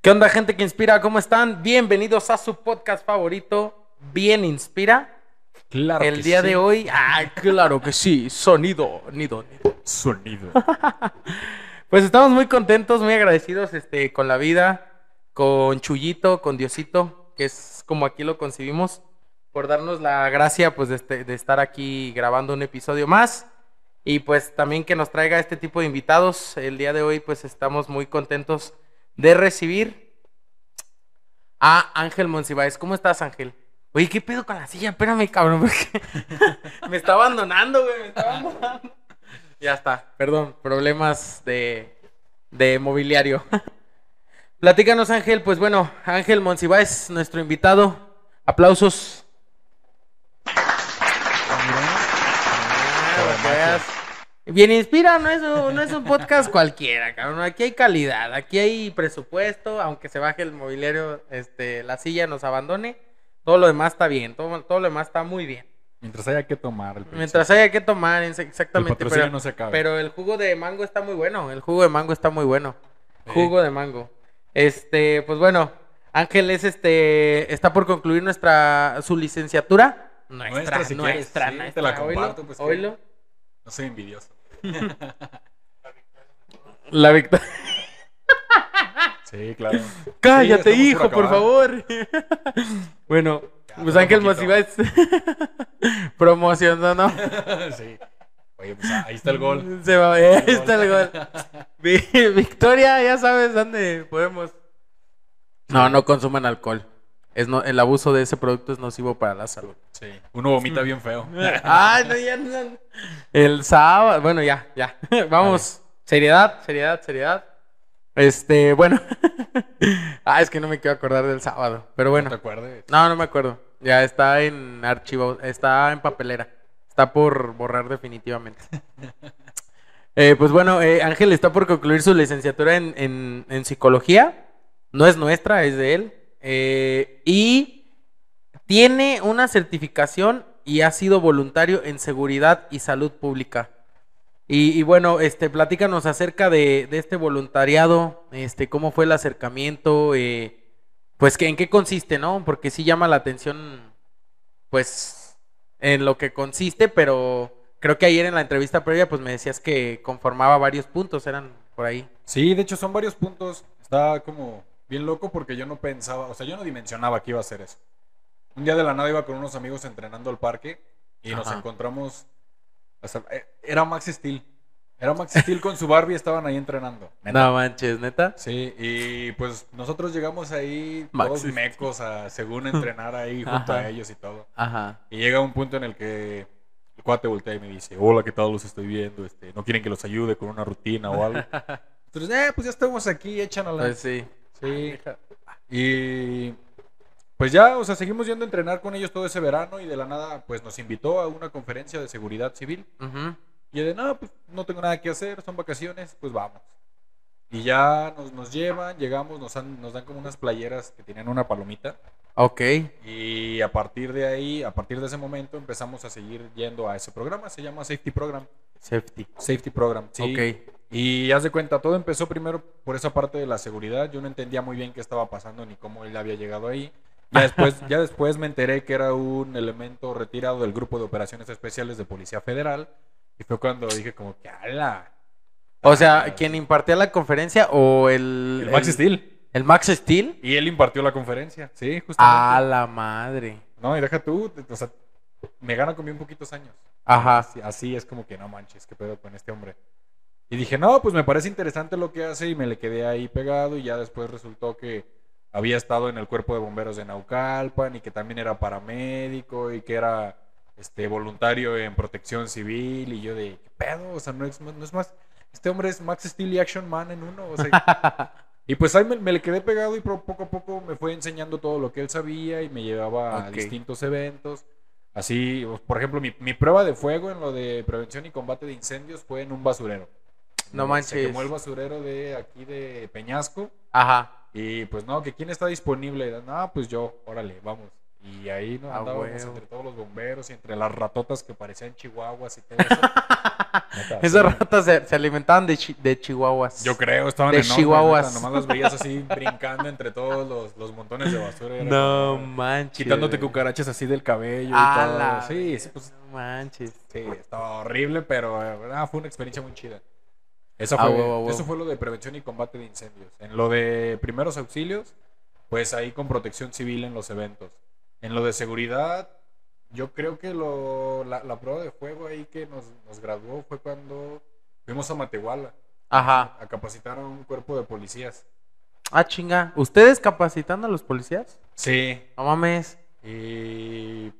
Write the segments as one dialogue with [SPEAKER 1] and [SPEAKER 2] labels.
[SPEAKER 1] ¿Qué onda, gente que inspira? ¿Cómo están? Bienvenidos a su podcast favorito, Bien Inspira.
[SPEAKER 2] Claro
[SPEAKER 1] El
[SPEAKER 2] que
[SPEAKER 1] día
[SPEAKER 2] sí.
[SPEAKER 1] de hoy, ah, claro que sí, sonido, nido, nido.
[SPEAKER 2] Sonido.
[SPEAKER 1] Pues estamos muy contentos, muy agradecidos este, con la vida, con Chuyito, con Diosito, que es como aquí lo concibimos, por darnos la gracia pues, de, este- de estar aquí grabando un episodio más. Y pues también que nos traiga este tipo de invitados. El día de hoy pues estamos muy contentos de recibir a Ángel Monsiváis. ¿Cómo estás, Ángel? Oye, ¿qué pedo con la silla? Espérame, cabrón, porque me está abandonando, güey, me está abandonando. Ya está, perdón, problemas de, de mobiliario. Platícanos, Ángel. Pues bueno, Ángel Monsiváis, nuestro invitado. Aplausos. para que veas. Bien inspira, no es, un, no es un podcast cualquiera, cabrón. Aquí hay calidad, aquí hay presupuesto, aunque se baje el mobiliario, este, la silla nos abandone, todo lo demás está bien, todo, todo lo demás está muy bien.
[SPEAKER 2] Mientras haya que tomar. el
[SPEAKER 1] Mientras haya que tomar, en- exactamente.
[SPEAKER 2] patrocinio
[SPEAKER 1] Pero,
[SPEAKER 2] no se acabe.
[SPEAKER 1] pero el jugo de mango está muy bueno. El jugo de mango está muy bueno.
[SPEAKER 2] Sí.
[SPEAKER 1] Jugo de mango. Este, pues bueno, Ángel es este, está por concluir nuestra su licenciatura. Nuestra,
[SPEAKER 2] Nuestra, si
[SPEAKER 1] nuestra,
[SPEAKER 2] Sí, te
[SPEAKER 1] nuestra.
[SPEAKER 2] la
[SPEAKER 1] Oílo,
[SPEAKER 2] comparto, pues. No soy envidioso.
[SPEAKER 1] La victoria.
[SPEAKER 2] Sí, claro.
[SPEAKER 1] Cállate,
[SPEAKER 2] Sí,
[SPEAKER 1] hijo, por
[SPEAKER 2] acabar.
[SPEAKER 1] favor. bueno,
[SPEAKER 2] Ya,
[SPEAKER 1] pues Ángel. Monsiváis promocionó, ¿no?
[SPEAKER 2] sí. Oye, pues ahí está el gol.
[SPEAKER 1] Se va, ahí está el gol. Vi- Victoria, ya sabes dónde podemos. No, no consuman alcohol. Es no, el abuso de ese producto es nocivo para la salud.
[SPEAKER 2] Sí. Uno vomita bien feo.
[SPEAKER 1] Ay, no, ya no. El sábado, bueno, ya, ya. Vamos. Seriedad, seriedad, seriedad. Este, bueno. ah, es que no me quiero acordar del sábado. Pero
[SPEAKER 2] ¿No
[SPEAKER 1] bueno.
[SPEAKER 2] te acuerdas?
[SPEAKER 1] No, no me acuerdo. Ya está en archivo, está en papelera. Está por borrar definitivamente. Eh, pues bueno, eh, Ángel está por concluir su licenciatura en, en- en psicología. No es nuestra, es de él. Eh, y tiene una certificación y ha sido voluntario en seguridad y salud pública. Y, bueno, este, platícanos acerca de, de este voluntariado, este, cómo fue el acercamiento, eh, pues que en qué consiste, ¿no? Porque sí llama la atención, pues, en lo que consiste, pero creo que ayer en la entrevista previa, pues me decías que conformaba varios puntos, eran por ahí.
[SPEAKER 2] Sí, de hecho son varios puntos. Está como bien loco porque yo no pensaba, o sea, yo no dimensionaba que iba a hacer eso. Un día de la nada iba con unos amigos entrenando al parque y nos
[SPEAKER 1] Ajá.
[SPEAKER 2] encontramos. o sea, eh, era Max Steel. Era Max Steel con su Barbie, estaban ahí entrenando. Neta.
[SPEAKER 1] No manches, neta.
[SPEAKER 2] Sí, y pues nosotros llegamos ahí
[SPEAKER 1] Max
[SPEAKER 2] todos
[SPEAKER 1] Steel.
[SPEAKER 2] mecos a según entrenar ahí junto
[SPEAKER 1] Ajá.
[SPEAKER 2] a ellos y todo.
[SPEAKER 1] Ajá.
[SPEAKER 2] Y llega un punto en el que el cuate voltea y me dice, hola, ¿qué tal? Los estoy viendo, este, no quieren que los ayude con una rutina o algo. Entonces, eh, pues ya estamos aquí, échanosla.
[SPEAKER 1] Pues sí.
[SPEAKER 2] Sí. Y pues ya, o sea, seguimos yendo a entrenar con ellos todo ese verano y de la nada, pues nos invitó a una conferencia de seguridad civil. Y de, no, pues no tengo nada que hacer, son vacaciones, pues vamos. Y ya nos, nos llevan, llegamos, nos, han- nos dan como unas playeras que tenían una palomita.
[SPEAKER 1] Ok.
[SPEAKER 2] Y a partir de ahí, a partir de ese momento, empezamos a seguir yendo a ese programa. Se llama Safety Program.
[SPEAKER 1] Safety.
[SPEAKER 2] Safety Program, sí.
[SPEAKER 1] Ok.
[SPEAKER 2] Y haz de cuenta, todo empezó primero por esa parte de la seguridad. Yo no entendía muy bien qué estaba pasando ni cómo él había llegado ahí. Ya después, ya después me enteré que era un elemento retirado del grupo de operaciones especiales de Policía Federal. Y fue cuando dije como que ala.
[SPEAKER 1] O sea, ¿quién impartía la conferencia o el...
[SPEAKER 2] El Max Steel.
[SPEAKER 1] ¿El Max Steel?
[SPEAKER 2] Y él impartió la conferencia. Sí, justamente.
[SPEAKER 1] A la madre.
[SPEAKER 2] No, y deja tú, o sea, me gana con bien poquitos años.
[SPEAKER 1] Ajá.
[SPEAKER 2] Así, así es como que no manches, qué pedo con este hombre. Y dije, no, pues me parece interesante lo que hace y me le quedé ahí pegado y ya después resultó que había estado en el cuerpo de bomberos de Naucalpan y que también era paramédico y que era este voluntario en protección civil y yo de, ¿qué pedo? O sea, no es, no es más, este hombre es Max Steel y Action Man en uno, o sea, y pues ahí me, me le quedé pegado y poco a poco me fue enseñando todo lo que él sabía y me llevaba a distintos eventos. Así, por ejemplo, mi, mi prueba de fuego en lo de prevención y combate de incendios fue en un basurero.
[SPEAKER 1] No
[SPEAKER 2] Se
[SPEAKER 1] manches.
[SPEAKER 2] quemó el basurero de aquí de Peñasco
[SPEAKER 1] Ajá.
[SPEAKER 2] y pues no, que quién está disponible. No, pues yo, órale, vamos. Y ahí nos
[SPEAKER 1] Ah,
[SPEAKER 2] andábamos entre todos los bomberos y entre las ratotas que parecían chihuahuas y todo eso. Neta,
[SPEAKER 1] Esas
[SPEAKER 2] sí.
[SPEAKER 1] ratas se, se alimentaban de, chi- de chihuahuas.
[SPEAKER 2] Yo creo, estaban
[SPEAKER 1] De
[SPEAKER 2] enormes,
[SPEAKER 1] chihuahuas.
[SPEAKER 2] neta, Nomás las veías así brincando entre todos los, los montones de basura.
[SPEAKER 1] No
[SPEAKER 2] como-
[SPEAKER 1] manches.
[SPEAKER 2] Quitándote cucarachas así del cabello
[SPEAKER 1] A
[SPEAKER 2] y todo.
[SPEAKER 1] la
[SPEAKER 2] Sí, sí, pues
[SPEAKER 1] No manches.
[SPEAKER 2] Sí, estaba horrible, pero eh, ah, fue una experiencia muy chida. Esa
[SPEAKER 1] Ah,
[SPEAKER 2] fue. Eso fue lo de prevención y combate de incendios. En lo de primeros auxilios, pues ahí con protección civil en los eventos. En lo de seguridad, yo creo que lo, la, la prueba de fuego ahí que nos, nos graduó fue cuando fuimos a Matehuala
[SPEAKER 1] Ajá.
[SPEAKER 2] a capacitar a un cuerpo de policías.
[SPEAKER 1] Ah, chinga. ¿Ustedes capacitando a los policías?
[SPEAKER 2] Sí,
[SPEAKER 1] No mames.
[SPEAKER 2] Y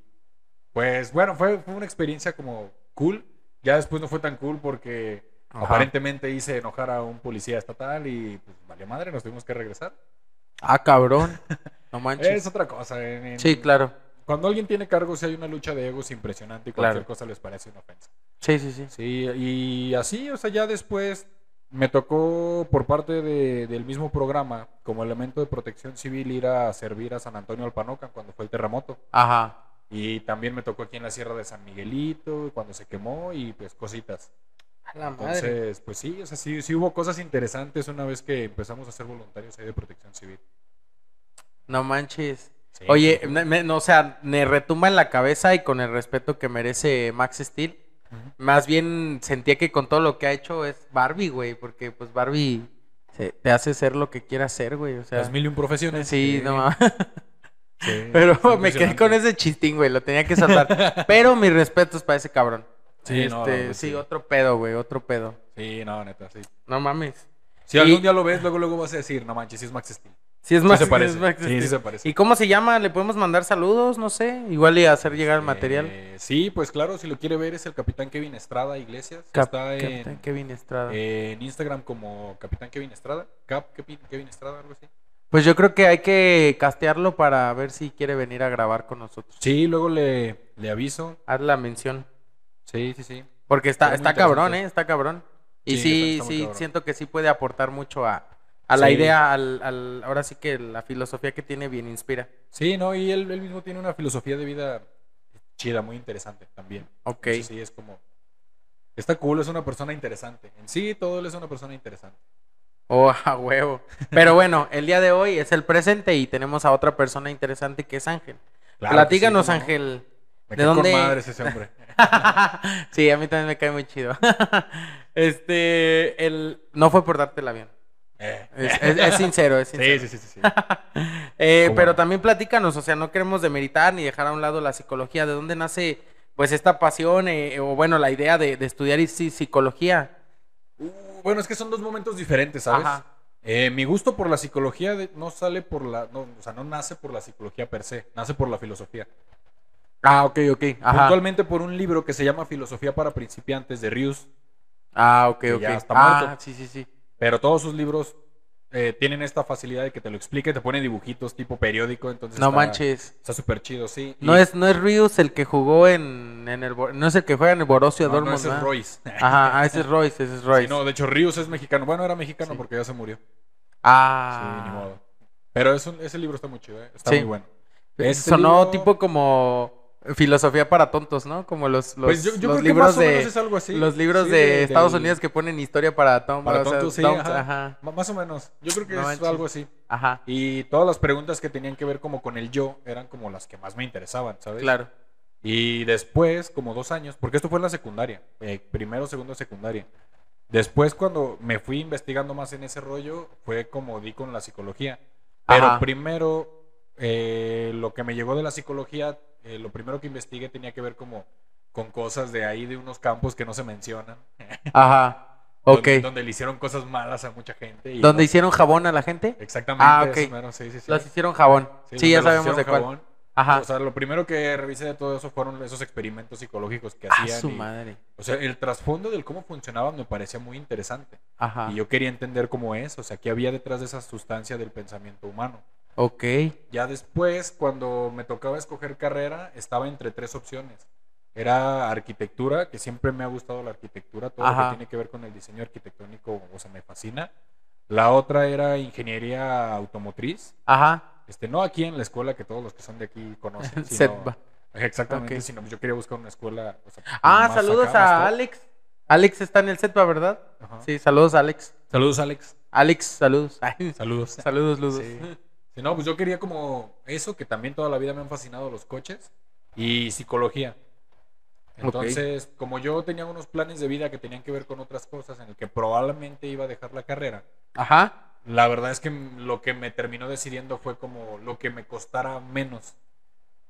[SPEAKER 2] pues bueno, fue, fue una experiencia como cool. Ya después no fue tan cool porque
[SPEAKER 1] Ajá.
[SPEAKER 2] aparentemente hice enojar a un policía estatal y pues vale madre, nos tuvimos que regresar.
[SPEAKER 1] Ah, cabrón. No manches.
[SPEAKER 2] Es otra cosa. en- en-
[SPEAKER 1] Sí, claro.
[SPEAKER 2] Cuando alguien tiene cargos, hay una lucha de egos impresionante y cualquier
[SPEAKER 1] Claro.
[SPEAKER 2] cosa les parece una ofensa.
[SPEAKER 1] Sí, sí, sí.
[SPEAKER 2] Sí, y así, o sea, ya después me tocó por parte de- del mismo programa, como elemento de protección civil, ir a servir a San Antonio Alpanocan cuando fue el terremoto.
[SPEAKER 1] Ajá.
[SPEAKER 2] Y también me tocó aquí en la Sierra de San Miguelito, cuando se quemó y pues cositas.
[SPEAKER 1] La madre.
[SPEAKER 2] Entonces, pues sí, o sea, sí, sí hubo cosas interesantes una vez que empezamos a ser voluntarios ahí de protección civil.
[SPEAKER 1] No manches.
[SPEAKER 2] Sí.
[SPEAKER 1] Oye, me- me- no, o sea, me retumba en la cabeza y con el respeto que merece Max Steel. Más bien sentía que con todo lo que ha hecho es Barbie, güey, porque pues Barbie se- te hace ser lo que quiera ser, güey, o sea.
[SPEAKER 2] Las mil y un profesiones.
[SPEAKER 1] Sí, no mames.
[SPEAKER 2] sí,
[SPEAKER 1] Pero me quedé con ese chistín, güey, lo tenía que saltar. Pero mis respetos para ese cabrón.
[SPEAKER 2] Sí, no,
[SPEAKER 1] Este,
[SPEAKER 2] no,
[SPEAKER 1] sí,
[SPEAKER 2] sí.
[SPEAKER 1] otro pedo, güey, otro pedo.
[SPEAKER 2] Sí, no, neta, sí.
[SPEAKER 1] No mames.
[SPEAKER 2] Si
[SPEAKER 1] Y-
[SPEAKER 2] algún día lo ves, luego luego vas a decir, no manches, sí es Max Steel.
[SPEAKER 1] Sí es
[SPEAKER 2] Sí
[SPEAKER 1] más
[SPEAKER 2] se parece.
[SPEAKER 1] es Max
[SPEAKER 2] Sí,
[SPEAKER 1] Steel.
[SPEAKER 2] sí se parece.
[SPEAKER 1] ¿Y cómo se llama? ¿Le podemos mandar saludos? No sé. Igual y hacer llegar el material.
[SPEAKER 2] Eh, sí, pues claro, si lo quiere ver es el Capitán Kevin Estrada Iglesias.
[SPEAKER 1] Cap-
[SPEAKER 2] Está en,
[SPEAKER 1] Capitán Kevin Estrada.
[SPEAKER 2] en Instagram como Capitán Kevin Estrada. Cap Kevin, Kevin Estrada, algo así.
[SPEAKER 1] Pues yo creo que hay que castearlo para ver si quiere venir a grabar con nosotros.
[SPEAKER 2] Sí, luego le, le aviso.
[SPEAKER 1] Haz la mención.
[SPEAKER 2] Sí, sí, sí.
[SPEAKER 1] Porque está,
[SPEAKER 2] Está
[SPEAKER 1] cabrón. ¿eh? Está cabrón. Y
[SPEAKER 2] Sí,
[SPEAKER 1] sí,
[SPEAKER 2] cabrón.
[SPEAKER 1] siento que sí puede aportar mucho a, a la
[SPEAKER 2] Sí.
[SPEAKER 1] idea, al, al- ahora sí que la filosofía que tiene bien inspira.
[SPEAKER 2] Sí, no, y él, él mismo tiene una filosofía de vida chida, muy interesante también.
[SPEAKER 1] Ok.
[SPEAKER 2] Entonces, sí, es como... Está cool, es una persona interesante. En sí, todo él es una persona interesante.
[SPEAKER 1] Oh, a huevo. Pero bueno, el día de hoy es el presente y tenemos a otra persona interesante que es Ángel.
[SPEAKER 2] Claro
[SPEAKER 1] Platícanos,
[SPEAKER 2] sí, ¿cómo no?
[SPEAKER 1] Ángel.
[SPEAKER 2] Me
[SPEAKER 1] ¿De dónde?
[SPEAKER 2] con madres ese hombre.
[SPEAKER 1] sí, a mí también me cae muy chido. este, el... no fue por darte el avión.
[SPEAKER 2] Eh.
[SPEAKER 1] Es, es- es sincero, es sincero.
[SPEAKER 2] Sí, sí, sí, sí. sí.
[SPEAKER 1] Eh,
[SPEAKER 2] ¿Cómo
[SPEAKER 1] pero también platícanos, o sea, no queremos demeritar ni dejar a un lado la psicología. ¿De dónde nace, pues, esta pasión eh, o, bueno, la idea de, de estudiar psicología?
[SPEAKER 2] Uh, bueno, es que son dos momentos diferentes, ¿sabes?
[SPEAKER 1] Ajá.
[SPEAKER 2] Eh, mi gusto por la psicología de- no sale por la... No, o sea, no nace por la psicología per se, nace por la filosofía.
[SPEAKER 1] Ah, ok, ok. Ajá.
[SPEAKER 2] Puntualmente por un libro que se llama Filosofía para principiantes de Rius.
[SPEAKER 1] Ah, ok,
[SPEAKER 2] que
[SPEAKER 1] ok.
[SPEAKER 2] ya está
[SPEAKER 1] ah,
[SPEAKER 2] muerto.
[SPEAKER 1] sí, sí, sí.
[SPEAKER 2] Pero todos sus libros eh, tienen esta facilidad de que te lo explique, te pone dibujitos tipo periódico, entonces
[SPEAKER 1] No
[SPEAKER 2] está-
[SPEAKER 1] manches.
[SPEAKER 2] Está súper chido, sí.
[SPEAKER 1] No
[SPEAKER 2] Y-
[SPEAKER 1] es, no es Rius el que jugó en, en el no es el que juega en el Borussia
[SPEAKER 2] no, no,
[SPEAKER 1] Dortmund,
[SPEAKER 2] ese es
[SPEAKER 1] ¿verdad?
[SPEAKER 2] Royce.
[SPEAKER 1] Ajá, ah, ese es Royce, ese es Royce.
[SPEAKER 2] Sí, no, de hecho Rius es mexicano. Bueno, era mexicano
[SPEAKER 1] Sí.
[SPEAKER 2] porque ya se murió.
[SPEAKER 1] ah,
[SPEAKER 2] Sí, ni modo. Pero es un- ese libro está muy chido, ¿eh? está muy bueno. Ese
[SPEAKER 1] Sonó
[SPEAKER 2] libro-
[SPEAKER 1] tipo como filosofía para tontos, ¿no? Como los, los,
[SPEAKER 2] Pues yo, yo
[SPEAKER 1] los libros de
[SPEAKER 2] es algo así.
[SPEAKER 1] los libros
[SPEAKER 2] Sí,
[SPEAKER 1] de, Estados
[SPEAKER 2] del-
[SPEAKER 1] Unidos que ponen historia para tontos.
[SPEAKER 2] Para
[SPEAKER 1] o sea,
[SPEAKER 2] tontos, sí, ajá.
[SPEAKER 1] ajá.
[SPEAKER 2] Más o menos. Yo creo que
[SPEAKER 1] No
[SPEAKER 2] es
[SPEAKER 1] manches.
[SPEAKER 2] algo así.
[SPEAKER 1] Ajá,
[SPEAKER 2] Y todas las preguntas que tenían que ver como con el yo eran como las que más me interesaban, ¿sabes?
[SPEAKER 1] claro.
[SPEAKER 2] Y después, como dos años, porque esto fue en la secundaria, eh, primero, segundo, secundaria. Después, cuando me fui investigando más en ese rollo, fue como di con la psicología. Pero
[SPEAKER 1] Ajá.
[SPEAKER 2] primero, eh, lo que me llegó de la psicología, eh, lo primero que investigué tenía que ver como con cosas de ahí, de unos campos que no se mencionan.
[SPEAKER 1] Ajá. Ok.
[SPEAKER 2] Donde, donde le hicieron cosas malas a mucha gente. y
[SPEAKER 1] ¿Donde
[SPEAKER 2] no-
[SPEAKER 1] hicieron jabón a la gente?
[SPEAKER 2] Exactamente.
[SPEAKER 1] Ah, ok.
[SPEAKER 2] eso sí, sí, sí.
[SPEAKER 1] Los hicieron jabón. Sí, ya sabemos de cuál.
[SPEAKER 2] jabón.
[SPEAKER 1] Ajá.
[SPEAKER 2] O sea, lo primero que revisé de todo eso fueron esos experimentos psicológicos que
[SPEAKER 1] Ah,
[SPEAKER 2] hacían.
[SPEAKER 1] su
[SPEAKER 2] y-
[SPEAKER 1] madre.
[SPEAKER 2] o sea, el trasfondo del cómo funcionaban me parecía muy interesante.
[SPEAKER 1] Ajá.
[SPEAKER 2] Y yo quería entender cómo es, o sea, qué había detrás de esa sustancia del pensamiento humano.
[SPEAKER 1] Ok.
[SPEAKER 2] Ya después, cuando me tocaba escoger carrera, estaba entre tres opciones. Era arquitectura, que siempre me ha gustado la arquitectura, todo lo
[SPEAKER 1] Ajá.
[SPEAKER 2] que tiene que ver con el diseño arquitectónico, o sea, me fascina. La otra era ingeniería automotriz.
[SPEAKER 1] Ajá.
[SPEAKER 2] Este, no aquí en la escuela que todos los que son de aquí conocen. sino-
[SPEAKER 1] Setba.
[SPEAKER 2] Exactamente,
[SPEAKER 1] Ok.
[SPEAKER 2] sino yo quería buscar una escuela. o sea,
[SPEAKER 1] Ah,
[SPEAKER 2] más
[SPEAKER 1] saludos
[SPEAKER 2] acá,
[SPEAKER 1] a. Alex. Alex está en el set, ¿va, ¿verdad?
[SPEAKER 2] Ajá.
[SPEAKER 1] Sí, saludos, Alex.
[SPEAKER 2] Saludos, Alex.
[SPEAKER 1] Alex, saludos. Ay,
[SPEAKER 2] Saludos.
[SPEAKER 1] saludos, Ludos.
[SPEAKER 2] Sí. Sí, no, pues yo quería como eso, que también toda la vida me han fascinado los coches y psicología. Entonces, como yo tenía unos planes de vida que tenían que ver con otras cosas en el que probablemente iba a dejar la carrera,
[SPEAKER 1] Ajá.
[SPEAKER 2] la verdad es que lo que me terminó decidiendo fue como lo que me costara menos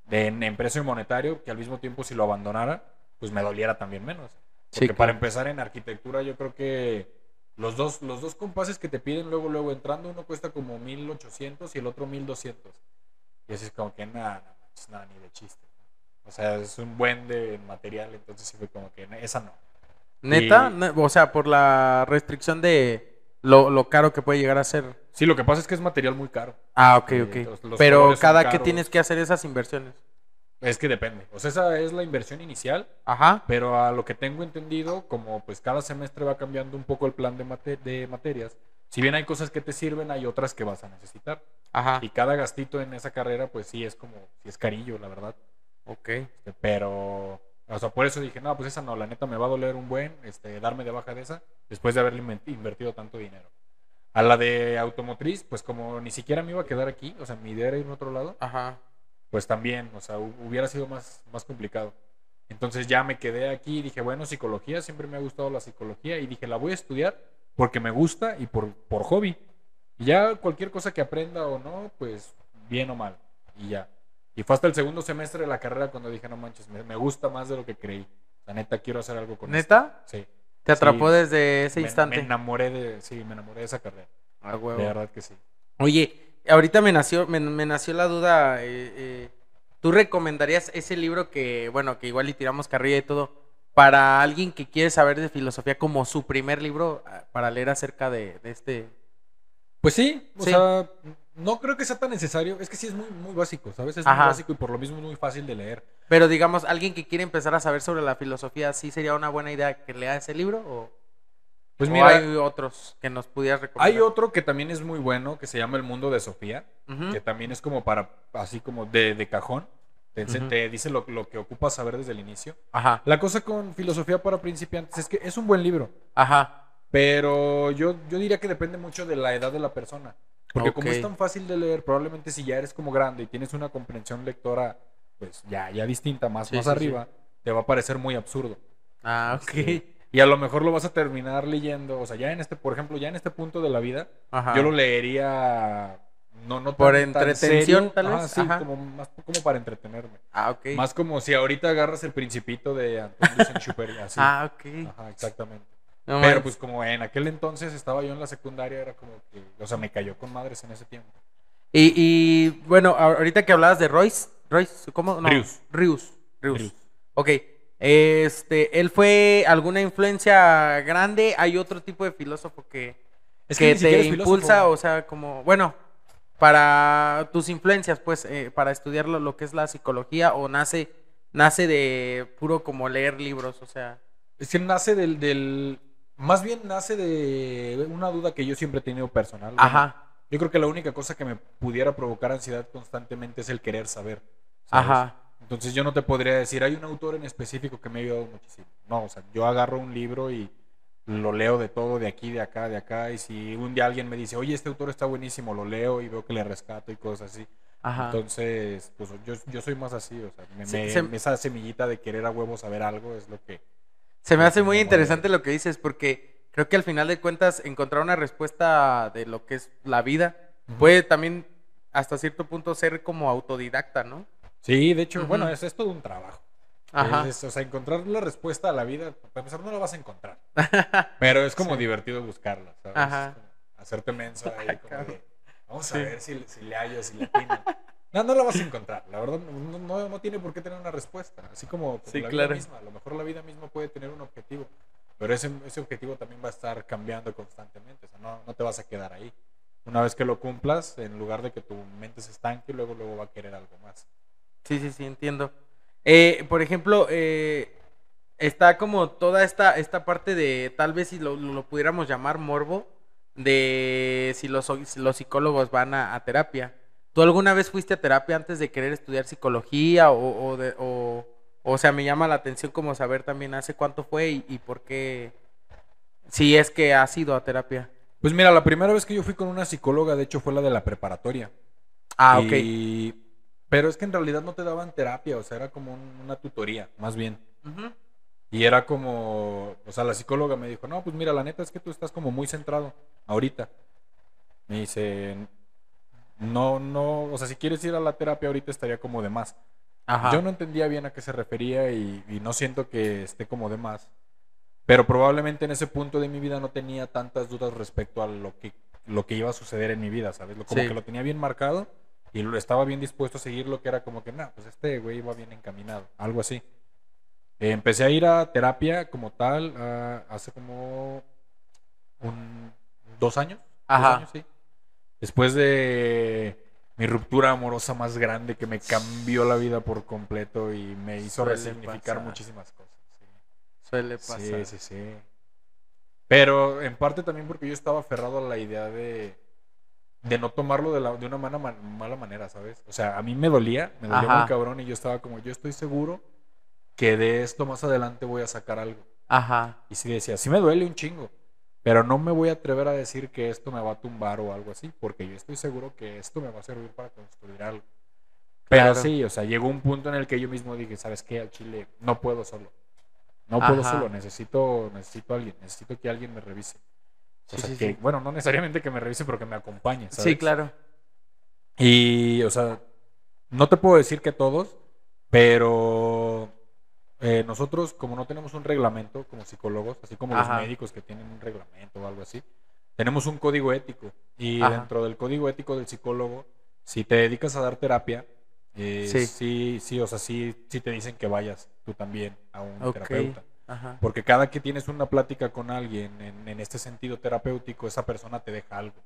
[SPEAKER 2] de, en, en precio monetario, que al mismo tiempo si lo abandonara, pues me doliera también menos.
[SPEAKER 1] Sí,
[SPEAKER 2] Porque para
[SPEAKER 1] claro.
[SPEAKER 2] empezar en arquitectura yo creo que los dos, los dos compases que te piden luego, luego entrando, uno cuesta como 1800 y el otro 1200. Y así es como que nada, nada, ni de chiste. O sea, es un buen de material, entonces sí fue como que esa no.
[SPEAKER 1] Neta,
[SPEAKER 2] Y-
[SPEAKER 1] o sea, por la restricción de lo, lo caro que puede llegar a ser.
[SPEAKER 2] Sí, lo que pasa es que es material muy caro.
[SPEAKER 1] Ah, ok, ok. Pero cada que tienes que hacer esas inversiones.
[SPEAKER 2] Es que depende. O sea, esa es la inversión inicial,
[SPEAKER 1] Ajá.
[SPEAKER 2] pero a lo que tengo entendido, como pues cada semestre va cambiando un poco el plan de, mate- de materias, si bien hay cosas que te sirven, hay otras que vas a necesitar.
[SPEAKER 1] Ajá.
[SPEAKER 2] Y cada gastito en esa carrera, pues sí es como, sí es carillo, la verdad.
[SPEAKER 1] Ok.
[SPEAKER 2] Este, pero, o sea, por eso dije, no, pues esa no, la neta me va a doler un buen, este, darme de baja de esa, después de haberle invertido tanto dinero. A la de automotriz, pues como ni siquiera me iba a quedar aquí, o sea, mi idea era ir a otro lado,
[SPEAKER 1] Ajá.
[SPEAKER 2] Pues también, o sea, hu- hubiera sido más, más complicado. Entonces ya me quedé aquí y dije, bueno, psicología, siempre me ha gustado la psicología y dije, la voy a estudiar porque me gusta y por, por hobby. Y ya cualquier cosa que aprenda o no, pues bien o mal. Y ya. Y fue hasta el segundo semestre de la carrera cuando dije, no manches, me, me gusta más de lo que creí. La neta, quiero hacer algo con esto".
[SPEAKER 1] ¿Neta?
[SPEAKER 2] Sí.
[SPEAKER 1] Te atrapó
[SPEAKER 2] Sí.
[SPEAKER 1] desde ese
[SPEAKER 2] Me-
[SPEAKER 1] instante.
[SPEAKER 2] Me, enamoré de, sí, me enamoré de esa carrera.
[SPEAKER 1] Ah, huevo.
[SPEAKER 2] De verdad que sí.
[SPEAKER 1] Oye, ahorita me nació, me, me nació la duda. eh, eh, ¿Tú recomendarías ese libro que, bueno, que igual y tiramos carrilla y todo, para alguien que quiere saber de filosofía como su primer libro ah, para leer acerca de, de este?
[SPEAKER 2] Pues sí, o
[SPEAKER 1] Sí.
[SPEAKER 2] sea, no creo que sea tan necesario. Es que sí es muy, muy básico, ¿sabes? Es
[SPEAKER 1] Ajá.
[SPEAKER 2] muy básico y por lo mismo es muy fácil de leer.
[SPEAKER 1] Pero digamos, alguien que quiere empezar a saber sobre la filosofía, ¿sí sería una buena idea que lea ese libro? ¿O,
[SPEAKER 2] Pues mira,
[SPEAKER 1] hay otros que nos pudieras recomendar?
[SPEAKER 2] hay otro que también es muy bueno, que se llama El Mundo de Sofía, que también es como para, así como de, de cajón. Te, dice lo, lo que ocupas saber desde el inicio.
[SPEAKER 1] Ajá,
[SPEAKER 2] La cosa con filosofía para principiantes es que es un buen libro,
[SPEAKER 1] ajá,
[SPEAKER 2] pero yo, yo diría que depende mucho de la edad de la persona. Porque como es tan fácil de leer, probablemente si ya eres como grande y tienes una comprensión lectora, pues ya, ya distinta, más,
[SPEAKER 1] Sí,
[SPEAKER 2] más
[SPEAKER 1] sí, sí.
[SPEAKER 2] arriba, te va a parecer muy absurdo.
[SPEAKER 1] ah, ok.
[SPEAKER 2] Este, Y a lo mejor lo vas a terminar leyendo, o sea, ya en este, por ejemplo, ya en este punto de la vida,
[SPEAKER 1] Ajá.
[SPEAKER 2] yo lo leería no, no
[SPEAKER 1] Por
[SPEAKER 2] tan-
[SPEAKER 1] entretención, tal vez,
[SPEAKER 2] sí,
[SPEAKER 1] ajá.
[SPEAKER 2] como más como para entretenerme.
[SPEAKER 1] Ah, ok.
[SPEAKER 2] Más como si ahorita agarras el principito de Antonio Saint-Exupéry, así.
[SPEAKER 1] Ah, ok.
[SPEAKER 2] Ajá, exactamente.
[SPEAKER 1] No
[SPEAKER 2] Pero pues como en aquel entonces estaba yo en la secundaria, era como que, o sea, me cayó con madres en ese tiempo.
[SPEAKER 1] Y, y, bueno, ahorita que hablabas de Royce, Royce, ¿cómo? No,
[SPEAKER 2] Rius.
[SPEAKER 1] Rius. Rius.
[SPEAKER 2] Rius.
[SPEAKER 1] Ok. Este, ¿él fue alguna influencia grande? ¿Hay otro tipo de filósofo que,
[SPEAKER 2] Es
[SPEAKER 1] que te
[SPEAKER 2] filósofo.
[SPEAKER 1] impulsa? O sea, como, bueno, para tus influencias, pues, eh, para estudiar lo, lo que es la psicología o nace, nace de puro como leer libros, o sea.
[SPEAKER 2] Es que nace del, del, más bien nace de una duda que yo siempre he tenido personal.
[SPEAKER 1] Ajá,
[SPEAKER 2] Yo creo que la única cosa que me pudiera provocar ansiedad constantemente es el querer saber. ¿sabes?
[SPEAKER 1] ajá.
[SPEAKER 2] Entonces yo no te podría decir, hay un autor en específico que me ha ayudado muchísimo. No, o sea, yo agarro un libro y lo leo de todo, de aquí, de acá, de acá. Y si un día alguien me dice, oye, este autor está buenísimo, lo leo y veo que le rescato y cosas así.
[SPEAKER 1] Ajá.
[SPEAKER 2] Entonces, pues yo, yo soy más así, o sea, me- me-
[SPEAKER 1] se-
[SPEAKER 2] esa semillita de querer a huevo saber algo es lo que...
[SPEAKER 1] Se me hace muy
[SPEAKER 2] me
[SPEAKER 1] interesante lo que dices porque creo que al final de cuentas encontrar una respuesta de lo que es la vida puede también hasta cierto punto ser como autodidacta, ¿no?
[SPEAKER 2] Sí, de hecho, bueno, es, es todo un trabajo.
[SPEAKER 1] Ajá.
[SPEAKER 2] Es- o sea, encontrar la respuesta a la vida, para empezar, no la vas a encontrar. Pero es como
[SPEAKER 1] Sí.
[SPEAKER 2] divertido buscarla, ¿sabes?
[SPEAKER 1] Ajá.
[SPEAKER 2] Hacerte menso ahí, como de, vamos
[SPEAKER 1] Sí.
[SPEAKER 2] a ver si, si le hallo, si le atino. No, no la vas a encontrar. La verdad, no, no, no tiene por qué tener una respuesta. Así como, como
[SPEAKER 1] Sí,
[SPEAKER 2] la
[SPEAKER 1] claro.
[SPEAKER 2] vida misma. A lo mejor la vida misma puede tener un objetivo. Pero ese, ese objetivo también va a estar cambiando constantemente. O sea, no, no te vas a quedar ahí. Una vez que lo cumplas, en lugar de que tu mente se estanque, luego, luego va a querer algo más.
[SPEAKER 1] Sí, sí, sí, entiendo. Eh, por ejemplo, eh, está como toda esta, esta parte de, tal vez si lo, lo pudiéramos llamar morbo, de si los, si los psicólogos van a, a terapia. ¿Tú alguna vez fuiste a terapia antes de querer estudiar psicología o, o de- o- O sea, me llama la atención como saber también hace cuánto fue y, y por qué, si es que has ido a terapia.
[SPEAKER 2] Pues mira, la primera vez que yo fui con una psicóloga, de hecho, fue la de la preparatoria.
[SPEAKER 1] Ah, ok.
[SPEAKER 2] Pero es que en realidad no te daban terapia, o sea, era como un- una tutoría, más bien.
[SPEAKER 1] Ujú.
[SPEAKER 2] Y era como, o sea, la psicóloga me dijo, no, pues mira, la neta es que tú estás como muy centrado ahorita. Me dice, no, no, o sea, si quieres ir a la terapia ahorita estaría como de más.
[SPEAKER 1] Ajá.
[SPEAKER 2] Yo no entendía bien a qué se refería y, y no siento que esté como de más. Pero probablemente en ese punto de mi vida no tenía tantas dudas respecto a lo que, lo que iba a suceder en mi vida, ¿sabes? Como
[SPEAKER 1] Sí.
[SPEAKER 2] que lo tenía bien marcado y lo estaba bien dispuesto a seguir lo que era como que, nah, pues este güey iba bien encaminado, algo así. Eh, empecé a ir a terapia como tal hace como un, dos años. dos
[SPEAKER 1] Ajá.
[SPEAKER 2] años, sí. Después de mi ruptura amorosa más grande que me cambió la vida por completo y me hizo
[SPEAKER 1] Suele
[SPEAKER 2] resignificar
[SPEAKER 1] pasar.
[SPEAKER 2] muchísimas cosas. sí.
[SPEAKER 1] Suele pasar.
[SPEAKER 2] Sí, sí, sí. Pero en parte también porque yo estaba aferrado a la idea de, de no tomarlo de, la- de una mala, mala manera, ¿sabes? O sea, a mí me dolía, me dolía
[SPEAKER 1] Ajá.
[SPEAKER 2] muy cabrón y yo estaba como, yo estoy seguro que de esto más adelante voy a sacar algo.
[SPEAKER 1] Ajá.
[SPEAKER 2] Y sí decía, sí me duele un chingo, pero no me voy a atrever a decir que esto me va a tumbar o algo así, porque yo estoy seguro que esto me va a servir para construir algo. Pero
[SPEAKER 1] Claro.
[SPEAKER 2] sí, o sea, llegó un punto en el que yo mismo dije, ¿sabes qué? Al chile no puedo solo. No puedo solo, necesito, necesito a alguien, necesito que alguien me revise. O
[SPEAKER 1] Sí,
[SPEAKER 2] sea,
[SPEAKER 1] sí,
[SPEAKER 2] que,
[SPEAKER 1] sí.
[SPEAKER 2] bueno, no necesariamente que me revise, pero que me acompañe, ¿sabes?
[SPEAKER 1] Sí, claro.
[SPEAKER 2] Y, o sea, no te puedo decir que todos, pero eh, nosotros, como no tenemos un reglamento como psicólogos, así como
[SPEAKER 1] Ajá.
[SPEAKER 2] los médicos que tienen un reglamento o algo así, tenemos un código ético. Y
[SPEAKER 1] Ajá.
[SPEAKER 2] dentro del código ético del psicólogo, si te dedicas a dar terapia, eh,
[SPEAKER 1] Sí.
[SPEAKER 2] sí. sí, o sea, sí, sí te dicen que vayas tú también a un terapeuta.
[SPEAKER 1] Ajá.
[SPEAKER 2] Porque cada que tienes una plática con alguien en, en este sentido terapéutico, esa persona te deja algo,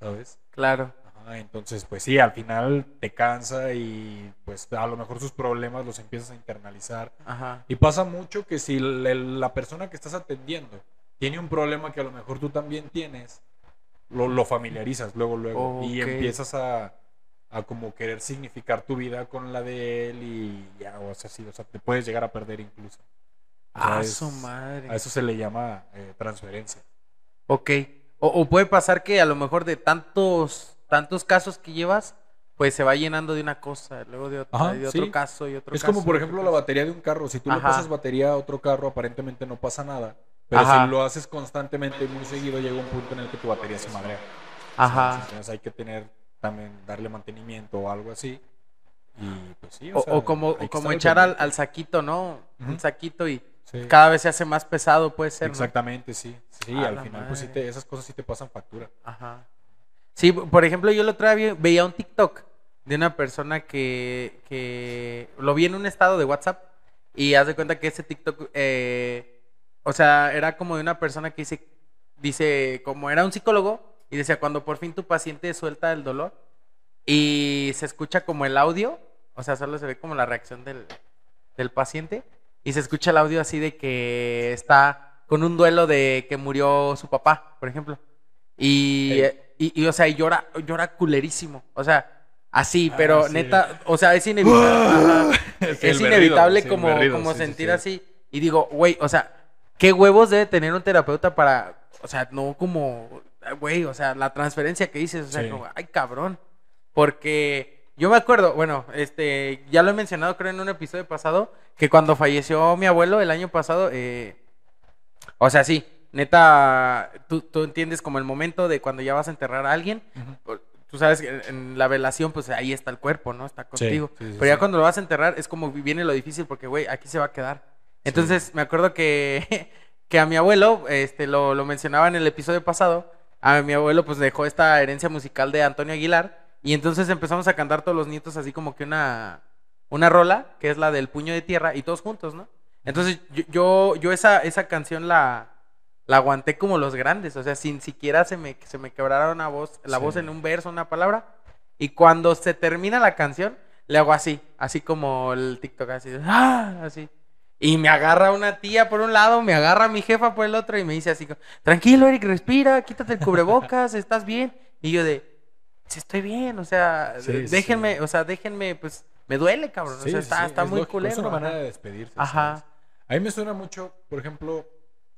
[SPEAKER 2] ¿sabes?
[SPEAKER 1] Claro.
[SPEAKER 2] Ajá, entonces, pues sí, al final te cansa y pues a lo mejor sus problemas los empiezas a internalizar.
[SPEAKER 1] Ajá.
[SPEAKER 2] Y pasa mucho que si la persona que estás atendiendo tiene un problema que a lo mejor tú también tienes, lo, lo familiarizas luego, luego. Y empiezas a, a como querer significar tu vida con la de él y ya, o sea, sí, o sea, te puedes llegar a perder incluso.
[SPEAKER 1] Ah,
[SPEAKER 2] es-
[SPEAKER 1] su madre.
[SPEAKER 2] a eso se le llama eh, transferencia.
[SPEAKER 1] Ok. O, o puede pasar que a lo mejor de tantos, tantos casos que llevas, pues se va llenando de una cosa, luego de, otra,
[SPEAKER 2] Ajá,
[SPEAKER 1] de otro
[SPEAKER 2] sí.
[SPEAKER 1] caso y otro
[SPEAKER 2] Es
[SPEAKER 1] caso.
[SPEAKER 2] como por ejemplo la batería de un carro. Si tú le pasas batería a otro carro, aparentemente no pasa nada. Pero
[SPEAKER 1] Ajá.
[SPEAKER 2] si lo haces constantemente y muy seguido, llega un punto en el que tu batería se madrea.
[SPEAKER 1] Ajá.
[SPEAKER 2] Entonces hay que tener también, darle mantenimiento o algo así. Y pues sí, o,
[SPEAKER 1] O,
[SPEAKER 2] sea,
[SPEAKER 1] o como, como echar al, saquito, ¿no? Un saquito y
[SPEAKER 2] Sí,
[SPEAKER 1] cada vez se hace más pesado, puede ser. ¿no?
[SPEAKER 2] Exactamente, sí. Sí, al final pues sí te, esas cosas sí te pasan factura.
[SPEAKER 1] Ajá. Sí, por ejemplo, yo el otro día vi- veía un TikTok de una persona que, que lo vi en un estado de WhatsApp y haz de cuenta que ese TikTok, eh, o sea, era como de una persona que dice, dice, como era un psicólogo y decía, cuando por fin tu paciente suelta el dolor y se escucha como el audio, o sea, solo se ve como la reacción del, del paciente y se escucha el audio así de que está con un duelo de que murió su papá, por ejemplo. Y, y, y, o sea, y llora, llora culerísimo. O sea, así,
[SPEAKER 2] Ah,
[SPEAKER 1] pero
[SPEAKER 2] sí.
[SPEAKER 1] neta, o sea, es inevitable. es inevitable
[SPEAKER 2] berrido,
[SPEAKER 1] como,
[SPEAKER 2] berrido,
[SPEAKER 1] como
[SPEAKER 2] sí,
[SPEAKER 1] sentir
[SPEAKER 2] sí.
[SPEAKER 1] así. Y digo, güey, o sea, ¿qué huevos debe tener un terapeuta para, o sea, no como, güey, o sea, la transferencia que dices, o sea, como, ay, cabrón. Porque yo me acuerdo, bueno, este, ya lo he mencionado creo en un episodio pasado, que cuando falleció mi abuelo el año pasado, eh, o sea, sí, neta, tú, tú entiendes como el momento de cuando ya vas a enterrar a alguien, tú sabes que en- la velación, pues ahí está el cuerpo, ¿no? Está contigo.
[SPEAKER 2] sí, sí,
[SPEAKER 1] Pero ya cuando lo vas a enterrar es como viene lo difícil porque, güey, aquí se va a quedar. Entonces me acuerdo que, que a mi abuelo, este, lo, lo mencionaba en el episodio pasado, a mi abuelo pues dejó esta herencia musical de Antonio Aguilar y entonces empezamos a cantar todos los nietos así como que una, una rola, que es la del puño de tierra, y todos juntos, ¿no? Entonces yo, yo, yo esa, esa canción la, la aguanté como los grandes, o sea, sin siquiera se me, se me quebrara una voz, la
[SPEAKER 2] Sí.
[SPEAKER 1] voz en un verso, una palabra. Y cuando se termina la canción, le hago así, así como el TikTok, así, ¡ah! así. Y me agarra una tía por un lado, me agarra mi jefa por el otro y me dice así, tranquilo Eric, respira, quítate el cubrebocas, estás bien. Y yo de, sí estoy bien, o sea,
[SPEAKER 2] Sí, sí.
[SPEAKER 1] déjenme, o sea, déjenme, pues, me duele, cabrón. o sea, está, está
[SPEAKER 2] es
[SPEAKER 1] muy
[SPEAKER 2] lógico,
[SPEAKER 1] culero.
[SPEAKER 2] Es una
[SPEAKER 1] ajá.
[SPEAKER 2] manera de despedirse.
[SPEAKER 1] Ajá.
[SPEAKER 2] ¿sabes? A mí me suena mucho, por ejemplo,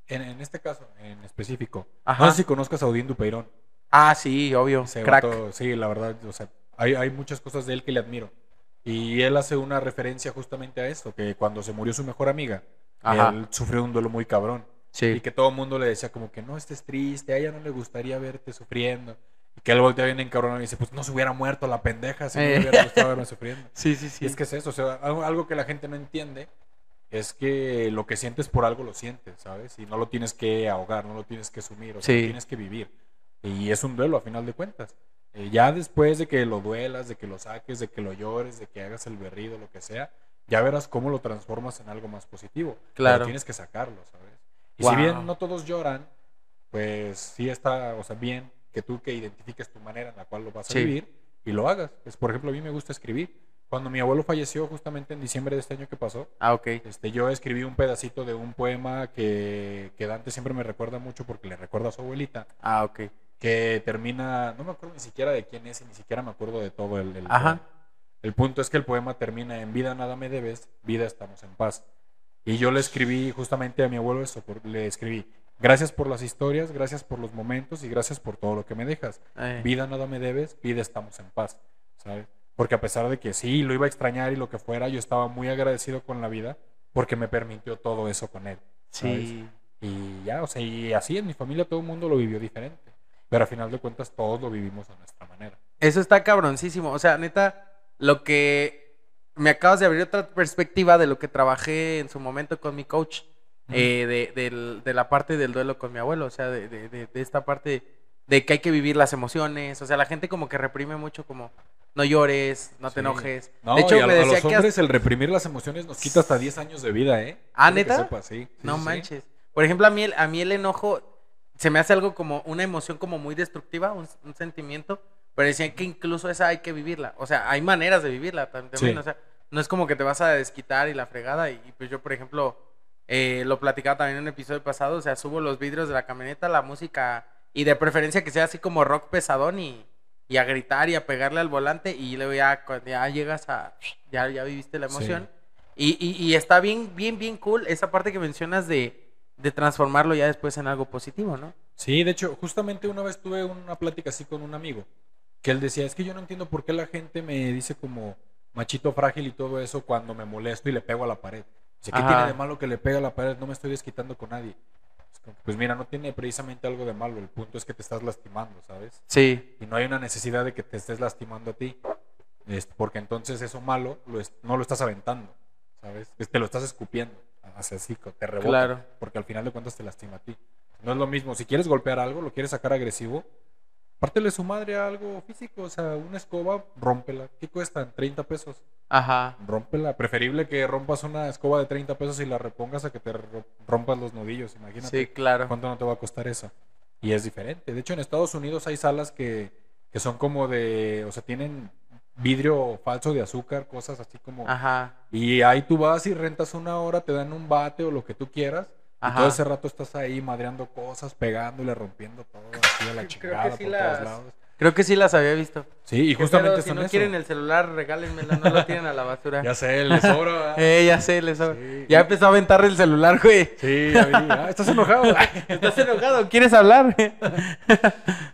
[SPEAKER 2] en, en este caso, en específico.
[SPEAKER 1] Ajá.
[SPEAKER 2] No sé si conozcas a Odín Dupeirón.
[SPEAKER 1] Ah, sí, obvio.
[SPEAKER 2] Ese
[SPEAKER 1] Crack.
[SPEAKER 2] vato, sí, la verdad, o sea, hay, hay muchas cosas de él que le admiro. Y él hace una referencia justamente a esto, que cuando se murió su mejor amiga,
[SPEAKER 1] Ajá.
[SPEAKER 2] él sufrió un duelo muy cabrón. Y
[SPEAKER 1] Sí.
[SPEAKER 2] que todo el mundo le decía como que no estés triste, a ella no le gustaría verte sufriendo. Y que él voltea bien encabronado y dice, pues no se hubiera muerto la pendeja si no
[SPEAKER 1] Eh.
[SPEAKER 2] me hubiera gustado verme sufriendo.
[SPEAKER 1] Sí, sí, sí.
[SPEAKER 2] Y es que es eso, o sea, algo, algo que la gente no entiende es que lo que sientes por algo lo sientes, ¿sabes? Y no lo tienes que ahogar, no lo tienes que sumir, o sea,
[SPEAKER 1] Sí.
[SPEAKER 2] lo tienes que vivir. Y es un duelo a final de cuentas. Eh, ya después de que lo duelas, de que lo saques, de que lo llores, de que hagas el berrido, lo que sea, ya verás cómo lo transformas en algo más positivo.
[SPEAKER 1] Claro.
[SPEAKER 2] Pero tienes que sacarlo, ¿sabes? Y
[SPEAKER 1] Wow.
[SPEAKER 2] si bien no todos lloran, pues sí está, o sea, bien que tú que identifiques tu manera en la cual lo vas a
[SPEAKER 1] Sí.
[SPEAKER 2] vivir y lo hagas. Pues, por ejemplo, a mí me gusta escribir. Cuando mi abuelo falleció justamente en diciembre de este año que pasó,
[SPEAKER 1] Ah, ok.
[SPEAKER 2] este, yo escribí un pedacito de un poema que, que Dante siempre me recuerda mucho porque le recuerda a su abuelita,
[SPEAKER 1] Ah, ok.
[SPEAKER 2] que termina, no me acuerdo ni siquiera de quién es y ni siquiera me acuerdo de todo el, el
[SPEAKER 1] Ajá.
[SPEAKER 2] poema. El punto es que el poema termina en vida nada me debes, vida estamos en paz. Y yo le escribí justamente a mi abuelo eso, le escribí, gracias por las historias, gracias por los momentos y gracias por todo lo que me dejas. Vida nada me debes, vida estamos en paz, ¿sabes? Porque a pesar de que sí, lo iba a extrañar y lo que fuera, yo estaba muy agradecido con la vida porque me permitió todo eso con él. ¿sabes?
[SPEAKER 1] sí.
[SPEAKER 2] Y ya, o sea, y así en mi familia todo el mundo lo vivió diferente. Pero a final de cuentas todos lo vivimos a nuestra manera.
[SPEAKER 1] Eso está cabroncísimo. O sea, neta, lo que me acabas de abrir otra perspectiva de lo que trabajé en su momento con mi coach, eh, de, del- de la parte del duelo con mi abuelo, o sea, de, de- de- de esta parte de que hay que vivir las emociones. O sea, la gente como que reprime mucho como no llores, no te
[SPEAKER 2] Sí.
[SPEAKER 1] enojes.
[SPEAKER 2] No,
[SPEAKER 1] de hecho,
[SPEAKER 2] y a,
[SPEAKER 1] me
[SPEAKER 2] a
[SPEAKER 1] decía que
[SPEAKER 2] el reprimir las emociones nos quita hasta 10 años de vida, ¿eh?
[SPEAKER 1] ¿Ah,
[SPEAKER 2] Quiero
[SPEAKER 1] neta?
[SPEAKER 2] sepas, sí. Sí,
[SPEAKER 1] No manches. Por ejemplo, a mí, el, a mí el enojo se me hace algo como una emoción como muy destructiva, un, un sentimiento, pero decían que incluso esa hay que vivirla. O sea, hay maneras de vivirla tam- también. O sea, no es como que te vas a desquitar y la fregada. Y, y pues yo, por ejemplo, eh, lo platicaba también en un episodio pasado, o sea, subo los vidrios de la camioneta, la música, y de preferencia que sea así como rock pesadón y, y a gritar y a pegarle al volante y luego ya, ya llegas a, ya, ya viviste la
[SPEAKER 2] Sí.
[SPEAKER 1] emoción. Y, y, y está bien, bien, bien cool esa parte que mencionas de, de transformarlo ya después en algo positivo, ¿no?
[SPEAKER 2] Sí, de hecho, justamente una vez tuve una plática así con un amigo, que él decía, es que yo no entiendo por qué la gente me dice como machito frágil y todo eso cuando me molesto y le pego a la pared. Dice, ¿qué
[SPEAKER 1] Ajá.
[SPEAKER 2] tiene de malo que le pegue a la pared? No me estoy desquitando con nadie. Pues mira, no tiene precisamente algo de malo, el punto es que te estás lastimando, ¿sabes?
[SPEAKER 1] Sí,
[SPEAKER 2] Y no hay una necesidad de que te estés lastimando a ti, porque entonces eso malo lo es- no lo estás aventando, ¿sabes? Es- Te lo estás escupiendo hacia así, te rebota,
[SPEAKER 1] Claro.
[SPEAKER 2] porque al final de cuentas te lastima a ti. No es lo mismo, si quieres golpear algo, lo quieres sacar agresivo, pártele su madre a algo físico, o sea, una escoba, rómpela. ¿Qué cuestan? 30 pesos.
[SPEAKER 1] ajá.
[SPEAKER 2] Rómpela. Preferible que rompas una escoba de 30 pesos y la repongas a que te ro- rompas los nudillos, imagínate.
[SPEAKER 1] Sí, claro.
[SPEAKER 2] ¿Cuánto no te va a costar eso? Y es diferente. De hecho, en Estados Unidos hay salas que, que son como de, o sea, tienen vidrio falso de azúcar, cosas así como...
[SPEAKER 1] Ajá.
[SPEAKER 2] Y ahí tú vas y rentas una hora, te dan un bate o lo que tú quieras. Y todo ese rato estás ahí madreando cosas, pegándole, rompiendo todo, así a la
[SPEAKER 1] Creo que
[SPEAKER 2] chingada
[SPEAKER 1] sí
[SPEAKER 2] por
[SPEAKER 1] las-
[SPEAKER 2] todos lados.
[SPEAKER 1] Creo que sí las había visto.
[SPEAKER 2] Sí, y
[SPEAKER 1] ¿Qué
[SPEAKER 2] justamente?
[SPEAKER 1] Si
[SPEAKER 2] son
[SPEAKER 1] no
[SPEAKER 2] eso.
[SPEAKER 1] quieren el celular, regálenmelo, no lo tiren a la basura.
[SPEAKER 2] Ya sé, les sobra.
[SPEAKER 1] Eh, ya sé, les sobra.
[SPEAKER 2] Sí.
[SPEAKER 1] Ya empezó a aventar el celular, güey.
[SPEAKER 2] Sí, ya vi. Ah, ¿Estás enojado?
[SPEAKER 1] ¿Estás enojado? ¿Quieres hablar?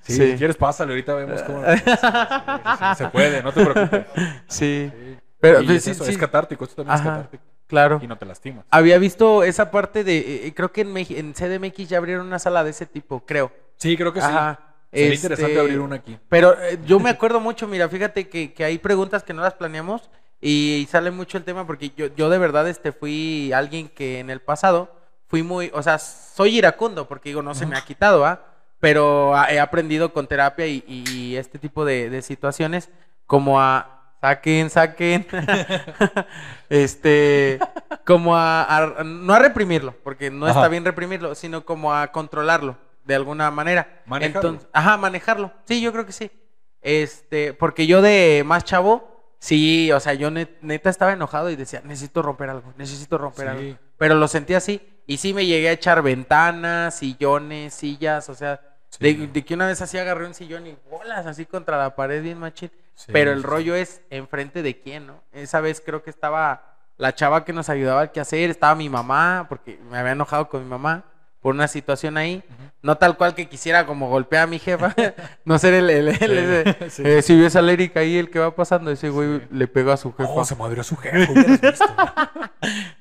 [SPEAKER 2] Sí, si quieres pásale, ahorita vemos cómo... Sí, se puede, no te preocupes.
[SPEAKER 1] Sí. Pero pues,
[SPEAKER 2] es,
[SPEAKER 1] sí,
[SPEAKER 2] eso, es catártico, esto también
[SPEAKER 1] Ajá.
[SPEAKER 2] es catártico.
[SPEAKER 1] Claro.
[SPEAKER 2] Y no te lastimas.
[SPEAKER 1] Había visto esa parte de. eh, eh, creo que en, CDMX ya abrieron una sala de ese tipo, creo.
[SPEAKER 2] Sí, creo que sí. Sería
[SPEAKER 1] Este,
[SPEAKER 2] interesante abrir una aquí.
[SPEAKER 1] Pero eh, yo me acuerdo mucho, mira, fíjate que, que hay preguntas que no las planeamos y, sale mucho el tema porque yo, yo de verdad este, fui alguien que en el pasado fui muy, o sea, soy iracundo porque digo, no se me ha quitado, ¿ah? Pero he aprendido con terapia y, y este tipo de, de situaciones como a saquen, saquen, este, como a, a- no a reprimirlo, porque no
[SPEAKER 2] Ajá.
[SPEAKER 1] está bien reprimirlo, sino como a controlarlo de alguna manera.
[SPEAKER 2] Manejarlo.
[SPEAKER 1] Entonces, ajá, manejarlo. Sí, yo creo que sí. Este, porque yo de más chavo, sí, o sea, yo net- neta estaba enojado y decía, necesito romper algo, necesito romper
[SPEAKER 2] Sí.
[SPEAKER 1] algo. Pero lo sentí así. Y sí me llegué a echar ventanas, sillones, sillas, o sea,
[SPEAKER 2] Sí.
[SPEAKER 1] de, de que una vez así agarré un sillón y bolas así contra la pared bien machín.
[SPEAKER 2] Sí,
[SPEAKER 1] pero el rollo es enfrente de quién, ¿no? Esa vez creo que estaba la chava que nos ayudaba al quehacer, estaba mi mamá, porque me había enojado con mi mamá por una situación ahí. No tal cual que quisiera como golpear a mi jefa, no ser el, el, el- ese-
[SPEAKER 2] Sí.
[SPEAKER 1] eh, si ves al Eric ahí, el que va pasando, ese güey
[SPEAKER 2] Sí.
[SPEAKER 1] le pega a su jefa.
[SPEAKER 2] Oh, se madrió a su jefe, hubieras visto.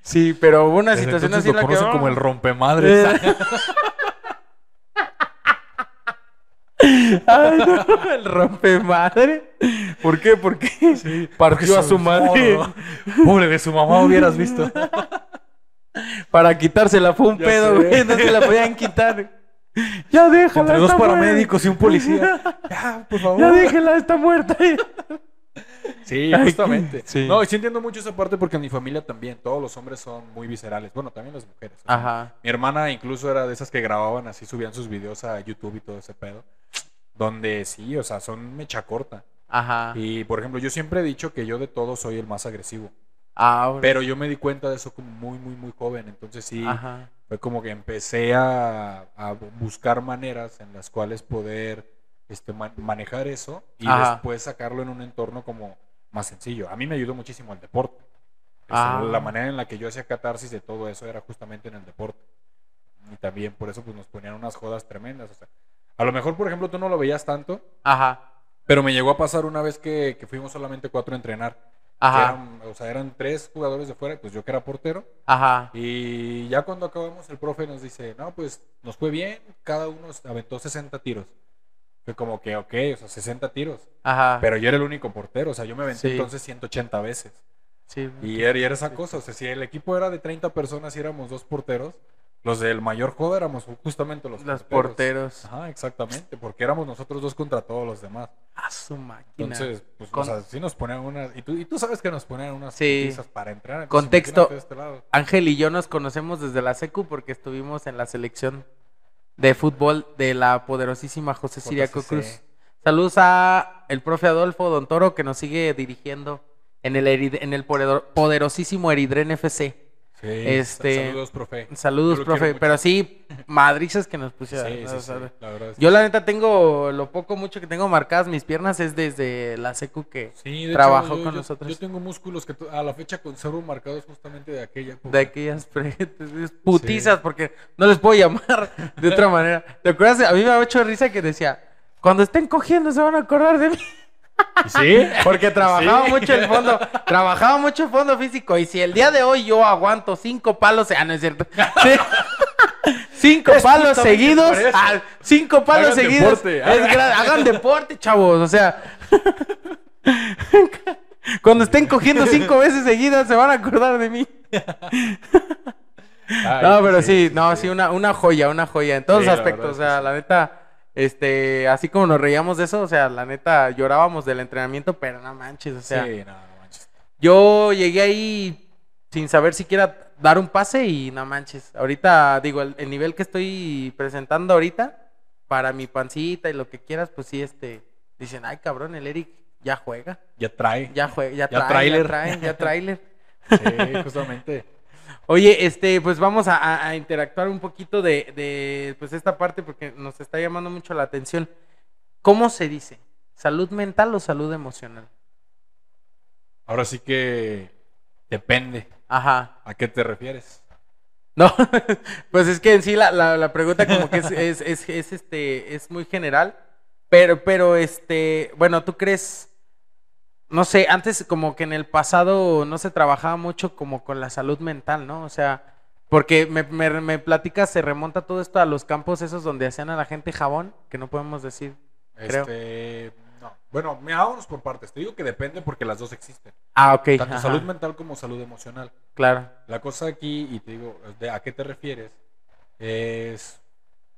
[SPEAKER 1] Sí, pero hubo una
[SPEAKER 2] Desde
[SPEAKER 1] situación así en
[SPEAKER 2] lo
[SPEAKER 1] la que...
[SPEAKER 2] conocen como el rompemadres.
[SPEAKER 1] Ay, no, el rompe madre. ¿Por qué? ¿Por qué? Partió a su madre.
[SPEAKER 2] Pobre de su mamá hubieras visto.
[SPEAKER 1] Para quitársela fue un
[SPEAKER 2] Ya
[SPEAKER 1] pedo, güey. No se la podían quitar. Ya déjala.
[SPEAKER 2] Entre dos paramédicos y un policía. Ya, por favor.
[SPEAKER 1] Ya déjela, está muerta.
[SPEAKER 2] Sí, justamente.
[SPEAKER 1] sí.
[SPEAKER 2] No, y sí entiendo mucho esa parte porque en mi familia también, todos los hombres son muy viscerales. Bueno, también las mujeres. o sea,
[SPEAKER 1] Ajá.
[SPEAKER 2] Mi hermana incluso era de esas que grababan así, subían sus videos a YouTube y todo ese pedo. Donde sí, o sea, son mecha corta.
[SPEAKER 1] Ajá.
[SPEAKER 2] Y por ejemplo, yo siempre he dicho que yo de todos soy el más agresivo.
[SPEAKER 1] Ah, bueno.
[SPEAKER 2] Pero yo me di cuenta de eso como muy, muy, muy joven. Entonces sí,
[SPEAKER 1] Ajá.
[SPEAKER 2] fue como que empecé a, a buscar maneras en las cuales poder este, ma- manejar eso y
[SPEAKER 1] Ajá.
[SPEAKER 2] después sacarlo en un entorno como más sencillo. A mí me ayudó muchísimo el deporte.
[SPEAKER 1] Ah.
[SPEAKER 2] La manera en la que yo hacía catarsis de todo eso era justamente en el deporte. Y también por eso pues nos ponían unas jodas tremendas. O sea, a lo mejor, por ejemplo, tú no lo veías tanto,
[SPEAKER 1] Ajá.
[SPEAKER 2] pero me llegó a pasar una vez que, que fuimos solamente cuatro a entrenar.
[SPEAKER 1] Ajá.
[SPEAKER 2] eran- o sea, eran tres jugadores de fuera, pues yo que era portero.
[SPEAKER 1] Ajá.
[SPEAKER 2] Y ya cuando acabamos, el profe nos dice, no, pues nos fue bien, cada uno aventó 60 tiros. Fue como que, ok, o sea, 60 tiros.
[SPEAKER 1] Ajá.
[SPEAKER 2] Pero yo era el único portero, o sea, yo me aventé
[SPEAKER 1] Sí.
[SPEAKER 2] entonces 180 veces.
[SPEAKER 1] Sí.
[SPEAKER 2] Y era, y era esa cosa, o sea, si el equipo era de 30 personas y éramos dos porteros, los del mayor joda éramos justamente los,
[SPEAKER 1] Los
[SPEAKER 2] porteros.
[SPEAKER 1] porteros.
[SPEAKER 2] Ajá, exactamente, porque éramos nosotros dos contra todos los demás.
[SPEAKER 1] A su máquina.
[SPEAKER 2] Entonces, pues,
[SPEAKER 1] Con-
[SPEAKER 2] o sea, sí nos ponían unas, y tú, y tú sabes que nos ponían unas
[SPEAKER 1] Sí.
[SPEAKER 2] para entrar. entonces
[SPEAKER 1] Contexto.
[SPEAKER 2] este lado.
[SPEAKER 1] Ángel y yo nos conocemos desde la secu porque estuvimos en la selección de fútbol de la poderosísima José Siriaco. Cruz. Saludos a el profe Adolfo Don Toro que nos sigue dirigiendo en el, Erid- en el poder- poderosísimo Eridren FC.
[SPEAKER 2] Sí,
[SPEAKER 1] Este-
[SPEAKER 2] saludos, profe.
[SPEAKER 1] Saludos, profe. Pero sí, madrizas que nos pusieron.
[SPEAKER 2] Sí, sí,
[SPEAKER 1] o
[SPEAKER 2] sí,
[SPEAKER 1] sea,
[SPEAKER 2] la verdad.
[SPEAKER 1] Yo la neta tengo, lo poco mucho que tengo marcadas mis piernas es desde la secu que... Trabajó
[SPEAKER 2] hecho, yo-
[SPEAKER 1] con
[SPEAKER 2] yo-
[SPEAKER 1] nosotros.
[SPEAKER 2] Yo tengo músculos que a la fecha conservo marcados justamente de aquella época.
[SPEAKER 1] De aquellas putizas, porque no les puedo llamar de otra manera. ¿Te acuerdas? A mí me ha hecho risa que decía, cuando estén cogiendo se van a acordar de mí.
[SPEAKER 2] ¿Y sí?
[SPEAKER 1] Porque trabajaba
[SPEAKER 2] Sí.
[SPEAKER 1] mucho el fondo, trabajaba mucho el fondo físico. Y si el día de hoy yo aguanto cinco palos, ah, no es cierto. Sí. Cinco
[SPEAKER 2] Es
[SPEAKER 1] palos seguidos, ah, cinco palos
[SPEAKER 2] Hagan
[SPEAKER 1] seguidos.
[SPEAKER 2] deporte, hagan-
[SPEAKER 1] deporte, chavos. O sea, cuando estén cogiendo cinco veces seguidas, se van a acordar de mí.
[SPEAKER 2] Ay,
[SPEAKER 1] No, pero sí, no, sí, una, una joya, una joya en todos los aspectos. O sea, la neta, este, así como nos reíamos de eso, o sea, la neta, llorábamos del entrenamiento, pero no manches, o sea,
[SPEAKER 2] sí, no, no manches.
[SPEAKER 1] yo llegué ahí sin saber siquiera dar un pase y no manches. Ahorita, digo, el, el nivel que estoy presentando ahorita, para mi pancita y lo que quieras, pues sí, este, dicen, ay, cabrón, el Eric ya juega,
[SPEAKER 2] Ya trae.
[SPEAKER 1] ya juega, ya,
[SPEAKER 2] Ya
[SPEAKER 1] trae, ya trae, ya tráiler.
[SPEAKER 2] Sí, justamente.
[SPEAKER 1] Oye, este, pues vamos a, interactuar un poquito de, de, pues esta parte porque nos está llamando mucho la atención. ¿Cómo se dice? ¿Salud mental o salud emocional?
[SPEAKER 2] Ahora sí que depende.
[SPEAKER 1] Ajá.
[SPEAKER 2] ¿A qué te refieres?
[SPEAKER 1] No, pues es que en sí la, la, la pregunta como que es, es, es, es, este, es muy general, pero, pero este, bueno, ¿tú crees, no sé, antes como que en el pasado no se trabajaba mucho como con la salud mental, ¿no? O sea, porque me, me, me platicas, se remonta todo esto a los campos esos donde hacían a la gente jabón, que no podemos decir, creo.
[SPEAKER 2] Este, no. Bueno, me vámonos por partes. Te digo que depende porque las dos existen.
[SPEAKER 1] Ah, ok.
[SPEAKER 2] Tanto
[SPEAKER 1] ajá,
[SPEAKER 2] salud mental como salud emocional.
[SPEAKER 1] Claro.
[SPEAKER 2] La cosa aquí, y te digo, de a qué te refieres, es,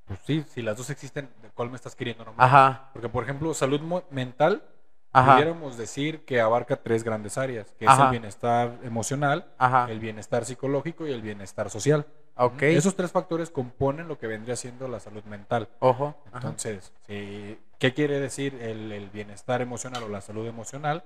[SPEAKER 2] pues sí, si las dos existen, ¿de cuál me estás queriendo nombrar?
[SPEAKER 1] Ajá,
[SPEAKER 2] Porque, por ejemplo, salud mental,
[SPEAKER 1] ajá,
[SPEAKER 2] pudiéramos decir que abarca tres grandes áreas, que es el bienestar emocional,
[SPEAKER 1] ajá.
[SPEAKER 2] el bienestar psicológico y el bienestar social.
[SPEAKER 1] Ok.
[SPEAKER 2] Esos tres factores componen lo que vendría siendo la salud mental.
[SPEAKER 1] Ojo.
[SPEAKER 2] Entonces, si- ¿qué quiere decir el, el bienestar emocional o la salud emocional?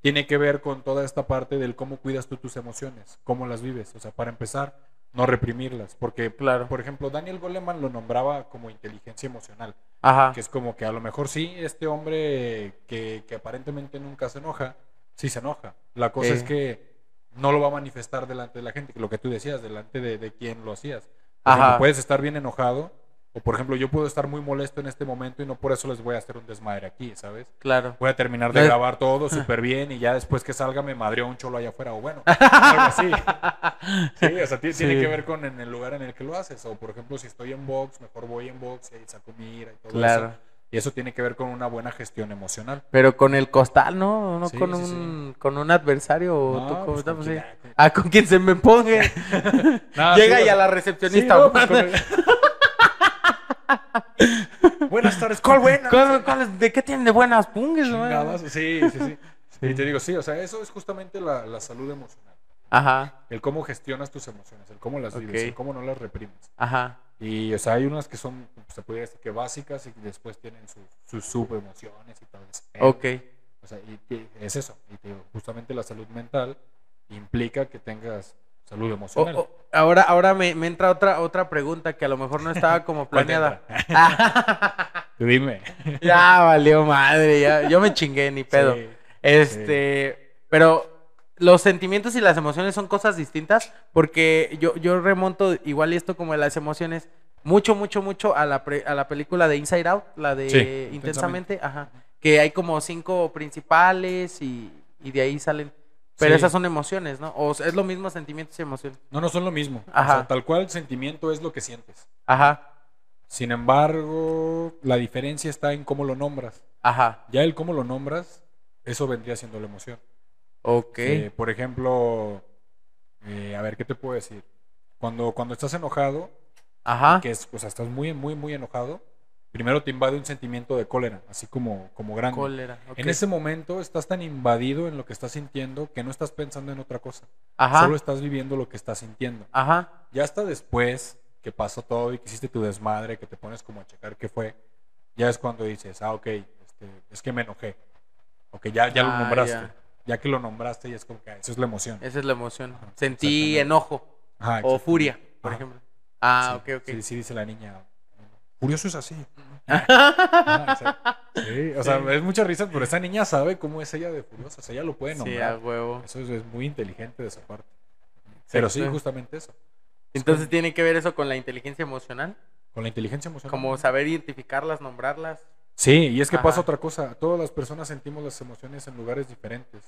[SPEAKER 2] Tiene que ver con toda esta parte del cómo cuidas tú tus emociones, cómo las vives. O sea, para empezar, no reprimirlas. Porque,
[SPEAKER 1] Claro.
[SPEAKER 2] por ejemplo, Daniel Goleman lo nombraba como inteligencia emocional.
[SPEAKER 1] Ajá.
[SPEAKER 2] Que es como que a lo mejor sí, este hombre que, que aparentemente nunca se enoja, sí se enoja. La cosa
[SPEAKER 1] Eh.
[SPEAKER 2] es que no lo va a manifestar delante de la gente, lo que tú decías, delante de, de quien lo hacías.
[SPEAKER 1] Ajá.
[SPEAKER 2] puedes estar bien enojado, o por ejemplo, yo puedo estar muy molesto en este momento y no por eso les voy a hacer un desmadre aquí, ¿sabes?
[SPEAKER 1] Claro.
[SPEAKER 2] Voy a terminar de grabar todo súper bien y ya después que salga me madreó un cholo allá afuera, o bueno, algo así. Sí, o sea, ti- tiene
[SPEAKER 1] Sí.
[SPEAKER 2] que ver con en el lugar en el que lo haces. O por ejemplo, si estoy en box, mejor voy en box y ahí saco mi ira y todo
[SPEAKER 1] Claro.
[SPEAKER 2] eso. Y eso tiene que ver con una buena gestión emocional.
[SPEAKER 1] Pero con el costal, ¿no? No
[SPEAKER 2] Sí,
[SPEAKER 1] con
[SPEAKER 2] sí,
[SPEAKER 1] un con un adversario o
[SPEAKER 2] No,
[SPEAKER 1] tú
[SPEAKER 2] pues, con quien- ah,
[SPEAKER 1] con quien se me ponga. Llega y a la recepcionista.
[SPEAKER 2] no, pues, el- Buenas tardes, ¿cuál buena?
[SPEAKER 1] ¿Cuál- cuál es- ¿De qué tienen de buenas pungues?
[SPEAKER 2] Sí, sí, sí. Y te digo, sí, o sea, eso es justamente la, la salud emocional.
[SPEAKER 1] Ajá,
[SPEAKER 2] El cómo gestionas tus emociones, el cómo las vives, el cómo no las reprimes.
[SPEAKER 1] ajá.
[SPEAKER 2] Y, o sea, hay unas que son, se podría decir que básicas y después tienen sus, subemociones y todo eso.
[SPEAKER 1] Ok.
[SPEAKER 2] O sea, y, y es eso. Y te digo, justamente la salud mental implica que tengas salud emocional.
[SPEAKER 1] ahora ahora me, me entra otra otra pregunta que a lo mejor no estaba como
[SPEAKER 2] ¿Cuál te
[SPEAKER 1] planeada.
[SPEAKER 2] Dime.
[SPEAKER 1] ya valió madre, ya. Yo me chingué, ni pedo.
[SPEAKER 2] Sí.
[SPEAKER 1] Este, pero los sentimientos y las emociones son cosas distintas porque yo, yo remonto igual esto como de las emociones mucho, mucho, mucho a la, pre- a la película de Inside Out, la de
[SPEAKER 2] Sí,
[SPEAKER 1] Intensamente, ajá, que hay como cinco principales y, y de ahí salen. Pero
[SPEAKER 2] Sí.
[SPEAKER 1] esas son emociones, ¿no? O es lo mismo sentimientos y emociones.
[SPEAKER 2] No, no son lo mismo. O
[SPEAKER 1] Ajá.
[SPEAKER 2] sea, tal cual el sentimiento es lo que sientes.
[SPEAKER 1] Ajá,
[SPEAKER 2] Sin embargo, la diferencia está en cómo lo nombras.
[SPEAKER 1] ajá,
[SPEAKER 2] Ya el cómo lo nombras, eso vendría siendo la emoción.
[SPEAKER 1] ok.
[SPEAKER 2] Eh, por ejemplo, eh, a ver, ¿qué te puedo decir? Cuando, cuando estás enojado,
[SPEAKER 1] Ajá,
[SPEAKER 2] que es, o sea, estás muy, muy, muy enojado, primero te invade un sentimiento de cólera, así como, como grande.
[SPEAKER 1] cólera. ok.
[SPEAKER 2] En ese momento estás tan invadido en lo que estás sintiendo que no estás pensando en otra cosa.
[SPEAKER 1] Ajá,
[SPEAKER 2] Solo estás viviendo lo que estás sintiendo.
[SPEAKER 1] ajá,
[SPEAKER 2] Ya hasta después que pasó todo y que hiciste tu desmadre, que te pones como a checar qué fue, ya es cuando dices, ah, ok, este, es que me enojé. Ok, ya, ya lo
[SPEAKER 1] Ah,
[SPEAKER 2] nombraste.
[SPEAKER 1] ya.
[SPEAKER 2] Ya. que lo nombraste, ya es como que ah, eso es la emoción.
[SPEAKER 1] esa es la emoción.
[SPEAKER 2] Ajá,
[SPEAKER 1] Sentí enojo
[SPEAKER 2] Ajá,
[SPEAKER 1] o furia, por
[SPEAKER 2] Ajá.
[SPEAKER 1] ejemplo. Ah,
[SPEAKER 2] Sí,
[SPEAKER 1] ok, ok.
[SPEAKER 2] Sí, sí, dice la niña. Furioso es así. Sí, o sea, es mucha risa, pero esa niña sabe cómo es ella de furiosa. O sea, ella lo puede
[SPEAKER 1] Sí, a
[SPEAKER 2] nombrar.
[SPEAKER 1] huevo.
[SPEAKER 2] Eso es, es muy inteligente de esa parte. Pero sí, justamente eso.
[SPEAKER 1] Entonces tiene que ver eso con la inteligencia emocional,
[SPEAKER 2] Con la inteligencia emocional.
[SPEAKER 1] como saber identificarlas, nombrarlas.
[SPEAKER 2] Sí, y es que
[SPEAKER 1] Ajá.
[SPEAKER 2] pasa otra cosa. Todas las personas sentimos las emociones en lugares diferentes.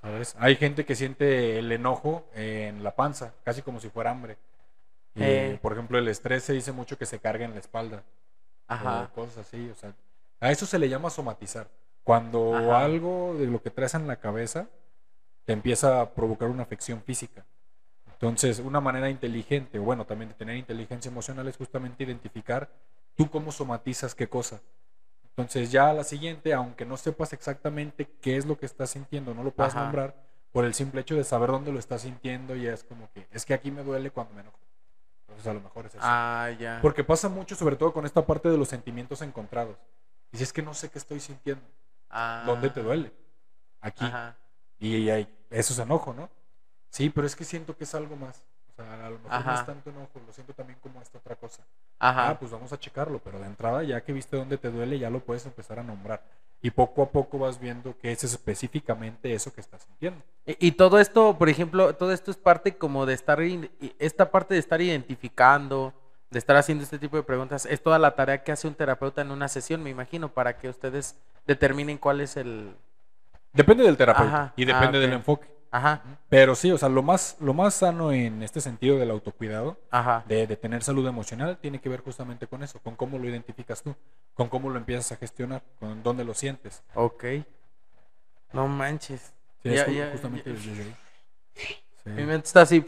[SPEAKER 2] ¿Sabes? Hay gente que siente el enojo en la panza, casi como si fuera hambre. Y,
[SPEAKER 1] Eh.
[SPEAKER 2] Por ejemplo, el estrés se dice mucho que se carga en la espalda.
[SPEAKER 1] Ajá.
[SPEAKER 2] o cosas así. O sea, a eso se le llama somatizar. Cuando
[SPEAKER 1] Ajá.
[SPEAKER 2] algo de lo que traes en la cabeza te empieza a provocar una afección física. Entonces, una manera inteligente, o bueno, también de tener inteligencia emocional es justamente identificar tú cómo somatizas qué cosa. Entonces, ya a la siguiente, aunque no sepas exactamente qué es lo que estás sintiendo, no lo puedas
[SPEAKER 1] Ajá.
[SPEAKER 2] nombrar, por el simple hecho de saber dónde lo estás sintiendo, ya es como que, es que aquí me duele cuando me enojo. Entonces, a lo mejor es eso.
[SPEAKER 1] Ah, ya.
[SPEAKER 2] Porque pasa mucho, sobre todo con esta parte de los sentimientos encontrados. Y si es que no sé qué estoy sintiendo,
[SPEAKER 1] Ah.
[SPEAKER 2] ¿dónde te duele? Aquí.
[SPEAKER 1] Ajá.
[SPEAKER 2] Y ahí, eso es enojo, ¿no? Sí, pero es que siento que es algo más. O sea, a lo mejor no es tanto enojo, lo siento también como esta otra cosa.
[SPEAKER 1] Ajá.
[SPEAKER 2] Ah, pues vamos a checarlo, pero de entrada, ya que viste dónde te duele, ya lo puedes empezar a nombrar. Y poco a poco vas viendo qué es específicamente eso que estás sintiendo.
[SPEAKER 1] Y, y todo esto, por ejemplo, todo esto es parte como de estar, esta parte de estar identificando, de estar haciendo este tipo de preguntas, es toda la tarea que hace un terapeuta en una sesión, me imagino, para que ustedes determinen cuál es el...
[SPEAKER 2] Depende del terapeuta
[SPEAKER 1] Ajá.
[SPEAKER 2] y
[SPEAKER 1] Ah,
[SPEAKER 2] depende
[SPEAKER 1] ok.
[SPEAKER 2] del enfoque.
[SPEAKER 1] Ajá,
[SPEAKER 2] Pero sí, o sea, lo más, lo más sano en este sentido del autocuidado
[SPEAKER 1] ajá.
[SPEAKER 2] de, de tener salud emocional tiene que ver justamente con eso, con cómo lo identificas tú, con cómo lo empiezas a gestionar, con dónde lo sientes.
[SPEAKER 1] Ok. No manches.
[SPEAKER 2] Sí,
[SPEAKER 1] Ya-
[SPEAKER 2] es
[SPEAKER 1] ya-
[SPEAKER 2] justamente
[SPEAKER 1] ya-
[SPEAKER 2] ahí. Sí.
[SPEAKER 1] Mi mente está así.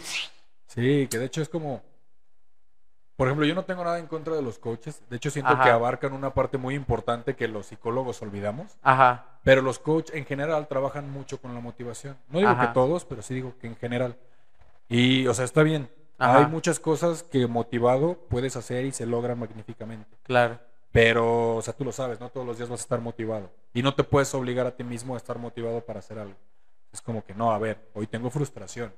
[SPEAKER 2] Sí, que de hecho es como, por ejemplo, yo no tengo nada en contra de los coaches, de hecho siento
[SPEAKER 1] Ajá.
[SPEAKER 2] que abarcan una parte muy importante que los psicólogos olvidamos,
[SPEAKER 1] Ajá.
[SPEAKER 2] Pero los coaches en general trabajan mucho con la motivación. No digo
[SPEAKER 1] Ajá.
[SPEAKER 2] que todos, pero sí digo que en general. Y, o sea, está bien.
[SPEAKER 1] Ajá.
[SPEAKER 2] Hay muchas cosas que motivado puedes hacer y se logran magníficamente.
[SPEAKER 1] Claro.
[SPEAKER 2] Pero, o sea, tú lo sabes, no todos los días vas a estar motivado. Y no te puedes obligar a ti mismo a estar motivado para hacer algo. Es como que, no, a ver, hoy tengo frustración.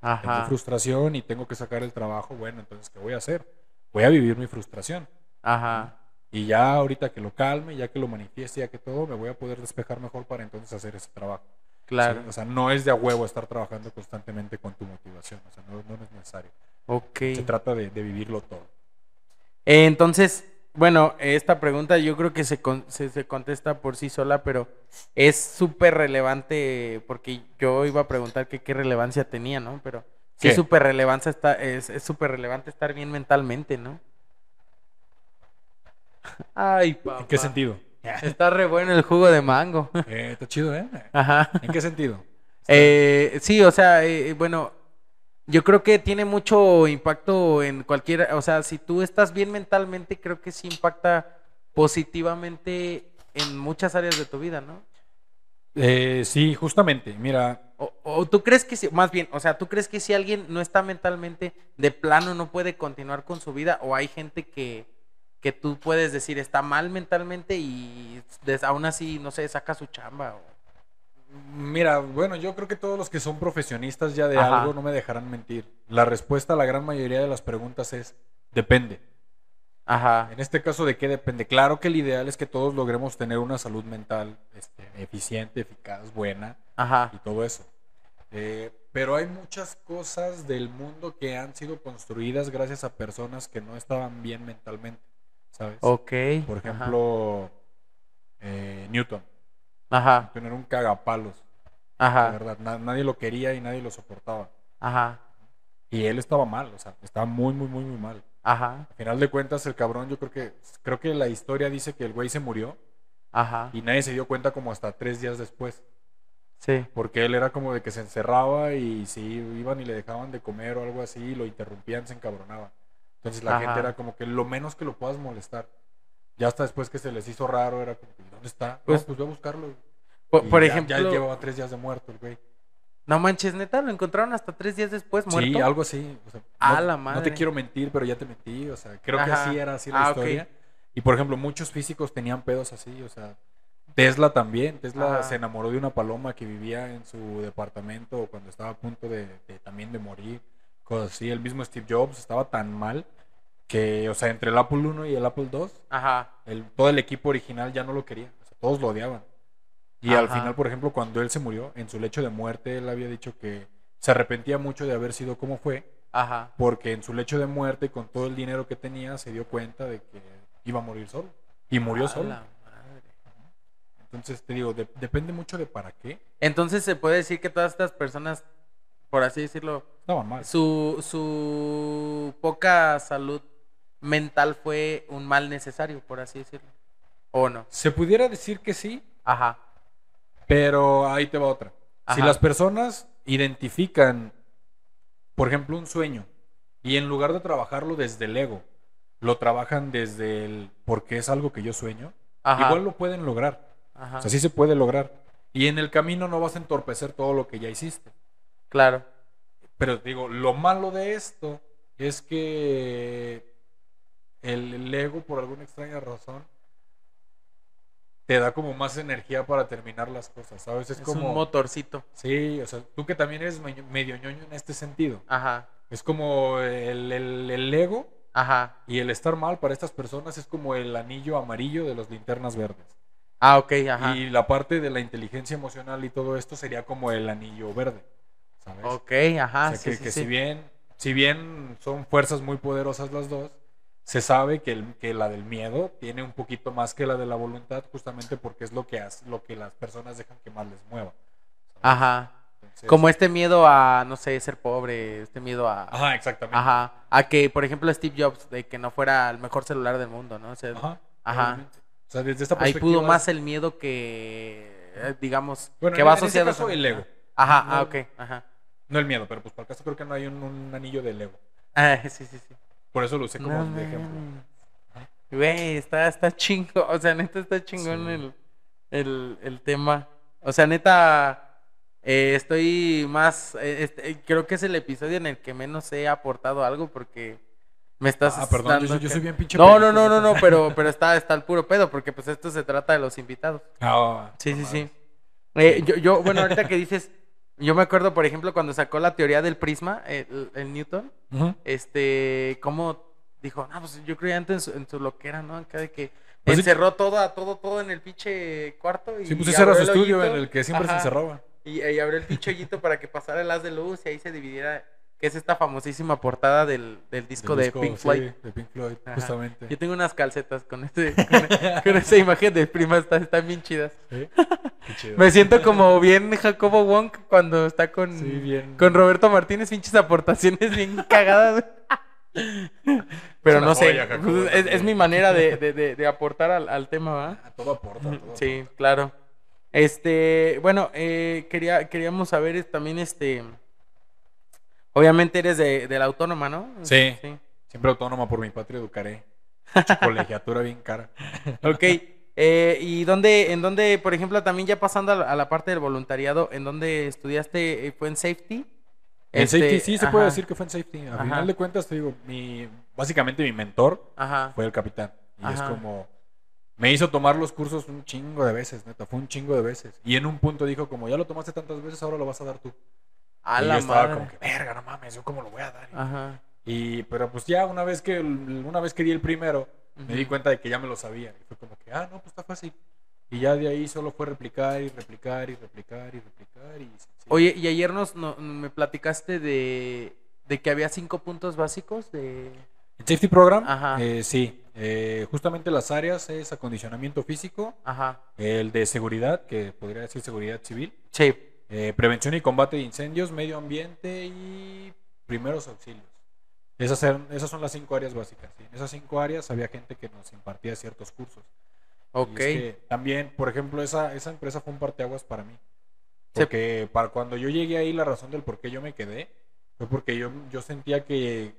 [SPEAKER 2] Tengo
[SPEAKER 1] Ajá.
[SPEAKER 2] frustración y tengo que sacar el trabajo. Bueno, entonces, ¿qué voy a hacer? Voy a vivir mi frustración.
[SPEAKER 1] Ajá.
[SPEAKER 2] Y ya ahorita que lo calme, ya que lo manifieste, ya que todo, me voy a poder despejar mejor para entonces hacer ese trabajo.
[SPEAKER 1] Claro.
[SPEAKER 2] ¿sí? O sea, no es de a huevo estar trabajando constantemente con tu motivación. O sea, no, no es necesario.
[SPEAKER 1] Ok.
[SPEAKER 2] Se trata de, de vivirlo todo.
[SPEAKER 1] Eh, entonces, bueno, esta pregunta yo creo que se, con- se, se contesta por sí sola, pero es súper relevante porque yo iba a preguntar que qué relevancia tenía, ¿no? Pero sí
[SPEAKER 2] ¿Qué?
[SPEAKER 1] es súper relevancia está, es, es súper relevante estar bien mentalmente, ¿no? Ay, papá.
[SPEAKER 2] ¿En qué sentido?
[SPEAKER 1] Está re bueno el jugo de mango.
[SPEAKER 2] Eh, está chido, ¿eh?
[SPEAKER 1] Ajá.
[SPEAKER 2] ¿En qué sentido?
[SPEAKER 1] Eh, sí, o sea, eh, bueno, yo creo que tiene mucho impacto en cualquier, o sea, si tú estás bien mentalmente, creo que sí impacta positivamente en muchas áreas de tu vida, ¿no?
[SPEAKER 2] Eh, sí, justamente. Mira,
[SPEAKER 1] O, o tú crees que si, más bien, o sea, tú crees que si alguien no está mentalmente de plano no puede continuar con su vida, o hay gente que, que tú puedes decir está mal mentalmente y aún así, no sé, saca su chamba. o-
[SPEAKER 2] Mira, bueno, yo creo que todos los que son profesionistas ya de
[SPEAKER 1] Ajá.
[SPEAKER 2] algo no me dejarán mentir. La respuesta a la gran mayoría de las preguntas es depende.
[SPEAKER 1] Ajá.
[SPEAKER 2] En este caso, ¿de qué depende? Claro que el ideal es que todos logremos tener una salud mental este, eficiente, eficaz, buena
[SPEAKER 1] Ajá.
[SPEAKER 2] y todo eso. Eh, pero hay muchas cosas del mundo que han sido construidas gracias a personas que no estaban bien mentalmente, ¿sabes?
[SPEAKER 1] Ok.
[SPEAKER 2] Por ejemplo, eh, Newton.
[SPEAKER 1] Ajá.
[SPEAKER 2] Newton era un cagapalos.
[SPEAKER 1] Ajá.
[SPEAKER 2] La verdad, na- nadie lo quería y nadie lo soportaba.
[SPEAKER 1] Ajá.
[SPEAKER 2] Y él estaba mal, o sea, estaba muy, muy, muy, muy mal.
[SPEAKER 1] Ajá.
[SPEAKER 2] Al final de cuentas, el cabrón, yo creo que, creo que la historia dice que el güey se murió
[SPEAKER 1] Ajá.
[SPEAKER 2] y nadie se dio cuenta como hasta tres días después.
[SPEAKER 1] Sí.
[SPEAKER 2] Porque él era como de que se encerraba y si iban y le dejaban de comer o algo así, lo interrumpían, se encabronaba. Entonces la
[SPEAKER 1] Ajá.
[SPEAKER 2] gente era como que lo menos que lo puedas molestar. Ya hasta después que se les hizo raro, era como, ¿dónde está?
[SPEAKER 1] Pues-
[SPEAKER 2] Pues, pues voy a buscarlo.
[SPEAKER 1] Por,
[SPEAKER 2] ya-
[SPEAKER 1] ejemplo,
[SPEAKER 2] Ya llevaba tres días de muerto el güey.
[SPEAKER 1] no manches, neta, lo encontraron hasta tres días después muerto.
[SPEAKER 2] Sí, algo así. o sea,
[SPEAKER 1] A
[SPEAKER 2] no,
[SPEAKER 1] la
[SPEAKER 2] no
[SPEAKER 1] madre.
[SPEAKER 2] te quiero mentir, pero ya te mentí. O sea, creo que así era así la
[SPEAKER 1] Ah,
[SPEAKER 2] historia. Y por ejemplo, muchos físicos tenían pedos así. O sea, Tesla también. Tesla
[SPEAKER 1] Ajá.
[SPEAKER 2] se enamoró de una paloma que vivía en su departamento cuando estaba a punto de, de también de morir. Cosas así. El mismo Steve Jobs estaba tan mal que, o sea, entre el Apple 1 y el Apple 2,
[SPEAKER 1] Ajá.
[SPEAKER 2] el, todo el equipo original ya no lo quería. O sea, todos lo odiaban. Y al final, por ejemplo, cuando él se murió, en su lecho de muerte, él había dicho que se arrepentía mucho de haber sido como fue,
[SPEAKER 1] Ajá.
[SPEAKER 2] porque en su lecho de muerte, con todo el dinero que tenía, se dio cuenta de que iba a morir solo. Y murió
[SPEAKER 1] A
[SPEAKER 2] solo.
[SPEAKER 1] la madre.
[SPEAKER 2] Entonces, te digo, de- depende mucho de para qué.
[SPEAKER 1] Entonces se puede decir que todas estas personas, por así decirlo,
[SPEAKER 2] mal.
[SPEAKER 1] su, su poca salud mental fue un mal necesario, por así decirlo. ¿O no?
[SPEAKER 2] Se pudiera decir que sí,
[SPEAKER 1] Ajá.
[SPEAKER 2] pero ahí te va otra. Si las personas identifican, por ejemplo, un sueño, y en lugar de trabajarlo desde el ego, lo trabajan desde el porque es algo que yo sueño,
[SPEAKER 1] Ajá.
[SPEAKER 2] igual lo pueden lograr.
[SPEAKER 1] Ajá.
[SPEAKER 2] O sea, sí se puede lograr. Y en el camino no vas a entorpecer todo lo que ya hiciste.
[SPEAKER 1] Claro.
[SPEAKER 2] Pero digo, lo malo de esto es que el, el ego, por alguna extraña razón, te da como más energía para terminar las cosas, ¿sabes? Es,
[SPEAKER 1] Es
[SPEAKER 2] como...
[SPEAKER 1] un motorcito.
[SPEAKER 2] Sí, o sea, tú que también eres medio, medio ñoño en este sentido.
[SPEAKER 1] Ajá.
[SPEAKER 2] Es como el, el- el ego
[SPEAKER 1] Ajá.
[SPEAKER 2] y el estar mal para estas personas es como el anillo amarillo de las linternas verdes.
[SPEAKER 1] Ah, ok, ajá.
[SPEAKER 2] Y la parte de la inteligencia emocional y todo esto sería como el anillo verde, ¿sabes?
[SPEAKER 1] Ok, ajá.
[SPEAKER 2] O sea,
[SPEAKER 1] sí,
[SPEAKER 2] que,
[SPEAKER 1] sí,
[SPEAKER 2] que
[SPEAKER 1] sí.
[SPEAKER 2] si bien si bien son fuerzas muy poderosas las dos, se sabe que, el- que la del miedo tiene un poquito más que la de la voluntad, justamente porque es lo que hace, lo que las personas dejan que más les mueva. ¿sabes?
[SPEAKER 1] Ajá.
[SPEAKER 2] Entonces-
[SPEAKER 1] Como este miedo a, no sé, ser pobre, este miedo a...
[SPEAKER 2] Ajá, exactamente.
[SPEAKER 1] Ajá. A que, por ejemplo, Steve Jobs, de que no fuera el mejor celular del mundo, ¿no? O sea,
[SPEAKER 2] Ajá.
[SPEAKER 1] Ajá.
[SPEAKER 2] O sea, desde esta
[SPEAKER 1] ahí
[SPEAKER 2] perspectiva
[SPEAKER 1] pudo más el miedo que, eh, digamos,
[SPEAKER 2] Bueno,
[SPEAKER 1] que
[SPEAKER 2] en-
[SPEAKER 1] va
[SPEAKER 2] en este
[SPEAKER 1] asociado
[SPEAKER 2] caso,
[SPEAKER 1] a-
[SPEAKER 2] el ego.
[SPEAKER 1] Ajá, ah, ok, ajá.
[SPEAKER 2] No el miedo, pero pues para el caso creo que no hay un, un anillo del ego.
[SPEAKER 1] Ah, sí, sí, sí.
[SPEAKER 2] Por eso lo usé como
[SPEAKER 1] No
[SPEAKER 2] de ejemplo.
[SPEAKER 1] Güey, está, está chingo, o sea, neta está chingón
[SPEAKER 2] Sí.
[SPEAKER 1] el, el, el tema. O sea, neta, eh, estoy más, eh, este, eh, creo que es el episodio en el que menos he aportado algo porque me estás
[SPEAKER 2] Ah, perdón, yo,
[SPEAKER 1] dando
[SPEAKER 2] yo
[SPEAKER 1] que-
[SPEAKER 2] soy bien pinche
[SPEAKER 1] No, no, no, no, no, pero, pero está, está el puro pedo porque pues esto se trata de los invitados.
[SPEAKER 2] Ah,
[SPEAKER 1] Sí, sí, sí. Eh, yo, yo, bueno, ahorita que dices, yo me acuerdo, por ejemplo, cuando sacó la teoría del prisma, el, el Newton,
[SPEAKER 2] Ujú.
[SPEAKER 1] este, cómo dijo, no, pues yo creía antes en su, en su loquera, ¿no? Acá de que,
[SPEAKER 2] Pues sí.
[SPEAKER 1] encerró todo, todo, todo en el pinche cuarto y
[SPEAKER 2] Sí, pues ese era su estudio en el que siempre
[SPEAKER 1] Ajá.
[SPEAKER 2] se encerraba.
[SPEAKER 1] Y, y abrió el pinche hoyito para que pasara el haz de luz y ahí se dividiera, que es esta famosísima portada del, del disco
[SPEAKER 2] Del
[SPEAKER 1] de Pink
[SPEAKER 2] sí,
[SPEAKER 1] Floyd.
[SPEAKER 2] de Pink Floyd,
[SPEAKER 1] Ajá.
[SPEAKER 2] justamente.
[SPEAKER 1] Yo tengo unas calcetas con, este, con, con esa imagen de prima, están, están bien chidas.
[SPEAKER 2] Sí, Qué chido.
[SPEAKER 1] Me siento como bien Jacobo Wong cuando está con,
[SPEAKER 2] Sí, bien.
[SPEAKER 1] con Roberto Martínez, pinches aportaciones bien cagadas. Pero no sé,
[SPEAKER 2] joya, Jacobo,
[SPEAKER 1] pues, es, mi manera de, de- de- de aportar al, al tema, ¿va?
[SPEAKER 2] Todo aporta, todo
[SPEAKER 1] Sí, claro. Este, bueno, eh, quería, queríamos saber también, este, obviamente eres de, de la autónoma, ¿no?
[SPEAKER 2] Sí. Siempre autónoma por mi patria educaré. Colegiatura bien cara.
[SPEAKER 1] Ok. eh, ¿Y dónde, en dónde, por ejemplo, también ya pasando a la, a la parte del voluntariado, en dónde estudiaste, eh, fue en safety?
[SPEAKER 2] En
[SPEAKER 1] Este,
[SPEAKER 2] safety sí se puede decir que fue en safety. A final de cuentas, te digo, mi, básicamente mi mentor
[SPEAKER 1] Ajá.
[SPEAKER 2] fue el capitán. Y es como, me hizo tomar los cursos un chingo de veces, neta, fue un chingo de veces. Y en un punto dijo como, ya lo tomaste tantas veces, ahora lo vas a dar tú.
[SPEAKER 1] A
[SPEAKER 2] y
[SPEAKER 1] la
[SPEAKER 2] yo estaba
[SPEAKER 1] madre.
[SPEAKER 2] como que, verga, no mames, yo cómo lo voy a dar.
[SPEAKER 1] Ajá.
[SPEAKER 2] Y, pero pues ya una vez que, una vez que di el primero, me di cuenta de que ya me lo sabía. Y fue como que, ah, no, pues está fácil. Y ya de ahí solo fue replicar y replicar y replicar y replicar y... sí.
[SPEAKER 1] Oye, y ayer nos, no- me platicaste de, de que había cinco puntos básicos de...
[SPEAKER 2] ¿El safety program?
[SPEAKER 1] Ajá.
[SPEAKER 2] Eh, sí. Eh, justamente las áreas es acondicionamiento físico,
[SPEAKER 1] Ajá.
[SPEAKER 2] el de seguridad, que podría decir seguridad civil,
[SPEAKER 1] Sí.
[SPEAKER 2] Eh, prevención y combate de incendios, medio ambiente y primeros auxilios. Esas, eran- esas son las cinco áreas básicas. ¿sí? En esas cinco áreas había gente que nos impartía ciertos cursos.
[SPEAKER 1] Ok.
[SPEAKER 2] es que también, por ejemplo, esa, esa empresa fue un parteaguas para mí.
[SPEAKER 1] Sí.
[SPEAKER 2] Porque para cuando yo llegué ahí, la razón del por qué yo me quedé fue porque yo, yo sentía que,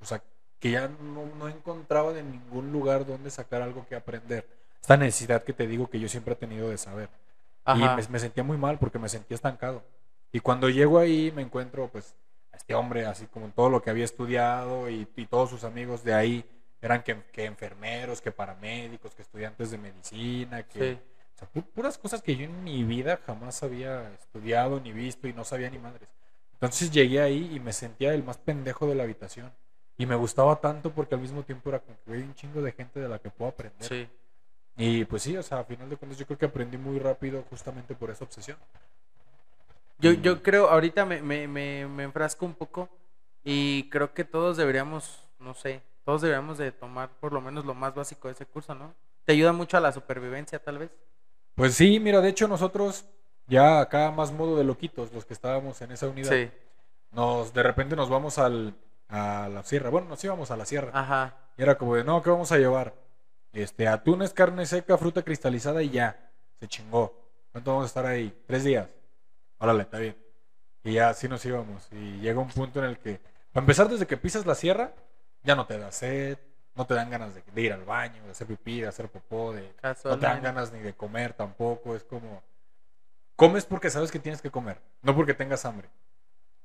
[SPEAKER 2] o sea, que ya no, no encontraba de ningún lugar donde sacar algo que aprender. Esta necesidad que te digo que yo siempre he tenido de saber.
[SPEAKER 1] Ajá.
[SPEAKER 2] Y me, me sentía muy mal porque me sentía estancado. Y cuando llego ahí me encuentro pues a este hombre así como todo lo que había estudiado y, y todos sus amigos de ahí eran que, que enfermeros, que paramédicos, que estudiantes de medicina, que
[SPEAKER 1] Sí.
[SPEAKER 2] o sea, pu- puras cosas que yo en mi vida jamás había estudiado ni visto y no sabía ni madres. Entonces llegué ahí y me sentía el más pendejo de la habitación. Y me gustaba tanto porque al mismo tiempo era como que hay un chingo de gente de la que puedo aprender.
[SPEAKER 1] Sí.
[SPEAKER 2] Y pues sí, o sea, a final de cuentas yo creo que aprendí muy rápido justamente por esa obsesión.
[SPEAKER 1] Yo, yo creo, ahorita me, me, me, me enfrasco un poco y creo que todos deberíamos, no sé, todos deberíamos de tomar por lo menos lo más básico de ese curso, ¿no? Te ayuda mucho a la supervivencia, tal vez.
[SPEAKER 2] Pues sí, mira, de hecho nosotros ya acá más modo de loquitos, los que estábamos en esa unidad,
[SPEAKER 1] Sí.
[SPEAKER 2] nos de repente nos vamos al, a la sierra. Bueno, nos íbamos a la sierra.
[SPEAKER 1] Ajá.
[SPEAKER 2] Y era como de, no, ¿qué vamos a llevar? Este, atunes, carne seca, fruta cristalizada y ya. Se chingó. ¿Cuánto vamos a estar ahí? Tres días. Órale, está bien. Y ya así nos íbamos. Y llega un punto en el que, para empezar, desde que pisas la sierra, ya no te da sed, no te dan ganas de, de ir al baño, de hacer pipí, de hacer popó, de, no te dan ganas ni de comer tampoco. Es como, comes porque sabes que tienes que comer, no porque tengas hambre.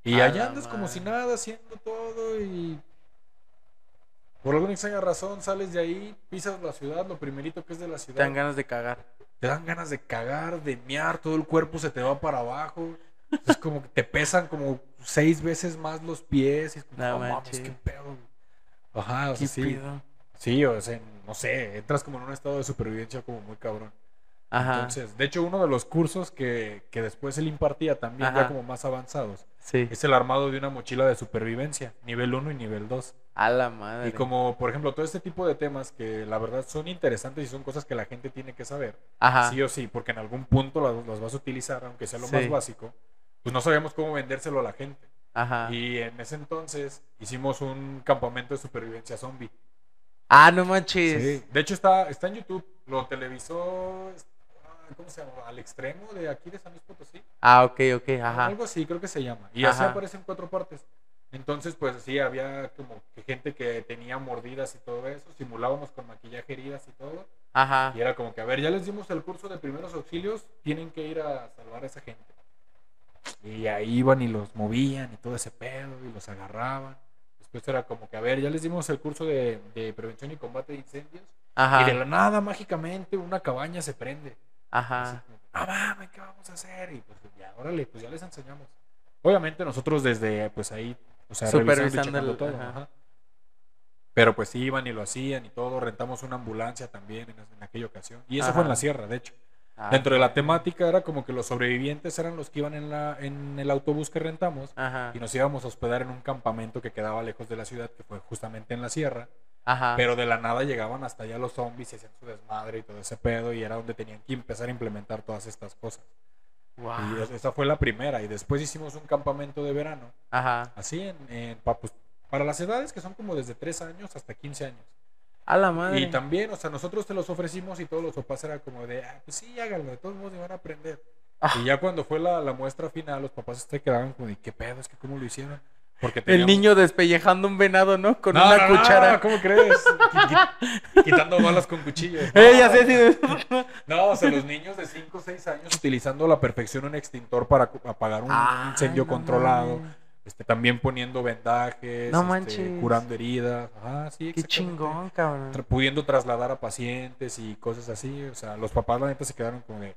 [SPEAKER 2] Y
[SPEAKER 1] A
[SPEAKER 2] allá andas como si nada, haciendo todo y por alguna extraña razón sales de ahí, pisas la ciudad, lo primerito que es de la
[SPEAKER 1] Te
[SPEAKER 2] ciudad,
[SPEAKER 1] dan ganas de cagar.
[SPEAKER 2] te dan ganas de cagar, de mear, todo el cuerpo se te va para abajo. Es como que te pesan como seis veces más los pies. Y es como,
[SPEAKER 1] No
[SPEAKER 2] mames, qué pedo. Ajá, o sea,
[SPEAKER 1] ¿Qué
[SPEAKER 2] sí.
[SPEAKER 1] pedo?
[SPEAKER 2] Sí, o sea, no sé, entras como en un estado de supervivencia como muy cabrón.
[SPEAKER 1] Ajá.
[SPEAKER 2] Entonces, de hecho, uno de los cursos que, que después él impartía también
[SPEAKER 1] Ajá.
[SPEAKER 2] ya como más avanzados
[SPEAKER 1] sí.
[SPEAKER 2] es el armado de una mochila de supervivencia, nivel 1 y nivel 2.
[SPEAKER 1] A la madre.
[SPEAKER 2] Y como, por ejemplo, todo este tipo de temas que la verdad son interesantes y son cosas que la gente tiene que saber,
[SPEAKER 1] Ajá.
[SPEAKER 2] sí o sí, porque en algún punto las, las vas a utilizar, aunque sea lo
[SPEAKER 1] Sí.
[SPEAKER 2] más básico, pues no sabíamos cómo vendérselo a la gente.
[SPEAKER 1] Ajá.
[SPEAKER 2] Y en ese entonces hicimos un campamento de supervivencia zombie.
[SPEAKER 1] Ah, no manches.
[SPEAKER 2] Sí. De hecho, está, está en YouTube. Lo televisó, ¿cómo se llama? Al extremo de aquí de San Luis Potosí.
[SPEAKER 1] Ah, ok, ok, ajá.
[SPEAKER 2] Algo así, creo que se llama. Y así
[SPEAKER 1] Ajá.
[SPEAKER 2] aparece en cuatro partes. Entonces, pues sí, había como que gente que tenía mordidas y todo eso. Simulábamos con maquillaje heridas y todo.
[SPEAKER 1] Ajá.
[SPEAKER 2] Y era como que, a ver, ya les dimos el curso de primeros auxilios, tienen que ir a salvar a esa gente. Y ahí iban y los movían y todo ese pedo y los agarraban. Después era como que, a ver, ya les dimos el curso de, de prevención y combate de incendios.
[SPEAKER 1] Ajá.
[SPEAKER 2] Y de la nada, mágicamente, una cabaña se prende.
[SPEAKER 1] Ajá.
[SPEAKER 2] ah, mames, ¿qué vamos a hacer? Y pues ya, órale, pues ya les enseñamos. Obviamente nosotros desde pues ahí, o sea,
[SPEAKER 1] Supervisando el-
[SPEAKER 2] todo.
[SPEAKER 1] ajá.
[SPEAKER 2] ajá. Pero pues iban y lo hacían y todo. Rentamos una ambulancia también en, en aquella ocasión. Y eso fue en la sierra, de hecho.
[SPEAKER 1] Ah,
[SPEAKER 2] Dentro de la temática era como que los sobrevivientes eran los que iban en, la, en el autobús que rentamos
[SPEAKER 1] Ajá.
[SPEAKER 2] y nos íbamos a hospedar en un campamento que quedaba lejos de la ciudad, que fue justamente en la sierra.
[SPEAKER 1] Ajá.
[SPEAKER 2] Pero de la nada llegaban hasta allá los zombies y hacían su desmadre y todo ese pedo y era donde tenían que empezar a implementar todas estas cosas.
[SPEAKER 1] Guau.
[SPEAKER 2] Y es- esa fue la primera y después hicimos un campamento de verano,
[SPEAKER 1] Ajá.
[SPEAKER 2] así en, en- pa- pues, para las edades que son como desde 3 años hasta 15 años.
[SPEAKER 1] A la madre.
[SPEAKER 2] Y también, o sea, nosotros te los ofrecimos y todos los papás era como de, ah, pues sí, háganlo, de todos modos van a aprender.
[SPEAKER 1] Ah.
[SPEAKER 2] Y ya cuando fue la, la muestra final, los papás se quedaban como de, ¿qué pedo? Es que cómo lo hicieron. Porque
[SPEAKER 1] El niño despellejando un venado, ¿no? Con
[SPEAKER 2] No,
[SPEAKER 1] una
[SPEAKER 2] no, no,
[SPEAKER 1] cuchara.
[SPEAKER 2] ¿Cómo crees? Qui- qui- Quitando balas con cuchillos.
[SPEAKER 1] Eh, ya sé, sí.
[SPEAKER 2] No, o sea, los niños de 5 o 6 años utilizando a la perfección un extintor para apagar un
[SPEAKER 1] Ay,
[SPEAKER 2] incendio controlado. Este, también poniendo vendajes,
[SPEAKER 1] No
[SPEAKER 2] este, curando heridas. Ah, sí,
[SPEAKER 1] Qué chingón, cabrón.
[SPEAKER 2] Pudiendo trasladar a pacientes y cosas así. O sea, los papás la neta se quedaron como de,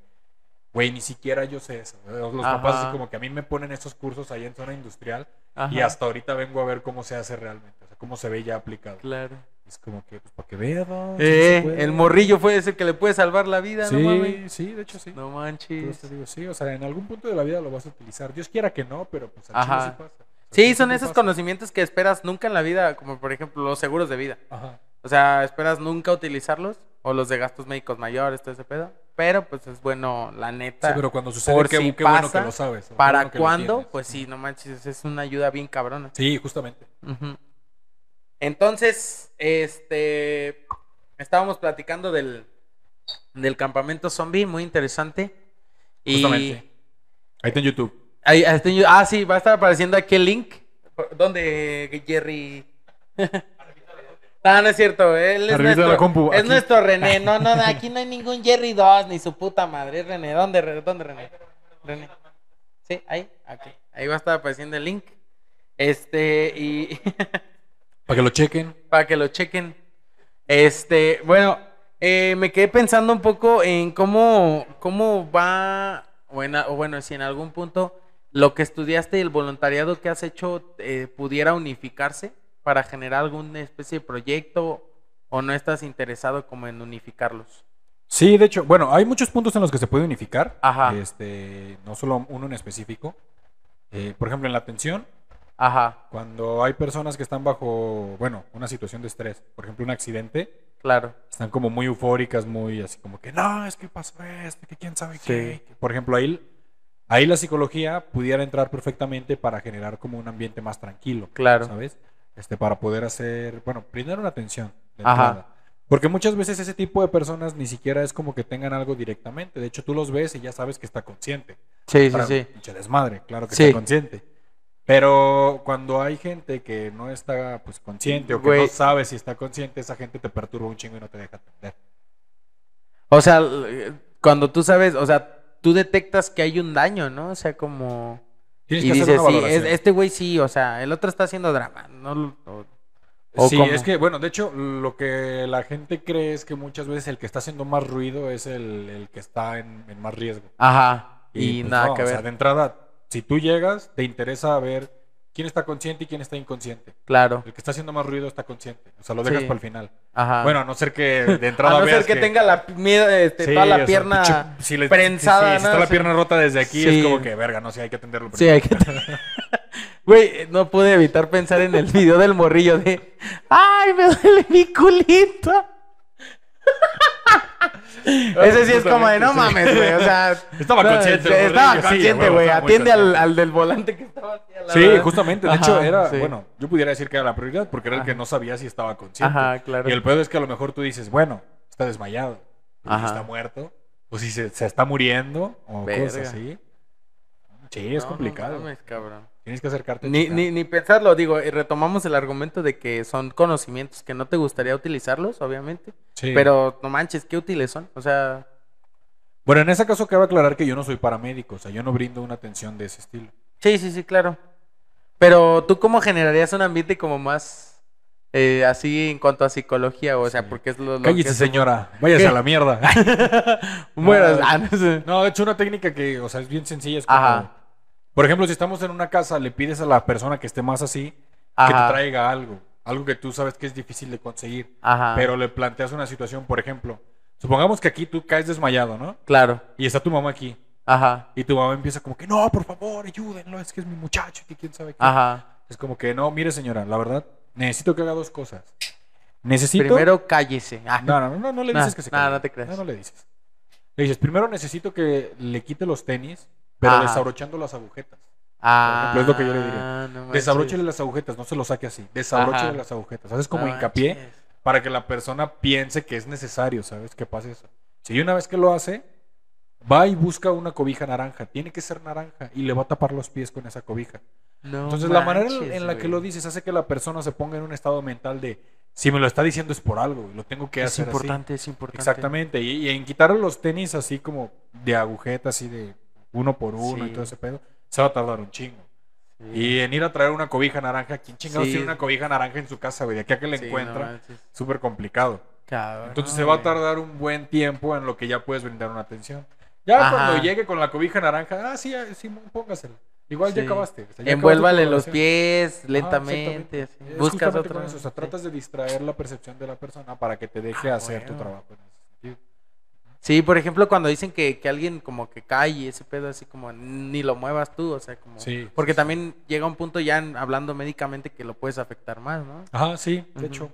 [SPEAKER 2] güey, ni siquiera yo sé eso. Los papás
[SPEAKER 1] Ajá.
[SPEAKER 2] así como que a mí me ponen estos cursos ahí en zona industrial
[SPEAKER 1] Ajá.
[SPEAKER 2] y hasta ahorita vengo a ver cómo se hace realmente, o sea, cómo se ve ya aplicado.
[SPEAKER 1] Claro.
[SPEAKER 2] Es como que, pues, para que vea, ¿no?
[SPEAKER 1] Eh, el morrillo fue ese que le puede salvar la vida,
[SPEAKER 2] Sí,
[SPEAKER 1] ¿no mames?
[SPEAKER 2] sí, de hecho sí.
[SPEAKER 1] No manches.
[SPEAKER 2] eso te digo, sí, o sea, en algún punto de la vida lo vas a utilizar. Dios quiera que no, pero pues al
[SPEAKER 1] Ajá.
[SPEAKER 2] sí pasa.
[SPEAKER 1] Sí, son esos
[SPEAKER 2] pasa.
[SPEAKER 1] conocimientos que esperas nunca en la vida, como por ejemplo los seguros de vida.
[SPEAKER 2] Ajá.
[SPEAKER 1] O sea, esperas nunca utilizarlos, o los de gastos médicos mayores, todo ese pedo. Pero pues es bueno, la neta.
[SPEAKER 2] Sí, pero cuando sucede,
[SPEAKER 1] por
[SPEAKER 2] qué,
[SPEAKER 1] si
[SPEAKER 2] qué bueno que lo sabes.
[SPEAKER 1] ¿Para
[SPEAKER 2] bueno
[SPEAKER 1] cuándo? Pues sí, no manches, es una ayuda bien cabrona.
[SPEAKER 2] Sí, justamente.
[SPEAKER 1] Entonces, este, estábamos platicando del, del campamento zombie, muy interesante. Y
[SPEAKER 2] Justamente. Ahí está en YouTube.
[SPEAKER 1] ahí- ahí estoy yo- ah, sí, va a estar apareciendo aquí el link. ¿Dónde, Jerry? Ah, no es cierto, él es, nuestro,
[SPEAKER 2] la compu,
[SPEAKER 1] es nuestro René. No, no, aquí no hay ningún Jerry 2, ni su puta madre, es René. ¿Dónde, dónde René? René. Sí, ahí, aquí. Ahí va a estar apareciendo el link. Este, y
[SPEAKER 2] Para que lo chequen.
[SPEAKER 1] para que lo chequen. Este, bueno, eh, me quedé pensando un poco en cómo, cómo va, o, en o bueno, si en algún punto lo que estudiaste y el voluntariado que has hecho eh, pudiera unificarse para generar alguna especie de proyecto o no estás interesado como en unificarlos.
[SPEAKER 2] Sí, de hecho, bueno, hay muchos puntos en los que se puede unificar.
[SPEAKER 1] Ajá.
[SPEAKER 2] Este, no solo uno en específico. Eh, por ejemplo, en la atención,
[SPEAKER 1] Ajá,
[SPEAKER 2] cuando hay personas que están bajo, bueno, una situación de estrés, por ejemplo, un accidente,
[SPEAKER 1] claro.
[SPEAKER 2] están como muy eufóricas, muy así como que no, es que pasó esto, que quién sabe qué. Por ejemplo, ahí, ahí la psicología pudiera entrar perfectamente para generar como un ambiente más tranquilo.
[SPEAKER 1] Claro.
[SPEAKER 2] ¿Sabes? Este, para poder hacer, bueno, brindar una atención. de
[SPEAKER 1] Ajá.
[SPEAKER 2] Porque muchas veces ese tipo de personas ni siquiera es como que tengan algo directamente. De hecho, tú los ves y ya sabes que está consciente.
[SPEAKER 1] Sí, sí,
[SPEAKER 2] Para-
[SPEAKER 1] sí.
[SPEAKER 2] pinche desmadre, claro que
[SPEAKER 1] Sí.
[SPEAKER 2] está consciente. Pero cuando hay gente que no está pues consciente o que
[SPEAKER 1] Güey.
[SPEAKER 2] no sabe si está consciente, esa gente te perturba un chingo y no te deja atender.
[SPEAKER 1] O sea, cuando tú sabes, o sea, tú detectas que hay un daño, ¿no? O sea, como...
[SPEAKER 2] Tienes
[SPEAKER 1] y
[SPEAKER 2] que
[SPEAKER 1] dices, sí, es- este güey sí, o sea, el otro está haciendo drama, ¿no? O- ¿O
[SPEAKER 2] sí,
[SPEAKER 1] cómo?
[SPEAKER 2] es que, bueno, de hecho, lo que la gente cree es que muchas veces el que está haciendo más ruido es el, el que está en, en más riesgo.
[SPEAKER 1] Ajá, y,
[SPEAKER 2] pues,
[SPEAKER 1] nada
[SPEAKER 2] no,
[SPEAKER 1] que
[SPEAKER 2] o
[SPEAKER 1] ver.
[SPEAKER 2] sea, de entrada, si tú llegas, te interesa ver quién está consciente y quién está inconsciente.
[SPEAKER 1] Claro,
[SPEAKER 2] El que está haciendo más ruido está consciente. O sea, lo dejas
[SPEAKER 1] Sí.
[SPEAKER 2] para el final.
[SPEAKER 1] ajá.
[SPEAKER 2] Bueno, a no ser que de entrada
[SPEAKER 1] a no
[SPEAKER 2] veas
[SPEAKER 1] ser que, tenga la, este,
[SPEAKER 2] Sí,
[SPEAKER 1] toda la
[SPEAKER 2] sea,
[SPEAKER 1] pierna
[SPEAKER 2] si le-
[SPEAKER 1] prensada,
[SPEAKER 2] sí, si
[SPEAKER 1] ¿no?
[SPEAKER 2] está la pierna rota desde aquí,
[SPEAKER 1] Sí.
[SPEAKER 2] es como que, verga, no sé, hay que atenderlo.
[SPEAKER 1] Sí, hay que... Güey, no pude evitar pensar en el video del morrillo de... ¡Ay, me duele mi culito! Ese sí es como de, no mames, güey, o sea...
[SPEAKER 2] Estaba
[SPEAKER 1] no,
[SPEAKER 2] consciente
[SPEAKER 1] sí, Estaba consciente,
[SPEAKER 2] güey,
[SPEAKER 1] güey, atiende al, al del volante que estaba así a la
[SPEAKER 2] Sí, justamente. De
[SPEAKER 1] Ajá,
[SPEAKER 2] hecho, era,
[SPEAKER 1] sí.
[SPEAKER 2] bueno, yo pudiera decir que era la prioridad porque era el que no sabía si estaba consciente.
[SPEAKER 1] Ajá, claro.
[SPEAKER 2] Y el peor es que a lo mejor tú dices, bueno, está desmayado, si
[SPEAKER 1] Ajá.
[SPEAKER 2] está muerto, o si se, se está muriendo, o
[SPEAKER 1] Verga.
[SPEAKER 2] cosas así. Sí, es
[SPEAKER 1] No, no
[SPEAKER 2] complicado.
[SPEAKER 1] mames, cabrón.
[SPEAKER 2] Tienes que acercarte.
[SPEAKER 1] Ni, ni, ni pensarlo, digo, y retomamos el argumento de que son conocimientos que no te gustaría utilizarlos, obviamente.
[SPEAKER 2] Sí.
[SPEAKER 1] Pero no manches, qué útiles son. O sea,
[SPEAKER 2] Bueno, en ese caso cabe aclarar que yo no soy paramédico, o sea, yo no brindo una atención de ese estilo.
[SPEAKER 1] sí, sí, sí, claro. Pero tú, ¿cómo generarías un ambiente como más eh, así en cuanto a psicología? O sea,
[SPEAKER 2] Sí.
[SPEAKER 1] porque es lo, lo
[SPEAKER 2] Cállese,
[SPEAKER 1] que
[SPEAKER 2] señora, váyase
[SPEAKER 1] ¿Qué?
[SPEAKER 2] a la mierda.
[SPEAKER 1] Mueras.
[SPEAKER 2] No,
[SPEAKER 1] no sé.
[SPEAKER 2] No, de hecho, una técnica que, o sea, es bien sencilla. Es como,
[SPEAKER 1] Ajá.
[SPEAKER 2] Por ejemplo, si estamos en una casa, le pides a la persona que esté más así que te traiga algo. algo que tú sabes que es difícil de conseguir,
[SPEAKER 1] Ajá.
[SPEAKER 2] pero le planteas una situación, por ejemplo, supongamos que aquí tú caes desmayado, ¿no?
[SPEAKER 1] Claro.
[SPEAKER 2] Y está tu mamá aquí.
[SPEAKER 1] Ajá.
[SPEAKER 2] Y tu mamá empieza como que, no, por favor, ayúdenlo, es que es mi muchacho, que quién sabe qué.
[SPEAKER 1] Ajá.
[SPEAKER 2] Es como que, no, mire señora, la verdad, necesito que haga dos cosas. Necesito...
[SPEAKER 1] Primero cállese. Ah,
[SPEAKER 2] No, no, no, no le
[SPEAKER 1] No,
[SPEAKER 2] dices que se
[SPEAKER 1] no,
[SPEAKER 2] calle.
[SPEAKER 1] no te creas.
[SPEAKER 2] No, no le dices. Le dices, primero necesito que le quite los tenis, pero
[SPEAKER 1] Ajá.
[SPEAKER 2] desabrochando las agujetas.
[SPEAKER 1] Ah,
[SPEAKER 2] ejemplo, es lo que yo le diría.
[SPEAKER 1] no manches.
[SPEAKER 2] Desabróchele las agujetas, no se lo saque así. Desabróchele
[SPEAKER 1] Ajá.
[SPEAKER 2] las agujetas. Haces como
[SPEAKER 1] No
[SPEAKER 2] hincapié
[SPEAKER 1] manches.
[SPEAKER 2] para que la persona piense que es necesario, ¿sabes? Que pase eso. Si una vez que lo hace, va y busca una cobija naranja. Tiene que ser naranja y le va a tapar los pies con esa cobija.
[SPEAKER 1] No
[SPEAKER 2] Entonces, la manera en- la que lo dices hace que la persona se ponga en un estado mental de, si me lo está diciendo es por algo, y lo tengo que
[SPEAKER 1] es
[SPEAKER 2] hacer así.
[SPEAKER 1] importante, es importante.
[SPEAKER 2] Exactamente, y, y en quitarle los tenis así como de agujeta, así de uno por uno y todo ese pedo, se va a tardar un chingo.
[SPEAKER 1] Sí.
[SPEAKER 2] Y en ir a traer una cobija naranja, ¿quién chingados
[SPEAKER 1] Sí.
[SPEAKER 2] tiene una cobija naranja en su casa, güey? De aquí a que la
[SPEAKER 1] no
[SPEAKER 2] encuentra, súper complicado.
[SPEAKER 1] Cabrón,
[SPEAKER 2] Entonces se va a tardar un buen tiempo en lo que ya puedes brindar una atención. Ya
[SPEAKER 1] Ajá.
[SPEAKER 2] cuando llegue con la cobija naranja, ah, sí, ah, sí, póngasela. Igual ya acabaste. o sea, ya
[SPEAKER 1] Envuélvale
[SPEAKER 2] acabaste
[SPEAKER 1] los pies lentamente.
[SPEAKER 2] exactamente.
[SPEAKER 1] así. Buscas otra.
[SPEAKER 2] eso, o sea, tratas de distraer la percepción de la persona para que te deje
[SPEAKER 1] Ah,
[SPEAKER 2] hacer tu trabajo.
[SPEAKER 1] Sí, por ejemplo, cuando dicen que, que alguien como que cae y ese pedo así como ni lo muevas tú, o sea, como...
[SPEAKER 2] Sí,
[SPEAKER 1] Porque
[SPEAKER 2] sí,
[SPEAKER 1] también llega un punto ya hablando médicamente que lo puedes afectar más, ¿no?
[SPEAKER 2] Ajá, sí, de hecho,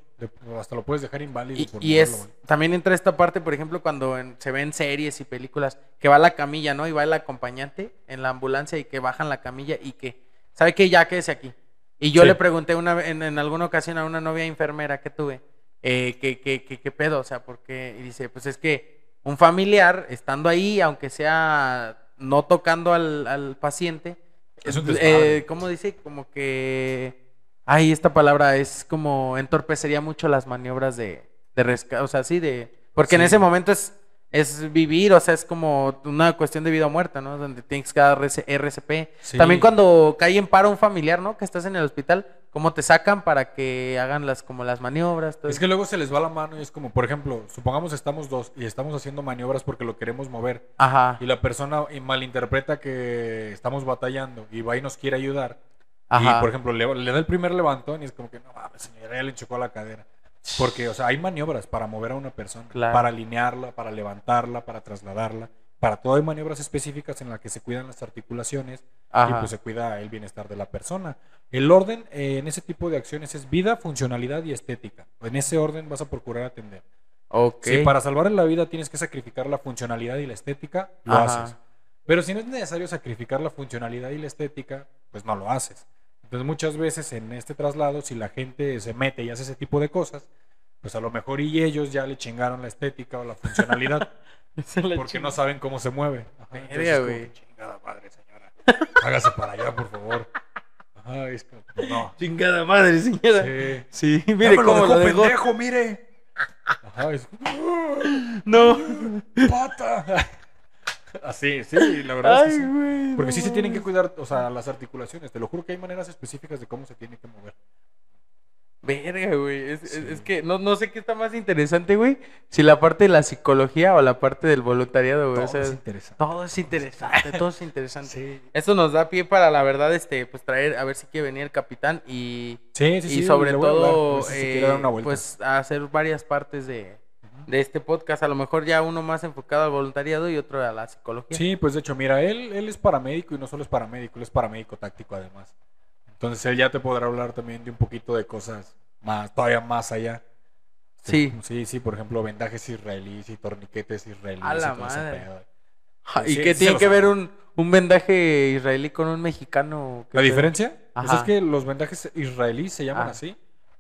[SPEAKER 2] hasta lo puedes dejar inválido.
[SPEAKER 1] Y,
[SPEAKER 2] por
[SPEAKER 1] y
[SPEAKER 2] moverlo,
[SPEAKER 1] es, también entra esta parte, por ejemplo, cuando en- se ven series y películas, que va la camilla, ¿no? Y va el acompañante en la ambulancia y que bajan la camilla y que, ¿sabe qué? Ya quédese aquí. Y yo
[SPEAKER 2] Sí.
[SPEAKER 1] le pregunté una, en, en alguna ocasión a una novia enfermera que tuve, eh, que, que, que- qué pedo, o sea, porque, y dice, pues es que un familiar estando ahí, aunque sea no tocando al, al paciente,
[SPEAKER 2] Es un
[SPEAKER 1] eh. ¿cómo dice? Como que, ay, esta palabra es como entorpecería mucho las maniobras de, de rescate, o sea, sí, de, porque en ese momento es, es vivir, o sea, es como una cuestión de vida o muerte, ¿no? Donde tienes que dar RC RCP.
[SPEAKER 2] Sí.
[SPEAKER 1] También cuando cae en paro un familiar, ¿no? Que estás en el hospital, ¿cómo te sacan para que hagan las, como las maniobras? todo
[SPEAKER 2] Es que luego se les va la mano y es como, por ejemplo, supongamos estamos dos y estamos haciendo maniobras porque lo queremos mover
[SPEAKER 1] Ajá,
[SPEAKER 2] y la persona malinterpreta que estamos batallando y va y nos quiere ayudar.
[SPEAKER 1] ajá.
[SPEAKER 2] Y, por ejemplo, le, le da el primer levantón y es como que, no mames, señora, ya le chocó la cadera. Porque, o sea, hay maniobras para mover a una persona,
[SPEAKER 1] Claro.
[SPEAKER 2] para alinearla, para levantarla, para trasladarla. Para todo hay maniobras específicas en las que se cuidan las articulaciones y
[SPEAKER 1] Ajá.
[SPEAKER 2] pues se cuida el bienestar de la persona. El orden eh, en ese tipo de acciones es vida, funcionalidad y estética. En ese orden vas a procurar atender.
[SPEAKER 1] ok.
[SPEAKER 2] Si para salvar la vida tienes que sacrificar la funcionalidad y la estética, lo
[SPEAKER 1] Ajá.
[SPEAKER 2] haces. Pero si no es necesario sacrificar la funcionalidad y la estética, pues no lo haces. Entonces muchas veces en este traslado, si la gente se mete y hace ese tipo de cosas, pues a lo mejor y ellos ya le chingaron la estética o la funcionalidad porque no saben cómo se mueve. Ajá,
[SPEAKER 1] güey.
[SPEAKER 2] chingada madre, señora. Hágase para allá, por favor. Ajá, es como, no.
[SPEAKER 1] Chingada madre, señora.
[SPEAKER 2] Sí.
[SPEAKER 1] Sí,
[SPEAKER 2] Ya
[SPEAKER 1] mire cómo
[SPEAKER 2] dejó
[SPEAKER 1] lo dejó.
[SPEAKER 2] pendejo, mire. Ajá, es
[SPEAKER 1] No.
[SPEAKER 2] pata. Así, sí, la verdad es que sí.
[SPEAKER 1] güey.
[SPEAKER 2] Porque
[SPEAKER 1] no
[SPEAKER 2] sí se tienen que cuidar, o sea, las articulaciones. Te lo juro que hay maneras específicas de cómo se tiene que mover.
[SPEAKER 1] Verga, güey. Es, es-
[SPEAKER 2] Sí.
[SPEAKER 1] es que no, no sé qué está más interesante, güey. Si la parte de la psicología o la parte del voluntariado, güey.
[SPEAKER 2] Todo
[SPEAKER 1] o sea,
[SPEAKER 2] es interesante.
[SPEAKER 1] todo es interesante, todo es interesante.
[SPEAKER 2] Sí.
[SPEAKER 1] Esto nos da pie para, la verdad, este, pues traer, a ver si quiere venir el capitán y,
[SPEAKER 2] Sí, sí,
[SPEAKER 1] y sobre todo,
[SPEAKER 2] si
[SPEAKER 1] eh,
[SPEAKER 2] dar una
[SPEAKER 1] pues hacer varias partes de, de este podcast. A lo mejor ya uno más enfocado al voluntariado y otro a la psicología.
[SPEAKER 2] Sí, pues de hecho, mira, él, él es paramédico y no solo es paramédico, él es paramédico táctico además. Entonces él ya te podrá hablar también de un poquito de cosas más, todavía más allá.
[SPEAKER 1] Sí.
[SPEAKER 2] Sí, sí, por ejemplo, vendajes israelíes y torniquetes israelíes.
[SPEAKER 1] A la
[SPEAKER 2] y
[SPEAKER 1] madre.
[SPEAKER 2] pedo.
[SPEAKER 1] ¿Y
[SPEAKER 2] Sí,
[SPEAKER 1] qué
[SPEAKER 2] sí
[SPEAKER 1] tiene que ver un, un vendaje israelí con un mexicano? ¿Qué
[SPEAKER 2] ¿La
[SPEAKER 1] pedo?
[SPEAKER 2] diferencia? Pues es que los vendajes israelíes se llaman
[SPEAKER 1] Ah.
[SPEAKER 2] así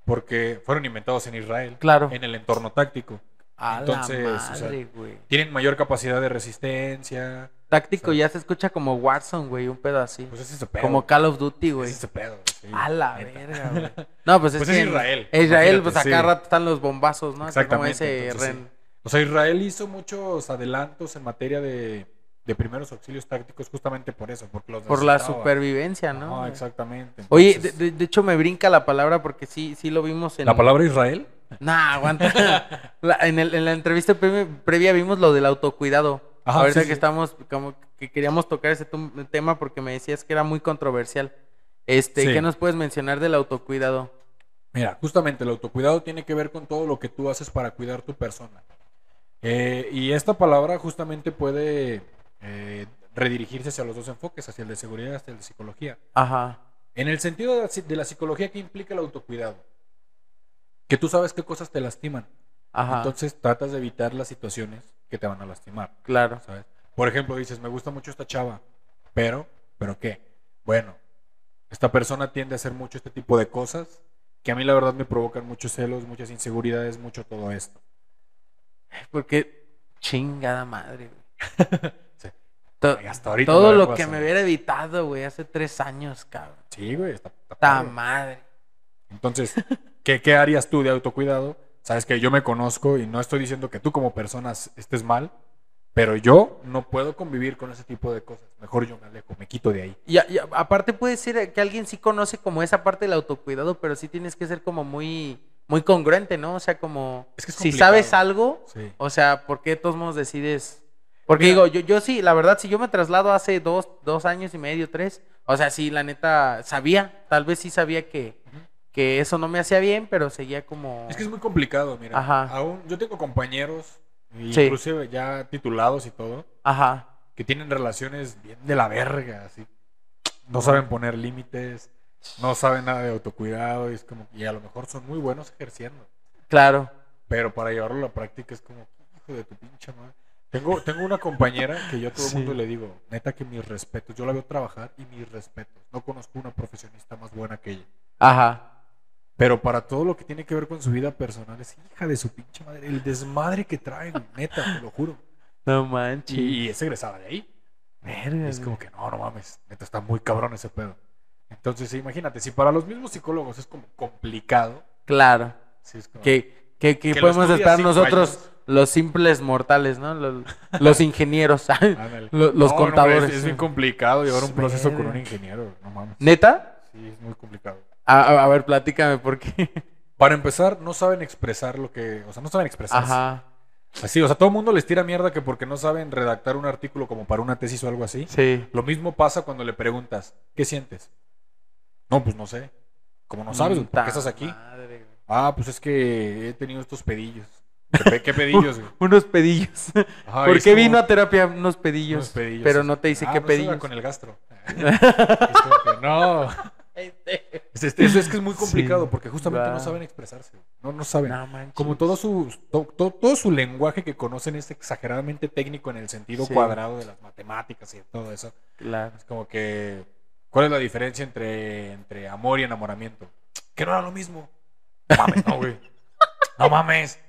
[SPEAKER 2] porque fueron inventados en Israel,
[SPEAKER 1] Claro.
[SPEAKER 2] en el entorno táctico.
[SPEAKER 1] A
[SPEAKER 2] Entonces,
[SPEAKER 1] la
[SPEAKER 2] o sea,
[SPEAKER 1] madre.
[SPEAKER 2] Tienen mayor capacidad de resistencia.
[SPEAKER 1] Táctico ya se escucha como Warzone, güey, un pedo así.
[SPEAKER 2] Pues es ese pedo.
[SPEAKER 1] como Call of Duty,
[SPEAKER 2] Es
[SPEAKER 1] güey.
[SPEAKER 2] ese pedo. sí,
[SPEAKER 1] A la
[SPEAKER 2] neta.
[SPEAKER 1] verga, güey. No, pues es
[SPEAKER 2] Pues es Israel,
[SPEAKER 1] Israel, pues acá rato están los bombazos, ¿no? Como
[SPEAKER 2] Exactamente,
[SPEAKER 1] ese
[SPEAKER 2] entonces,
[SPEAKER 1] ren.
[SPEAKER 2] O sea, Israel hizo muchos adelantos en materia de, de primeros auxilios tácticos justamente por eso, porque los
[SPEAKER 1] Por la supervivencia, ¿no? Güey?
[SPEAKER 2] exactamente.
[SPEAKER 1] Oye, de, hecho me brinca la palabra porque sí, sí lo vimos en...
[SPEAKER 2] ¿La palabra Israel?
[SPEAKER 1] Nah, aguanta. La- en, el- en la entrevista pre- previa vimos lo del autocuidado.
[SPEAKER 2] Ajá,
[SPEAKER 1] Ahorita
[SPEAKER 2] sí,
[SPEAKER 1] que
[SPEAKER 2] sí.
[SPEAKER 1] estamos, como que queríamos tocar ese tema porque me decías que era muy controversial. Este,
[SPEAKER 2] Sí.
[SPEAKER 1] ¿qué nos puedes mencionar del autocuidado?
[SPEAKER 2] Mira, justamente el autocuidado tiene que ver con todo lo que tú haces para cuidar tu persona. Eh, y esta palabra justamente puede eh, redirigirse hacia los dos enfoques, hacia el de seguridad y hacia el de psicología.
[SPEAKER 1] Ajá.
[SPEAKER 2] En el sentido de la, de la psicología, ¿qué implica el autocuidado? Que tú sabes qué cosas te lastiman.
[SPEAKER 1] Ajá.
[SPEAKER 2] Entonces tratas de evitar las situaciones que te van a lastimar.
[SPEAKER 1] claro.
[SPEAKER 2] ¿sabes? Por ejemplo, dices, me gusta mucho esta chava, pero, ¿pero qué? Bueno, esta persona tiende a hacer mucho este tipo de cosas que a mí la verdad me provocan muchos celos, muchas inseguridades, mucho todo esto.
[SPEAKER 1] Porque chingada madre, güey.
[SPEAKER 2] Sí.
[SPEAKER 1] To-
[SPEAKER 2] Y hasta ahorita
[SPEAKER 1] todo lo que me hubiera evitado, güey, hace tres años, cabrón.
[SPEAKER 2] Sí, güey, está, está
[SPEAKER 1] madre.
[SPEAKER 2] Entonces, ¿qué, ¿qué harías tú de autocuidado? Sabes que yo me conozco y no estoy diciendo que tú como persona estés mal, pero yo no puedo convivir con ese tipo de cosas. Mejor yo me alejo, me quito de ahí.
[SPEAKER 1] Y, a- y a- aparte puede ser que alguien sí conoce como esa parte del autocuidado, pero sí tienes que ser como muy, muy congruente, ¿no? O sea, como
[SPEAKER 2] Es que es
[SPEAKER 1] si sabes algo,
[SPEAKER 2] Sí.
[SPEAKER 1] o sea, ¿por qué de todos modos decides? Porque
[SPEAKER 2] Mira.
[SPEAKER 1] digo, yo, yo sí, la verdad, si yo me traslado hace dos, dos años y medio, tres, o sea, sí, la neta, sabía, tal vez sí sabía que, que eso no me hacía bien, pero seguía como...
[SPEAKER 2] Es que es muy complicado, mira.
[SPEAKER 1] Ajá.
[SPEAKER 2] Aún yo tengo compañeros,
[SPEAKER 1] Sí.
[SPEAKER 2] inclusive ya titulados y todo,
[SPEAKER 1] Ajá,
[SPEAKER 2] que tienen relaciones bien de la verga, así. No saben poner límites, no saben nada de autocuidado y es como y a lo mejor son muy buenos ejerciendo,
[SPEAKER 1] claro.
[SPEAKER 2] pero para llevarlo a la práctica es como hijo de tu pinche madre. Tengo, tengo una compañera que yo a todo el
[SPEAKER 1] Sí.
[SPEAKER 2] mundo le digo, neta que mis respetos, yo la veo trabajar y mis respetos. No conozco una profesionista más buena que ella.
[SPEAKER 1] Ajá.
[SPEAKER 2] Pero para todo lo que tiene que ver con su vida personal, es hija de su pinche madre. El desmadre que trae, güey, neta, te lo juro.
[SPEAKER 1] No manches.
[SPEAKER 2] Y, es egresada de ahí.
[SPEAKER 1] Verga,
[SPEAKER 2] es como que no, no mames, neta, está muy cabrón ese pedo. Entonces, imagínate, si para los mismos psicólogos es como complicado,
[SPEAKER 1] Claro.
[SPEAKER 2] sí es como.
[SPEAKER 1] Que, que, que podemos estar nosotros,
[SPEAKER 2] años.
[SPEAKER 1] los simples mortales, ¿no? Los, los ingenieros. Los
[SPEAKER 2] No, no,
[SPEAKER 1] contadores.
[SPEAKER 2] es, es bien complicado llevar un proceso con un ingeniero, no mames.
[SPEAKER 1] ¿Neta?
[SPEAKER 2] Sí, es muy complicado.
[SPEAKER 1] A, ver, platícame por qué.
[SPEAKER 2] Para empezar, no saben expresar lo que. O sea, no saben expresarse.
[SPEAKER 1] Ajá.
[SPEAKER 2] Así, o sea, todo el mundo les tira mierda que porque no saben redactar un artículo como para una tesis o algo así.
[SPEAKER 1] Sí.
[SPEAKER 2] Lo mismo pasa cuando le preguntas, ¿qué sientes? No, pues no sé. Como no sabes, güey, ¿por
[SPEAKER 1] Ta
[SPEAKER 2] qué estás aquí?
[SPEAKER 1] madre.
[SPEAKER 2] Ah, pues es que he tenido estos pedillos. ¿Qué, pe- qué pedillos, güey?
[SPEAKER 1] Unos pedillos.
[SPEAKER 2] Ajá,
[SPEAKER 1] ¿Por qué
[SPEAKER 2] como
[SPEAKER 1] vino a terapia unos pedillos?
[SPEAKER 2] unos pedillos.
[SPEAKER 1] Pero no te dice
[SPEAKER 2] Ah,
[SPEAKER 1] qué
[SPEAKER 2] no
[SPEAKER 1] pedillos.
[SPEAKER 2] con el gastro. Es como que, no. Es, es- es- que es muy complicado
[SPEAKER 1] Sí,
[SPEAKER 2] porque justamente
[SPEAKER 1] va.
[SPEAKER 2] no saben expresarse. güey. No, no saben.
[SPEAKER 1] No.
[SPEAKER 2] Como todo su, to- to- todo su lenguaje que conocen es exageradamente técnico en el sentido
[SPEAKER 1] Sí.
[SPEAKER 2] cuadrado de las matemáticas y de todo eso.
[SPEAKER 1] Claro.
[SPEAKER 2] Es como que, ¿cuál es la diferencia entre, entre amor y enamoramiento? Que no era lo mismo. No mames, no, güey. No mames.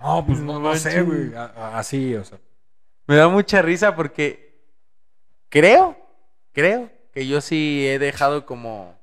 [SPEAKER 2] No, pues no,
[SPEAKER 1] No
[SPEAKER 2] sé, güey. Así, o sea.
[SPEAKER 1] Me da mucha risa porque creo, creo que yo sí he dejado como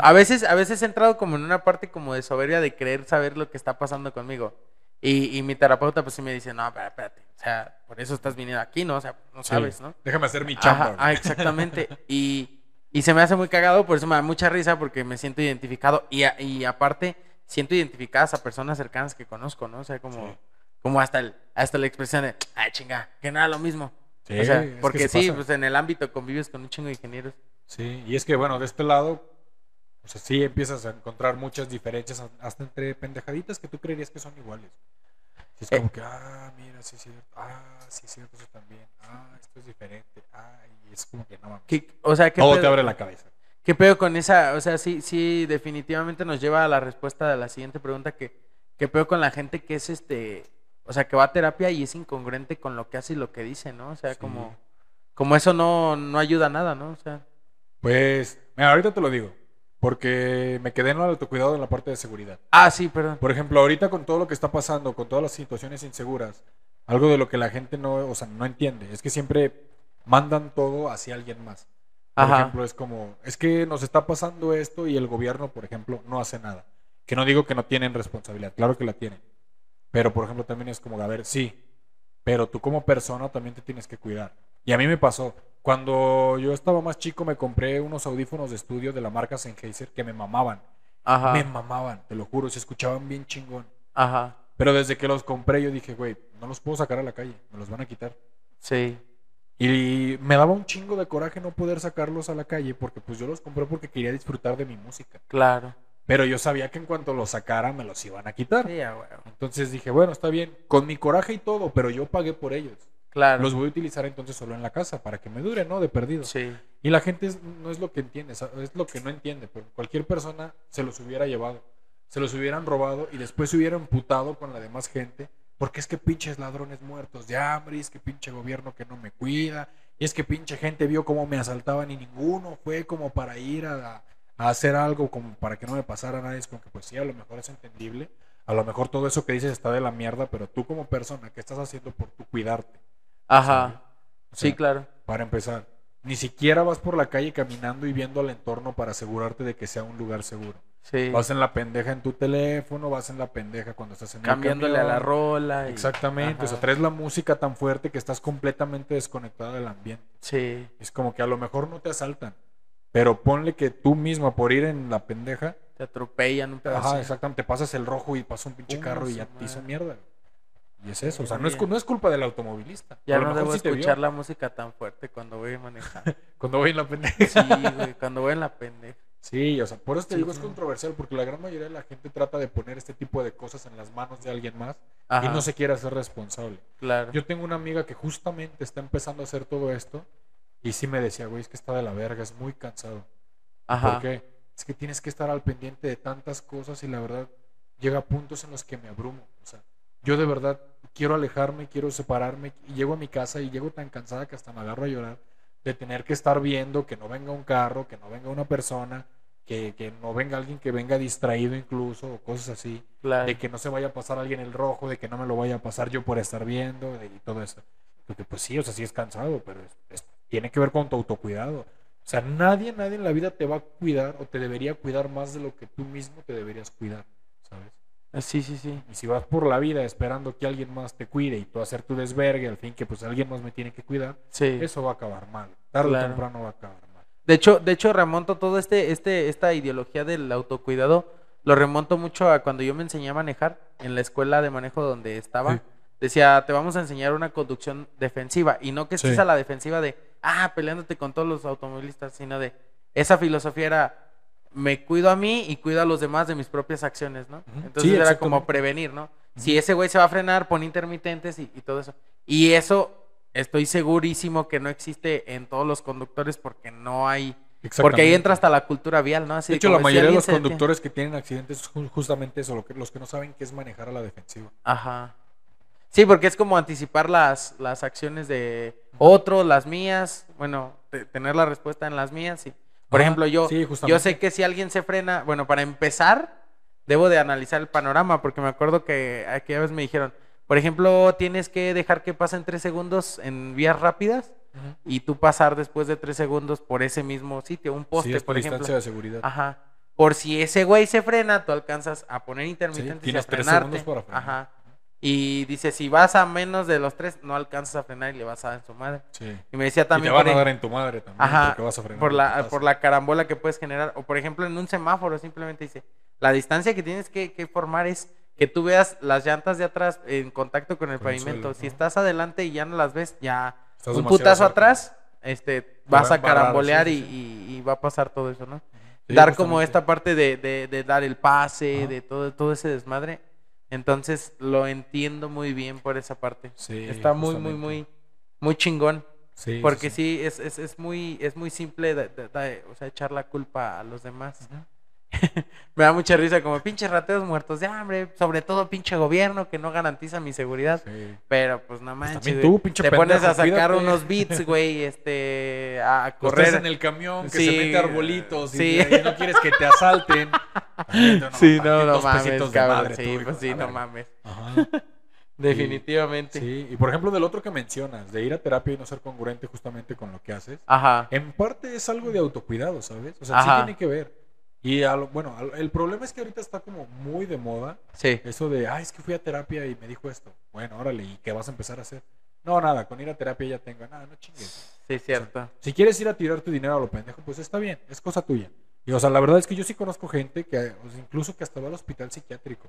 [SPEAKER 1] a veces a veces he entrado como en una parte como de soberbia de querer saber lo que está pasando conmigo. Y, y mi terapeuta pues sí me dice, "No, espérate, o sea, por eso estás viniendo aquí, ¿no? O sea, no
[SPEAKER 2] sí.
[SPEAKER 1] sabes, ¿no?"
[SPEAKER 2] Déjame hacer mi chamba.
[SPEAKER 1] ah, exactamente. Y, y se me hace muy cagado, por eso me da mucha risa, porque me siento identificado. Y, a- y aparte, siento identificadas a personas cercanas que conozco, ¿no? O sea, como,
[SPEAKER 2] Sí.
[SPEAKER 1] como hasta, el, hasta la expresión de, ay, chinga, que nada, lo mismo.
[SPEAKER 2] Sí,
[SPEAKER 1] o sea,
[SPEAKER 2] es que
[SPEAKER 1] porque
[SPEAKER 2] sí pasa.
[SPEAKER 1] pues en el ámbito convives con un chingo de ingenieros.
[SPEAKER 2] Sí, y es que bueno, de este lado, o sea, sí empiezas a encontrar muchas diferencias hasta entre pendejaditas que tú creerías que son iguales. Es
[SPEAKER 1] Eh.
[SPEAKER 2] como que, ah, mira, sí es cierto, ah, sí es cierto, eso también, ah, esto es diferente, ah, y es como que no mames.
[SPEAKER 1] ¿Qué- o sea, ¿qué
[SPEAKER 2] Todo
[SPEAKER 1] pedo,
[SPEAKER 2] te abre la cabeza.
[SPEAKER 1] ¿Qué pedo con esa? O sea, sí, sí, definitivamente nos lleva a la respuesta de la siguiente pregunta que, ¿qué pedo con la gente que es este, o sea, que va a terapia y es incongruente con lo que hace y lo que dice, ¿no? O sea,
[SPEAKER 2] Sí.
[SPEAKER 1] como, como eso no, no ayuda a nada, ¿no? O sea,
[SPEAKER 2] Pues, mira, ahorita te lo digo, porque me quedé en el autocuidado en la parte de seguridad.
[SPEAKER 1] ah, sí, perdón.
[SPEAKER 2] Por ejemplo, ahorita con todo lo que está pasando, con todas las situaciones inseguras, algo de lo que la gente no, o sea, no entiende, es que siempre mandan todo hacia alguien más. Por
[SPEAKER 1] Ajá.
[SPEAKER 2] ejemplo, es como, es que nos está pasando esto y el gobierno, por ejemplo, no hace nada. Que no digo que no tienen responsabilidad, claro que la tienen. Pero, por ejemplo, también es como, a ver, sí, pero tú como persona también te tienes que cuidar. Y a mí me pasó, cuando yo estaba más chico me compré unos audífonos de estudio de la marca Sennheiser que me mamaban.
[SPEAKER 1] Ajá.
[SPEAKER 2] Me mamaban, te lo juro, se escuchaban bien chingón.
[SPEAKER 1] Ajá.
[SPEAKER 2] Pero desde que los compré yo dije, güey, no los puedo sacar a la calle, me los van a quitar.
[SPEAKER 1] Sí.
[SPEAKER 2] Y me daba un chingo de coraje no poder sacarlos a la calle porque pues yo los compré porque quería disfrutar de mi música.
[SPEAKER 1] Claro.
[SPEAKER 2] Pero yo sabía que en cuanto los sacara me los iban a quitar.
[SPEAKER 1] Sí.
[SPEAKER 2] Entonces dije, bueno, está bien, con mi coraje y todo, pero yo pagué por ellos.
[SPEAKER 1] Claro.
[SPEAKER 2] Los voy a utilizar entonces solo en la casa para que me dure, ¿no? De perdido.
[SPEAKER 1] Sí.
[SPEAKER 2] Y la gente es- no es lo que entiende, es lo que no entiende, pero cualquier persona se los hubiera llevado, se los hubieran robado y después se hubiera emputado con la demás gente, porque es que pinches ladrones muertos de hambre, y es que pinche gobierno que no me cuida, y es que pinche gente vio cómo me asaltaban y ninguno fue como para ir a, a hacer algo como para que no me pasara nada, es como que pues sí, a lo mejor es entendible, a lo mejor todo eso que dices está de la mierda, pero tú como persona, ¿qué estás haciendo por tu cuidarte?
[SPEAKER 1] Ajá.
[SPEAKER 2] O
[SPEAKER 1] Sí, claro.
[SPEAKER 2] para empezar, ni siquiera vas por la calle caminando y viendo al entorno para asegurarte de que sea un lugar seguro.
[SPEAKER 1] Sí.
[SPEAKER 2] Vas en la pendeja en tu teléfono, vas en la pendeja cuando estás en el
[SPEAKER 1] Cambiándole a la
[SPEAKER 2] camión.
[SPEAKER 1] rola. y-
[SPEAKER 2] Exactamente, o sea, traes la música tan fuerte que estás completamente desconectada del ambiente.
[SPEAKER 1] Sí.
[SPEAKER 2] Es como que a lo mejor no te asaltan, pero ponle que tú misma por ir en la pendeja,
[SPEAKER 1] Te atropellan un pedazo.
[SPEAKER 2] ajá, exactamente, te pasas el rojo y pasa un pinche carro y ya te hizo mierda. Y es eso, o sea, no es, no es culpa del automovilista.
[SPEAKER 1] Ya no debo
[SPEAKER 2] sí
[SPEAKER 1] escuchar la música tan fuerte cuando voy manejando.
[SPEAKER 2] Cuando voy en la pendeja.
[SPEAKER 1] Sí, güey, cuando voy en la pendeja.
[SPEAKER 2] Sí, o sea, por eso te
[SPEAKER 1] Sí,
[SPEAKER 2] digo, es controversial, porque la gran mayoría de la gente trata de poner este tipo de cosas en las manos de alguien más
[SPEAKER 1] Ajá,
[SPEAKER 2] y no se quiere hacer responsable.
[SPEAKER 1] claro.
[SPEAKER 2] Yo tengo una amiga que justamente está empezando a hacer todo esto y sí me decía, güey, es que está de la verga, es muy cansado.
[SPEAKER 1] Ajá.
[SPEAKER 2] ¿Por qué? Es que tienes que estar al pendiente de tantas cosas y la verdad llega a puntos en los que me abrumo. O sea, yo de verdad quiero alejarme, quiero separarme y llego a mi casa y llego tan cansada que hasta me agarro a llorar de tener que estar viendo que no venga un carro, que no venga una persona, que, que no venga alguien que venga distraído incluso o cosas así,
[SPEAKER 1] Claro.
[SPEAKER 2] de que no se vaya a pasar alguien el rojo, de que no me lo vaya a pasar yo por estar viendo de- y todo eso. Porque pues sí, o sea, sí es cansado, pero es- es- tiene que ver con tu autocuidado. O sea, nadie, nadie en la vida te va a cuidar o te debería cuidar más de lo que tú mismo te deberías cuidar, ¿sabes?
[SPEAKER 1] Ah, Sí, sí, sí.
[SPEAKER 2] Y si vas por la vida esperando que alguien más te cuide y tú hacer tu desvergue, al fin que pues alguien más me tiene que cuidar,
[SPEAKER 1] Sí.
[SPEAKER 2] eso va a acabar mal. Tarde
[SPEAKER 1] Claro.
[SPEAKER 2] o temprano va a acabar mal.
[SPEAKER 1] De hecho, de hecho remonto todo este, este, esta ideología del autocuidado, lo remonto mucho a cuando yo me enseñé a manejar en la escuela de manejo donde estaba.
[SPEAKER 2] Sí.
[SPEAKER 1] Decía, te vamos a enseñar una conducción defensiva y no que estés
[SPEAKER 2] Sí.
[SPEAKER 1] a la defensiva de, ah, peleándote con todos los automovilistas, sino de, esa filosofía era, me cuido a mí y cuido a los demás de mis propias acciones, ¿no? Entonces
[SPEAKER 2] Sí,
[SPEAKER 1] era como prevenir, ¿no? Si ese güey se va a frenar, pon intermitentes y, y todo eso. Y eso estoy segurísimo que no existe en todos los conductores porque no hay... Porque ahí entra hasta la cultura vial, ¿no? Así
[SPEAKER 2] De hecho,
[SPEAKER 1] como
[SPEAKER 2] la mayoría de los
[SPEAKER 1] detiene-
[SPEAKER 2] conductores que tienen accidentes es ju- justamente eso, los que no saben qué es manejar a la defensiva.
[SPEAKER 1] Ajá. Sí, porque es como anticipar las, las acciones de otro, las mías, bueno, te- tener la respuesta en las mías. Y, por
[SPEAKER 2] Ajá,
[SPEAKER 1] ejemplo, yo,
[SPEAKER 2] sí,
[SPEAKER 1] yo sé que si alguien se frena, bueno, para empezar, debo de analizar el panorama, porque me acuerdo que aquella vez me dijeron, por ejemplo, tienes que dejar que pasen tres segundos en vías rápidas y tú pasar después de tres segundos por ese mismo sitio, un poste,
[SPEAKER 2] sí, es
[SPEAKER 1] por
[SPEAKER 2] distancia
[SPEAKER 1] ejemplo.
[SPEAKER 2] de seguridad.
[SPEAKER 1] Ajá. Por si ese güey se frena, tú alcanzas a poner intermitentes y a
[SPEAKER 2] tienes tres
[SPEAKER 1] frenarte.
[SPEAKER 2] segundos para frenar.
[SPEAKER 1] Ajá. Y dice, si vas a menos de los tres, no alcanzas a frenar y le vas a dar en su madre.
[SPEAKER 2] Sí.
[SPEAKER 1] Y me decía
[SPEAKER 2] Y te
[SPEAKER 1] también
[SPEAKER 2] van
[SPEAKER 1] por,
[SPEAKER 2] a dar en tu madre también,
[SPEAKER 1] Ajá,
[SPEAKER 2] porque vas a frenar.
[SPEAKER 1] por la, por la carambola que puedes generar. O por ejemplo, en un semáforo simplemente dice, la distancia que tienes que, que formar es que tú veas las llantas de atrás en contacto con el
[SPEAKER 2] Con el
[SPEAKER 1] pavimento.
[SPEAKER 2] suelo,
[SPEAKER 1] si estás adelante y ya no las ves, ya
[SPEAKER 2] Estás
[SPEAKER 1] un putazo
[SPEAKER 2] cerca.
[SPEAKER 1] atrás, este,
[SPEAKER 2] va
[SPEAKER 1] vas
[SPEAKER 2] a
[SPEAKER 1] carambolear
[SPEAKER 2] sí,
[SPEAKER 1] y,
[SPEAKER 2] sí,
[SPEAKER 1] y- y va a pasar todo eso, ¿no?
[SPEAKER 2] Sí,
[SPEAKER 1] dar como esta parte de, de- de dar el pase,
[SPEAKER 2] Ajá.
[SPEAKER 1] de todo, todo ese desmadre. Entonces lo entiendo muy bien por esa parte.
[SPEAKER 2] Sí,
[SPEAKER 1] Está muy, muy,
[SPEAKER 2] justamente.
[SPEAKER 1] muy, muy chingón.
[SPEAKER 2] Sí,
[SPEAKER 1] Porque
[SPEAKER 2] sí,
[SPEAKER 1] sí, es, es, es muy, es muy simple de- de- de- o sea, echar la culpa a los demás. Me da mucha risa como pinches rateros muertos de hambre, sobre todo pinche gobierno que no garantiza mi seguridad.
[SPEAKER 2] Sí.
[SPEAKER 1] Pero pues no manches,
[SPEAKER 2] tú, pinche
[SPEAKER 1] te pones a sacar
[SPEAKER 2] cuídate.
[SPEAKER 1] unos beats, güey, este, a correr.
[SPEAKER 2] en el camión que
[SPEAKER 1] Sí,
[SPEAKER 2] se mete arbolitos y,
[SPEAKER 1] sí.
[SPEAKER 2] y no quieres que te asalten. También,
[SPEAKER 1] Sí, no, no mames, cabrón.
[SPEAKER 2] madre,
[SPEAKER 1] sí,
[SPEAKER 2] tú,
[SPEAKER 1] pues sí, no mames.
[SPEAKER 2] Ajá.
[SPEAKER 1] Definitivamente.
[SPEAKER 2] Sí, y por ejemplo, del otro que mencionas, de ir a terapia y no ser congruente justamente con lo que haces,
[SPEAKER 1] Ajá.
[SPEAKER 2] en parte es algo de autocuidado, ¿sabes? O sea,
[SPEAKER 1] Ajá.
[SPEAKER 2] sí tiene que ver. Y a lo- bueno, al- el problema es que ahorita está como muy de moda
[SPEAKER 1] Sí.
[SPEAKER 2] eso de, ay, es que fui a terapia y me dijo esto. Bueno, órale, ¿y qué vas a empezar a hacer? No, nada, con ir a terapia ya tengo. Nada, no chingues.
[SPEAKER 1] Sí, cierto.
[SPEAKER 2] Si quieres ir a tirar tu dinero a lo pendejo, pues está bien, es cosa tuya. Y o sea, la verdad es que yo sí conozco gente que, o sea, incluso que hasta va al hospital psiquiátrico,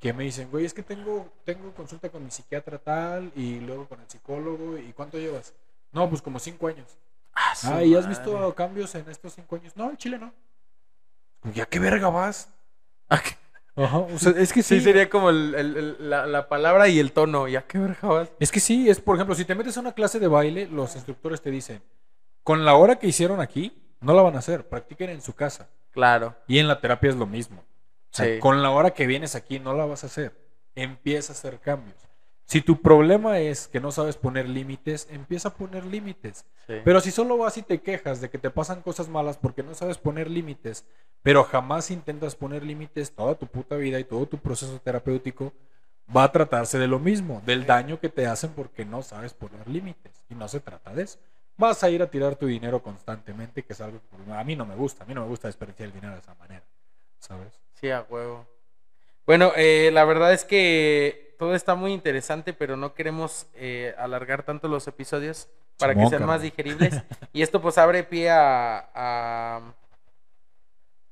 [SPEAKER 2] que me dicen, güey, es que tengo, tengo consulta con mi psiquiatra tal y luego con el psicólogo, ¿y cuánto llevas? No, pues como cinco años.
[SPEAKER 1] su
[SPEAKER 2] Ah, ¿y has visto cambios en estos cinco años? No, en Chile no. Pues, ¿Ya qué verga vas?
[SPEAKER 1] ¿qué?
[SPEAKER 2] Ajá, o sea, es que
[SPEAKER 1] Sí,
[SPEAKER 2] sí,
[SPEAKER 1] sería como el- el- el- la, la palabra y el tono. ¿Ya qué verga vas?
[SPEAKER 2] Es que sí, es por ejemplo, si te metes a una clase de baile, los instructores te dicen, con la hora que hicieron aquí, no la van a hacer, practiquen en su casa.
[SPEAKER 1] Claro.
[SPEAKER 2] Y en la terapia es lo mismo. O sea,
[SPEAKER 1] Sí.
[SPEAKER 2] con la hora que vienes aquí no la vas a hacer. Empieza a hacer cambios. Si tu problema es que no sabes poner límites, empieza a poner límites.
[SPEAKER 1] Sí.
[SPEAKER 2] Pero si solo vas y te quejas de que te pasan cosas malas porque no sabes poner límites, pero jamás intentas poner límites toda tu puta vida y todo tu proceso terapéutico, va a tratarse de lo mismo, del daño que te hacen porque no sabes poner límites. Y no se trata de eso. Vas a ir a tirar tu dinero constantemente, que es algo que a mí no me gusta. A mí no me gusta desperdiciar el dinero de esa manera. ¿Sabes?
[SPEAKER 1] Sí, a huevo. Bueno, eh, la verdad es que todo está muy interesante, pero no queremos eh, alargar tanto los episodios para que sean más digeribles. y esto pues abre pie a, a-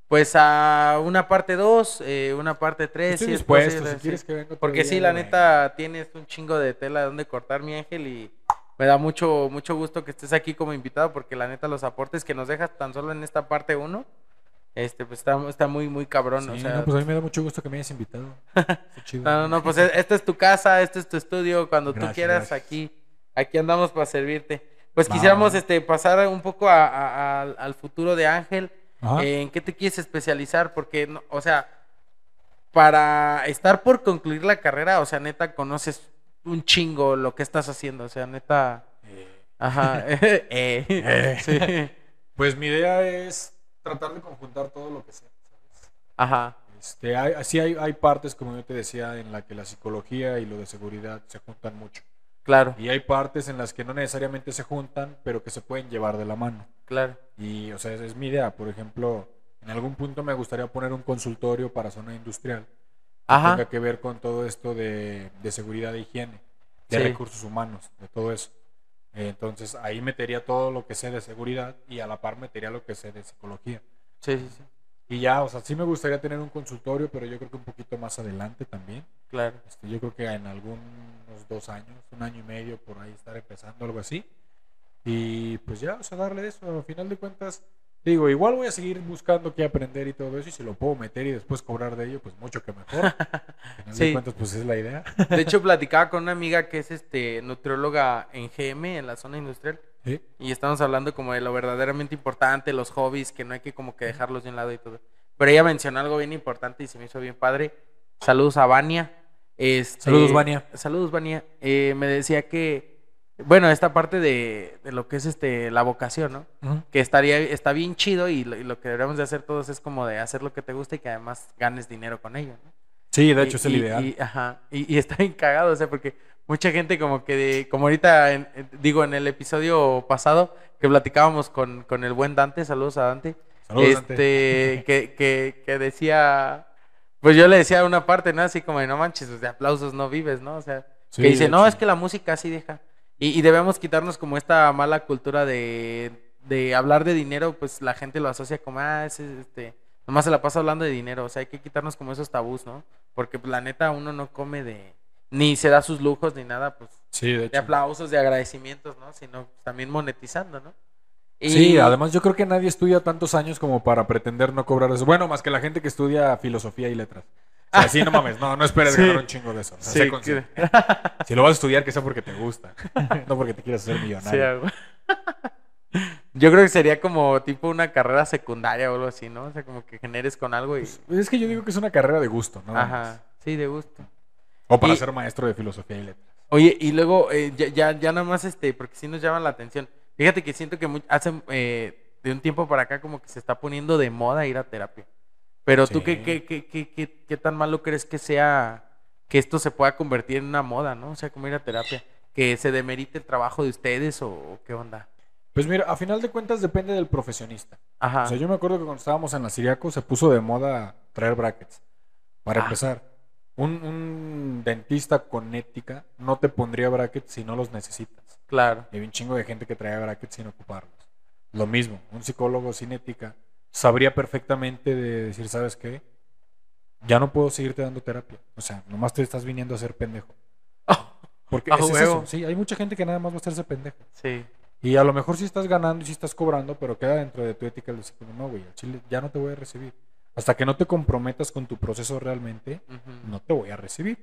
[SPEAKER 1] pues a una parte 2, una parte 3.
[SPEAKER 2] Estoy dispuesto, si quieres que venga otro
[SPEAKER 1] Porque
[SPEAKER 2] día,
[SPEAKER 1] sí, la neta, tienes un chingo de tela de donde cortar, mi ángel, y me da mucho, mucho gusto que estés aquí como invitado, porque la neta, los aportes que nos dejas tan solo en esta parte 1, este, pues está, está muy, muy cabrón.
[SPEAKER 2] Sí,
[SPEAKER 1] o sea,
[SPEAKER 2] no, pues a mí me da mucho gusto que me hayas invitado. Chido.
[SPEAKER 1] no, no, no, pues e- esta es tu casa, este es tu estudio, cuando tú quieras,
[SPEAKER 2] gracias.
[SPEAKER 1] aquí, aquí andamos para servirte. Pues quisiéramos este, pasar un poco a- a- al- al futuro de Ángel.
[SPEAKER 2] Ajá.
[SPEAKER 1] ¿En qué te quieres especializar? Porque, no- o sea, para estar por concluir la carrera, o sea, neta, conoces un chingo lo que estás haciendo, o sea, neta, ajá, eh,
[SPEAKER 2] Eh.
[SPEAKER 1] sí,
[SPEAKER 2] Pues mi idea es tratar de conjuntar todo lo que sea. ¿sabes?
[SPEAKER 1] ajá,
[SPEAKER 2] Este, hay, así hay, hay partes, como yo te decía, en la que la psicología y lo de seguridad se juntan mucho.
[SPEAKER 1] claro,
[SPEAKER 2] Y hay partes en las que no necesariamente se juntan, pero que se pueden llevar de la mano.
[SPEAKER 1] claro,
[SPEAKER 2] Y, o sea, esa es mi idea. Por ejemplo, en algún punto me gustaría poner un consultorio para zona industrial. Que
[SPEAKER 1] Ajá.
[SPEAKER 2] tenga que ver con todo esto de, de seguridad e higiene, de
[SPEAKER 1] Sí.
[SPEAKER 2] recursos humanos, de todo eso. Entonces, ahí metería todo lo que sé de seguridad y a la par metería lo que sé de psicología.
[SPEAKER 1] sí, sí, sí,
[SPEAKER 2] Y ya, o sea, sí me gustaría tener un consultorio, pero yo creo que un poquito más adelante también.
[SPEAKER 1] claro,
[SPEAKER 2] Este, yo creo que en algunos dos años, un año y medio, por ahí estar empezando algo así. Y pues ya, o sea, darle eso. Al final de cuentas, digo, igual voy a seguir buscando qué aprender y todo eso. Y si lo puedo meter y después cobrar de ello, pues mucho que mejor. Final
[SPEAKER 1] Sí.
[SPEAKER 2] de cuentas, pues es la idea.
[SPEAKER 1] De hecho, platicaba con una amiga que es este nutrióloga en GM, en la zona industrial,
[SPEAKER 2] ¿Sí?
[SPEAKER 1] y estamos hablando como de lo verdaderamente importante, los hobbies, que no hay que como que dejarlos de un lado y todo. Pero ella mencionó algo bien importante y se me hizo bien padre. Saludos a Vania. Este,
[SPEAKER 2] Saludos, Vania.
[SPEAKER 1] Saludos, Vania. Eh, me decía que, bueno, esta parte de, de lo que es este la vocación, ¿no? Que estaría está bien chido y lo, y lo que deberíamos de hacer todos es como de hacer lo que te gusta y que además ganes dinero con ello, ¿no?
[SPEAKER 2] Sí, de
[SPEAKER 1] Y-
[SPEAKER 2] hecho es el
[SPEAKER 1] y-
[SPEAKER 2] ideal.
[SPEAKER 1] Y, ajá, y, está bien cagado, o sea, porque mucha gente como que, de- como ahorita, en- digo, en el episodio pasado que platicábamos con, con el buen Dante, saludos a Dante,
[SPEAKER 2] Saludos, Dante.
[SPEAKER 1] este, que, que, que decía, pues yo le decía una parte, ¿no? Así como, de, no manches, pues de aplausos no vives, ¿no? O sea,
[SPEAKER 2] Sí,
[SPEAKER 1] que dice, no,
[SPEAKER 2] hecho.
[SPEAKER 1] es que la música así deja. Y, y debemos quitarnos como esta mala cultura de, de hablar de dinero, pues la gente lo asocia como, ah, ese, este, nomás se la pasa hablando de dinero. O sea, hay que quitarnos como esos tabús, ¿no? Porque pues, la neta uno no come de, ni se da sus lujos ni nada, pues,
[SPEAKER 2] Sí, de
[SPEAKER 1] de aplausos, de agradecimientos, ¿no? Sino también monetizando, ¿no? Y-
[SPEAKER 2] Sí, además yo creo que nadie estudia tantos años como para pretender no cobrar eso. Bueno, más que la gente que estudia filosofía y letras. O sea, sí, no mames, no, no esperes
[SPEAKER 1] Sí.
[SPEAKER 2] ganar un chingo de eso. O sea,
[SPEAKER 1] Sí, que-.
[SPEAKER 2] Si lo vas a estudiar, que sea porque te gusta, no porque te quieras hacer millonario.
[SPEAKER 1] Yo creo que sería como tipo una carrera secundaria o algo así, ¿no? O sea, como que generes con algo y...
[SPEAKER 2] Es que yo digo que es una carrera de gusto, ¿no?
[SPEAKER 1] Ajá, sí, de gusto.
[SPEAKER 2] O para
[SPEAKER 1] Y-
[SPEAKER 2] ser maestro de filosofía y letras.
[SPEAKER 1] Oye, y luego, eh, ya, ya, ya nada más, este, porque sí nos llama la atención. Fíjate que siento que mu- hace, eh, de un tiempo para acá como que se está poniendo de moda ir a terapia. Pero tú,
[SPEAKER 2] Sí.
[SPEAKER 1] ¿qué, qué, qué, qué, qué, qué tan malo crees que sea que esto se pueda convertir en una moda, ¿no? O sea, como ir a terapia. Que se demerite el trabajo de ustedes o, o qué onda.
[SPEAKER 2] Pues mira, a final de cuentas depende del profesionista.
[SPEAKER 1] Ajá.
[SPEAKER 2] O sea, yo me acuerdo que cuando estábamos en la Siriaco se puso de moda traer brackets. Para
[SPEAKER 1] Ah.
[SPEAKER 2] empezar, un, un dentista con ética no te pondría brackets si no los necesitas.
[SPEAKER 1] Claro.
[SPEAKER 2] Y hay un chingo de gente que trae brackets sin ocuparlos. Lo mismo, un psicólogo sin ética sabría perfectamente de decir, ¿sabes qué? Ya no puedo seguirte dando terapia. O sea, nomás te estás viniendo a ser pendejo. Porque
[SPEAKER 1] A
[SPEAKER 2] ese es eso. Sí, hay mucha gente que nada más va a hacerse pendejo.
[SPEAKER 1] Sí.
[SPEAKER 2] Y a lo mejor sí estás ganando y sí estás cobrando, pero queda dentro de tu ética el decir, no, güey, al chile ya no te voy a recibir. hasta que no te comprometas con tu proceso realmente, no te voy a recibir.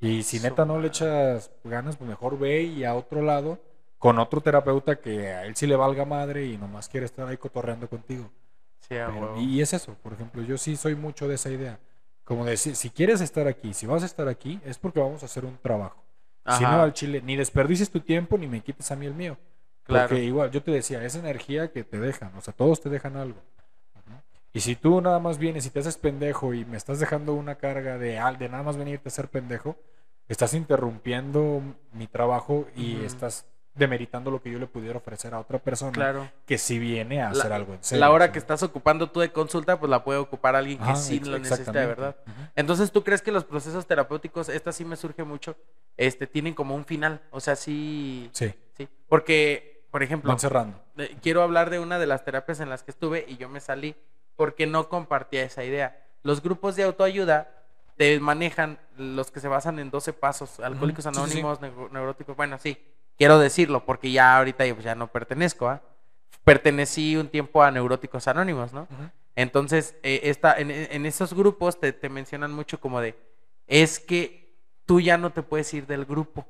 [SPEAKER 2] Y si neta no le echas ganas, pues mejor ve y a otro lado con otro terapeuta que a él sí le valga madre y nomás quiere estar ahí cotorreando contigo.
[SPEAKER 1] Sí,
[SPEAKER 2] Pero- y es eso, por ejemplo, yo sí soy mucho de esa idea. Como decir, si quieres estar aquí, si vas a estar aquí, es porque vamos a hacer un trabajo. Si no, al chile, ni desperdicies tu tiempo ni me quites a mí el mío.
[SPEAKER 1] Claro.
[SPEAKER 2] Porque igual, yo te decía, esa energía que te dejan, o sea, todos te dejan algo. Y si tú nada más vienes y te haces pendejo y me estás dejando una carga de, al- de nada más venirte a ser pendejo, estás interrumpiendo mi trabajo y estás demeritando lo que yo le pudiera ofrecer a otra persona
[SPEAKER 1] Claro.
[SPEAKER 2] que si viene a
[SPEAKER 1] La-
[SPEAKER 2] hacer algo en serio.
[SPEAKER 1] La hora
[SPEAKER 2] ¿sí?
[SPEAKER 1] que estás ocupando tú de consulta, pues la puede ocupar alguien que
[SPEAKER 2] Ajá,
[SPEAKER 1] sí lo necesita de verdad. Entonces, ¿tú crees que los procesos terapéuticos, esta sí me surge mucho, este, tienen como un final? O sea, sí,
[SPEAKER 2] Sí,
[SPEAKER 1] sí. Porque, por ejemplo,
[SPEAKER 2] van cerrando.
[SPEAKER 1] eh, quiero hablar de una de las terapias en las que estuve y yo me salí porque no compartía esa idea. Los grupos de autoayuda te manejan los que se basan en 12 pasos, alcohólicos
[SPEAKER 2] sí, sí, sí.
[SPEAKER 1] anónimos, neu- neuróticos, bueno, sí, quiero decirlo porque ya ahorita pues, ya no pertenezco, ¿ah? Pertenecí un tiempo a neuróticos anónimos, ¿no? Entonces, eh, esta, en, en esos grupos te, te mencionan mucho como de, es que tú ya no te puedes ir del grupo.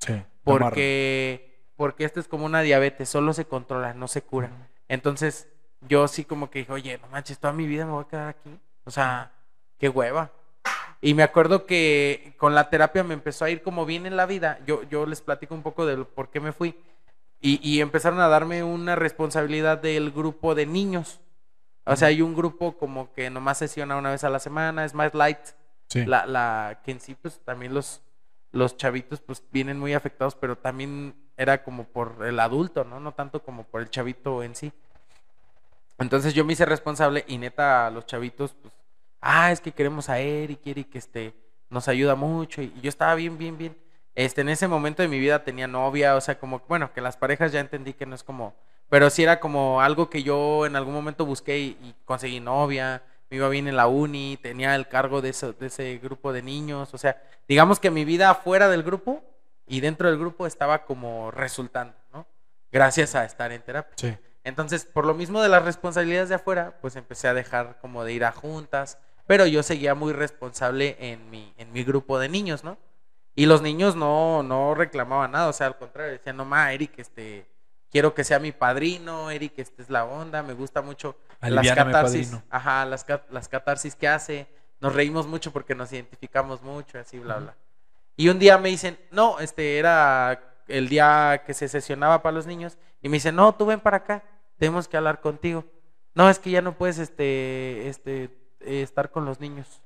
[SPEAKER 2] Sí.
[SPEAKER 1] Porque, porque esto es como una diabetes, solo se controla, no se cura. Entonces, yo sí como que dije, oye, no manches, toda mi vida me voy a quedar aquí. O sea, qué hueva. Y me acuerdo que con la terapia me empezó a ir como bien en la vida. Yo, yo les platico un poco de por qué me fui. Y, y empezaron a darme una responsabilidad del grupo de niños. O sea, hay un grupo como que nomás sesiona una vez a la semana, es más light
[SPEAKER 2] Sí.
[SPEAKER 1] la, la que en sí pues también los los chavitos pues vienen muy afectados pero también era como por el adulto no no tanto como por el chavito en sí entonces yo me hice responsable y neta los chavitos pues ah es que queremos a Eric Eric este nos ayuda mucho y, yo estaba bien bien bien este en ese momento de mi vida tenía novia o sea como bueno que las parejas ya entendí que no es como pero sí era como algo que yo en algún momento busqué y, y conseguí novia me iba bien en la uni, tenía el cargo de, eso- de ese grupo de niños, o sea, digamos que mi vida fuera del grupo y dentro del grupo estaba como resultando, ¿no? Gracias a estar en terapia.
[SPEAKER 2] Sí.
[SPEAKER 1] Entonces, por lo mismo de las responsabilidades de afuera, pues empecé a dejar como de ir a juntas, pero yo seguía muy responsable en mi, en mi grupo de niños, ¿no? Y los niños no, no reclamaban nada, o sea, al contrario, decían, no, ma, Eric, este, quiero que sea mi padrino, Eric, esta es la onda, me gusta mucho las catarsis,
[SPEAKER 2] padrino.
[SPEAKER 1] ajá, las, las catarsis que hace, nos reímos mucho porque nos identificamos mucho, así, bla, bla. Y un día me dicen, no, este era el día que se sesionaba para los niños, y me dicen, no, tú ven para acá, tenemos que hablar contigo. No, es que ya no puedes este, este, eh, estar con los niños,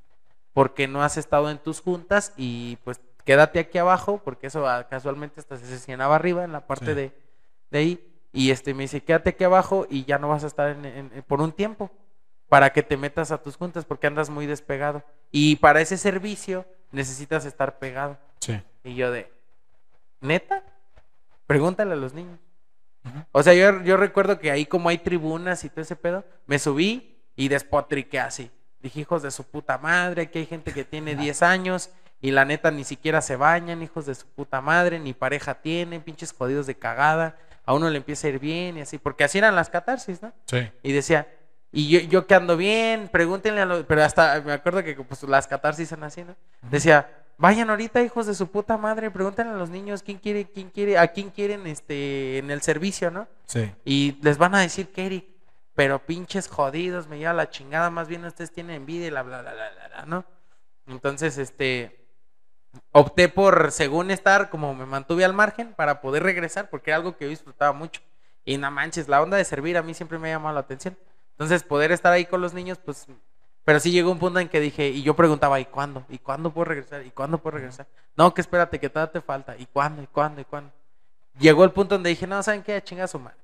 [SPEAKER 1] porque no has estado en tus juntas y pues quédate aquí abajo, porque eso ah, casualmente hasta se sesionaba arriba en la parte
[SPEAKER 2] Sí.
[SPEAKER 1] de, de ahí. Y este me dice, quédate aquí abajo y ya no vas a estar en- por un tiempo para que te metas a tus juntas porque andas muy despegado. Y para ese servicio necesitas estar pegado.
[SPEAKER 2] Sí.
[SPEAKER 1] Y yo de, ¿neta? Pregúntale a los niños. O sea, yo, yo recuerdo que ahí como hay tribunas y todo ese pedo, me subí y despotriqué así. Dije, hijos de su puta madre, aquí hay gente que tiene 10 años y la neta ni siquiera se bañan, hijos de su puta madre, ni pareja tienen, pinches jodidos de cagada. A uno le empieza a ir bien y así, porque así eran las catarsis, ¿no?
[SPEAKER 2] Sí.
[SPEAKER 1] Y decía, y yo, yo que ando bien, pregúntenle a los... Pero hasta me acuerdo que pues, las catarsis son así, ¿no? Decía, vayan ahorita, hijos de su puta madre, pregúntenle a los niños quién quiere, quién quiere, a quién quieren este en el servicio, ¿no?
[SPEAKER 2] Sí.
[SPEAKER 1] Y les van a decir que Eric, pero pinches jodidos, me lleva la chingada, más bien ustedes tienen envidia y la bla bla bla bla, ¿no? Entonces, este opté por, según estar, como me mantuve al margen para poder regresar, porque era algo que yo disfrutaba mucho. Y no manches, la onda de servir a mí siempre me ha llamado la atención. Entonces, poder estar ahí con los niños, pues. Pero sí llegó un punto en que dije, y yo preguntaba, ¿y cuándo? ¿Y cuándo puedo regresar? ¿Y cuándo puedo regresar? No, que espérate, que todavía te falta. ¿Y cuándo? ¿Y cuándo? ¿Y cuándo? Llegó el punto donde dije, no, ¿saben qué? Chinga su madre.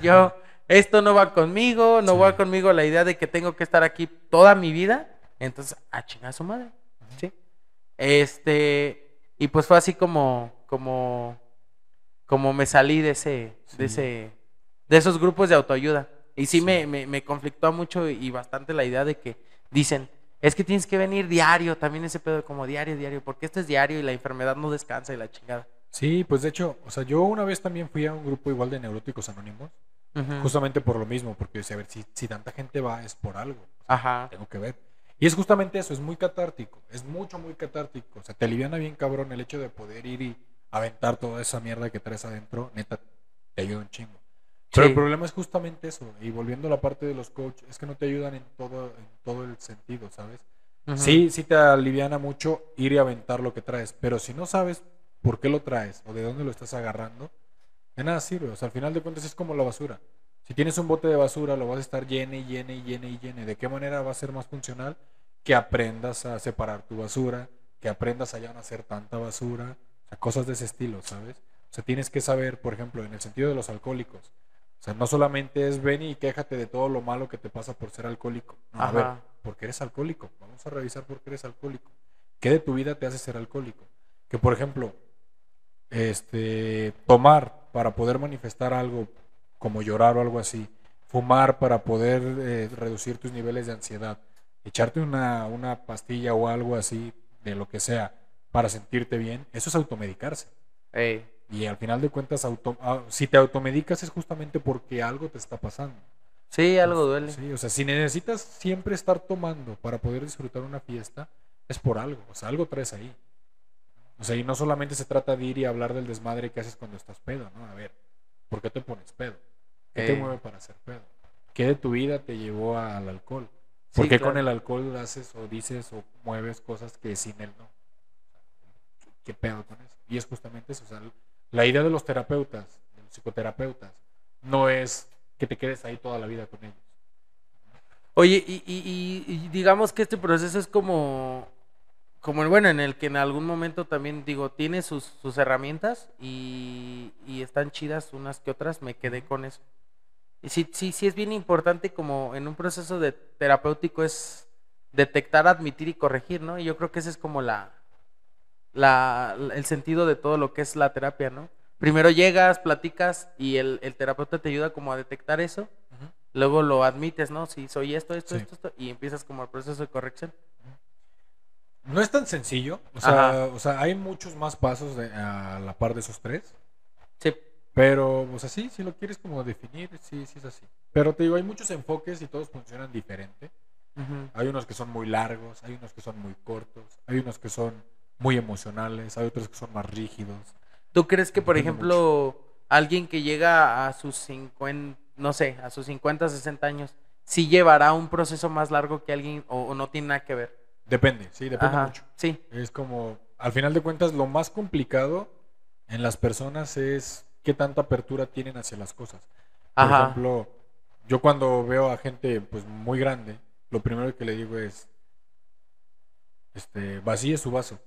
[SPEAKER 1] Yo- esto no va conmigo, no
[SPEAKER 2] Sí.
[SPEAKER 1] va conmigo la idea de que tengo que estar aquí toda mi vida. Entonces, a chingar su madre. ¿Sí? Este, y pues fue así como, como, como me salí de ese, de ese, de esos grupos de autoayuda. Y sí,
[SPEAKER 2] Sí.
[SPEAKER 1] Me, me, me conflictó mucho y bastante la idea de que dicen, es que tienes que venir diario, también ese pedo como diario, diario, porque esto es diario y la enfermedad no descansa y la chingada.
[SPEAKER 2] Sí, pues de hecho, o sea, yo una vez también fui a un grupo igual de neuróticos anónimos Justamente por lo mismo, porque dice, a ver, si, si tanta gente va es por algo,
[SPEAKER 1] Ajá.
[SPEAKER 2] tengo que ver. Y es justamente eso, es muy catártico, es mucho, muy catártico. O sea, te aliviana bien cabrón el hecho de poder ir y aventar toda esa mierda que traes adentro, neta, te ayuda un chingo. Pero
[SPEAKER 1] Sí.
[SPEAKER 2] el problema es justamente eso, y volviendo a la parte de los coaches, es que no te ayudan en todo, en todo el sentido, ¿sabes? Sí, sí te aliviana mucho ir y aventar lo que traes, pero si no sabes por qué lo traes o de dónde lo estás agarrando, de nada sirve. O sea, al final de cuentas es como la basura. Si tienes un bote de basura, lo vas a estar llene y llene y llene y llene. ¿De qué manera va a ser más funcional? Que aprendas a separar tu basura, que aprendas a ya no hacer tanta basura, o sea, cosas de ese estilo, ¿sabes? O sea, tienes que saber, por ejemplo, en el sentido de los alcohólicos. O sea, no solamente es ven y quéjate de todo lo malo que te pasa por ser alcohólico. No, a ver. ¿por qué eres alcohólico? Vamos a revisar por qué eres alcohólico. ¿Qué de tu vida te hace ser alcohólico? Que, por ejemplo, este, tomar para poder manifestar algo como llorar o algo así, fumar para poder eh, reducir tus niveles de ansiedad, echarte una, una pastilla o algo así, de lo que sea, para sentirte bien, eso es automedicarse.
[SPEAKER 1] Ey.
[SPEAKER 2] Y al final de cuentas, auto- ah, si te automedicas es justamente porque algo te está pasando.
[SPEAKER 1] Sí, algo duele.
[SPEAKER 2] Sí, o sea, si necesitas siempre estar tomando para poder disfrutar una fiesta, es por algo, o sea, algo traes ahí. O sea, y no solamente se trata de ir y hablar del desmadre que haces cuando estás pedo, ¿no? A ver, ¿por qué te pones pedo? ¿Qué te
[SPEAKER 1] Eh.
[SPEAKER 2] mueve para hacer pedo? ¿Qué de tu vida te llevó al alcohol?
[SPEAKER 1] Sí,
[SPEAKER 2] ¿Por qué
[SPEAKER 1] claro.
[SPEAKER 2] con el alcohol haces o dices o mueves cosas que sin él no? ¿Qué pedo con eso? Y es justamente eso, o sea, la idea de los terapeutas, de los psicoterapeutas, no es que te quedes ahí toda la vida con ellos.
[SPEAKER 1] Oye, y- y digamos que este proceso es como, como bueno, en el que en algún momento también digo, tiene sus, sus herramientas y, y están chidas unas que otras, me quedé con eso. Y sí, sí, sí es bien importante como en un proceso de terapéutico es detectar, admitir y corregir, ¿no? Y yo creo que ese es como la, la, el sentido de todo lo que es la terapia, ¿no? Primero llegas, platicas y el, el terapeuta te ayuda como a detectar eso luego lo admites, ¿no? Si soy esto, esto,
[SPEAKER 2] Sí.
[SPEAKER 1] esto, esto, y empiezas como el proceso de corrección.
[SPEAKER 2] No es tan sencillo, o sea, o sea hay muchos más pasos de- a la par de esos tres,
[SPEAKER 1] Sí,
[SPEAKER 2] pero, o sea, sí, si lo quieres como definir, sí, sí es así. Pero te digo, hay muchos enfoques y todos funcionan diferente. Hay unos que son muy largos, hay unos que son muy cortos, hay unos que son muy emocionales, hay otros que son más rígidos.
[SPEAKER 1] ¿Tú crees que, por ejemplo, alguien que llega a sus 50, no sé, a sus 50, 60 años, sí llevará un proceso más largo que alguien o, o no tiene nada que ver?
[SPEAKER 2] Depende, sí, depende
[SPEAKER 1] Ajá,
[SPEAKER 2] mucho.
[SPEAKER 1] sí,
[SPEAKER 2] Es como, al final de cuentas, lo más complicado en las personas es qué tanta apertura tienen hacia las cosas. Por
[SPEAKER 1] Ajá.
[SPEAKER 2] ejemplo, yo cuando veo a gente pues muy grande, lo primero que le digo es, este, vacíe su vaso.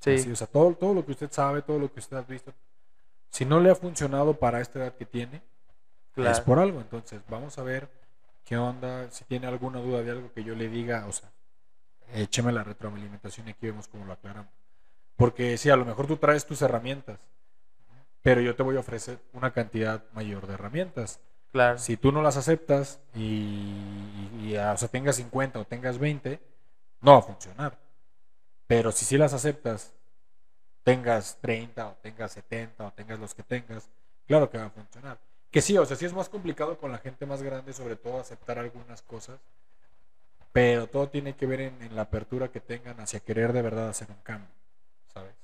[SPEAKER 1] sí,
[SPEAKER 2] o sea, todo, todo lo que usted sabe, todo lo que usted ha visto, si no le ha funcionado para esta edad que tiene, es por algo. Entonces, vamos a ver qué onda, si tiene alguna duda de algo que yo le diga, o sea, écheme la retroalimentación y aquí vemos cómo lo aclaramos. Porque sí, a lo mejor tú traes tus herramientas, pero yo te voy a ofrecer una cantidad mayor de herramientas.
[SPEAKER 1] claro.
[SPEAKER 2] Si tú no las aceptas y, y- y, o sea, tengas 50 o tengas 20, no va a funcionar. Pero si sí las aceptas, tengas 30 o tengas 70 o tengas los que tengas, claro que va a funcionar. Que sí, o sea, sí es más complicado con la gente más grande, sobre todo aceptar algunas cosas, pero todo tiene que ver en, en la apertura que tengan hacia querer de verdad hacer un cambio, ¿sabes?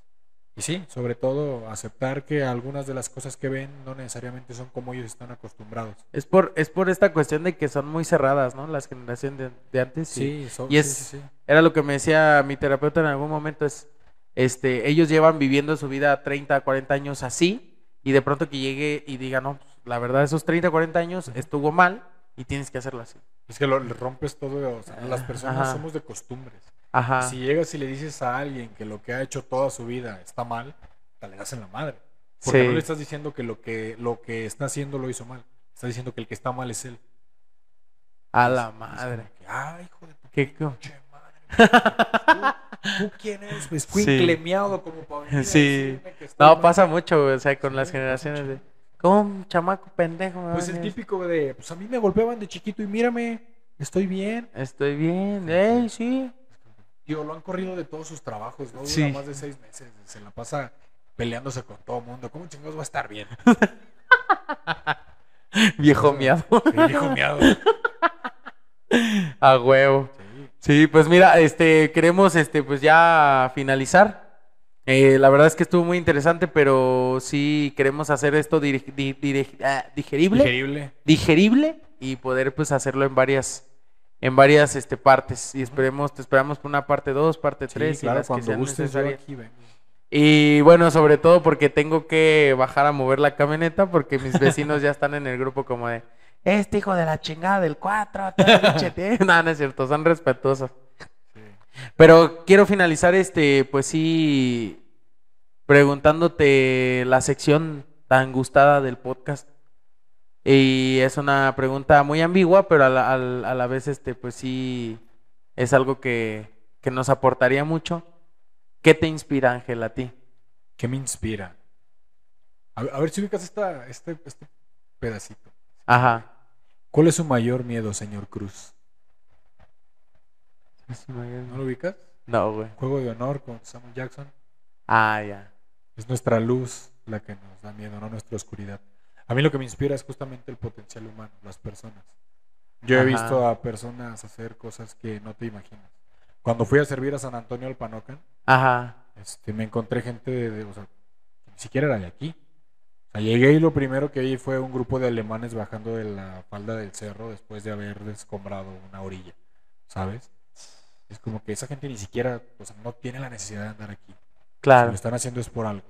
[SPEAKER 2] Y sí, sobre todo aceptar que algunas de las cosas que ven no necesariamente son como ellos están acostumbrados.
[SPEAKER 1] Es por, es por esta cuestión de que son muy cerradas, ¿no? Las generaciones de, de antes. y-
[SPEAKER 2] Sí, so-
[SPEAKER 1] y
[SPEAKER 2] sí,
[SPEAKER 1] es-
[SPEAKER 2] sí, sí.
[SPEAKER 1] Era lo que me decía mi terapeuta en algún momento, es, este, ellos llevan viviendo su vida 30, 40 años así, y de pronto que llegue y diga, no, pues, la verdad, esos 30, 40 años estuvo mal y tienes que hacerlo así.
[SPEAKER 2] Es que lo, le rompes todo, o sea, las personas
[SPEAKER 1] Ajá.
[SPEAKER 2] somos de costumbres.
[SPEAKER 1] Ajá.
[SPEAKER 2] Si llegas y le dices a alguien que lo que ha hecho toda su vida está mal, te le das en la madre. Porque
[SPEAKER 1] Sí.
[SPEAKER 2] no le estás diciendo que lo que lo que está haciendo lo hizo mal. Estás diciendo que el que está mal es él.
[SPEAKER 1] A
[SPEAKER 2] Es-
[SPEAKER 1] la
[SPEAKER 2] es
[SPEAKER 1] madre.
[SPEAKER 2] que, Ay, hijo de
[SPEAKER 1] Qué co-
[SPEAKER 2] pinche madre. ¿Tú, tú quién eres? Pues
[SPEAKER 1] Sí.
[SPEAKER 2] como para venir a
[SPEAKER 1] Sí.
[SPEAKER 2] decirme que
[SPEAKER 1] No,
[SPEAKER 2] mal?
[SPEAKER 1] pasa mucho, o sea, con
[SPEAKER 2] Sí,
[SPEAKER 1] las generaciones de... ¿Cómo un chamaco pendejo
[SPEAKER 2] Pues el típico de, pues a mí me golpeaban de chiquito y mírame, estoy bien.
[SPEAKER 1] Estoy bien, ey, sí.
[SPEAKER 2] Tío, lo han corrido de todos sus trabajos, ¿no? Dura
[SPEAKER 1] Sí.
[SPEAKER 2] más de seis meses. Se la pasa peleándose con todo el mundo. ¿Cómo chingados va a estar bien?
[SPEAKER 1] Viejo miado.
[SPEAKER 2] Sí, viejo miado.
[SPEAKER 1] A huevo.
[SPEAKER 2] Sí.
[SPEAKER 1] Sí, pues mira, este, queremos, este, pues ya finalizar. Eh, la verdad es que estuvo muy interesante, pero sí queremos hacer esto di- ah, digerible,
[SPEAKER 2] Digerible.
[SPEAKER 1] digerible y poder pues hacerlo en varias, en varias, este, partes. Y esperemos, te esperamos por una parte 2, parte 3
[SPEAKER 2] Sí, claro,
[SPEAKER 1] y las que
[SPEAKER 2] cuando
[SPEAKER 1] sean
[SPEAKER 2] gustes yo aquí.
[SPEAKER 1] Y bueno, sobre todo porque tengo que bajar a mover la camioneta porque mis vecinos ya están en el grupo como de, este hijo de la chingada del 4, no, no es cierto, son respetuosos. Pero quiero finalizar este, pues sí, preguntándote la sección tan gustada del podcast. Y es una pregunta muy ambigua, pero a la, al- a la vez, este, pues sí, es algo que, que nos aportaría mucho. ¿Qué te inspira, Ángel, a ti?
[SPEAKER 2] ¿Qué me inspira? A, a ver si ubicas esta, este, este pedacito.
[SPEAKER 1] Ajá.
[SPEAKER 2] ¿Cuál es su mayor miedo, señor Cruz? ¿No lo ubicas?
[SPEAKER 1] No, güey.
[SPEAKER 2] Juego de honor con Samuel Jackson.
[SPEAKER 1] Ah, ya.
[SPEAKER 2] Es nuestra luz la que nos da miedo, no nuestra oscuridad. A mí lo que me inspira es justamente el potencial humano, las personas. Yo he
[SPEAKER 1] Ajá.
[SPEAKER 2] visto a personas hacer cosas que no te imaginas. Cuando fui a servir a San Antonio al Panocan,
[SPEAKER 1] Ajá.
[SPEAKER 2] este, me encontré gente de, de- o sea, que ni siquiera era de aquí. O sea, llegué y lo primero que vi fue un grupo de alemanes bajando de la falda del cerro después de haber descombrado una orilla, ¿sabes? Es como que esa gente ni siquiera, o sea, no tiene la necesidad de andar aquí. Si
[SPEAKER 1] Claro.
[SPEAKER 2] lo están haciendo es por algo.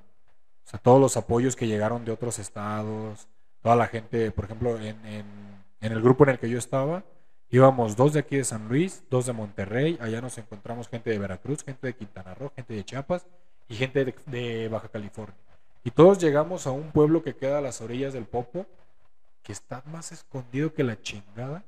[SPEAKER 2] O sea, todos los apoyos que llegaron de otros estados, toda la gente, por ejemplo, en, en- en el grupo en el que yo estaba, íbamos dos de aquí de San Luis, dos de Monterrey, allá nos encontramos gente de Veracruz, gente de Quintana Roo, gente de Chiapas y gente de, de Baja California. Y todos llegamos a un pueblo que queda a las orillas del Popo, que está más escondido que la chingada.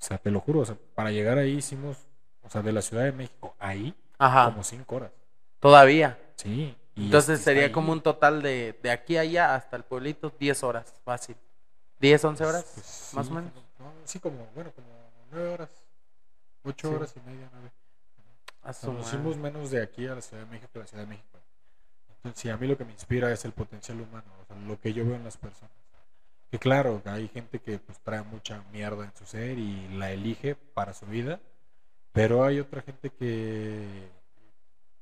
[SPEAKER 2] O sea, te lo juro, o sea, para llegar ahí hicimos, o sea, de la Ciudad de México, ahí,
[SPEAKER 1] Ajá.
[SPEAKER 2] como cinco horas.
[SPEAKER 1] Todavía.
[SPEAKER 2] Sí. y
[SPEAKER 1] Entonces sería
[SPEAKER 2] ahí.
[SPEAKER 1] como un total de, de aquí a allá hasta el pueblito, 10 horas, fácil. 10, 11 horas,
[SPEAKER 2] Pues,
[SPEAKER 1] más
[SPEAKER 2] sí,
[SPEAKER 1] o menos.
[SPEAKER 2] no, sí, como, bueno, como nueve horas. Ocho
[SPEAKER 1] Sí.
[SPEAKER 2] horas y media, nueve.
[SPEAKER 1] A su
[SPEAKER 2] Nos
[SPEAKER 1] madre.
[SPEAKER 2] hicimos menos de aquí a la Ciudad de México que la Ciudad de México. Entonces, sí, a mí lo que me inspira es el potencial humano, o sea, lo que yo veo en las personas. Que claro, hay gente que pues trae mucha mierda en su ser y la elige para su vida, pero hay otra gente que,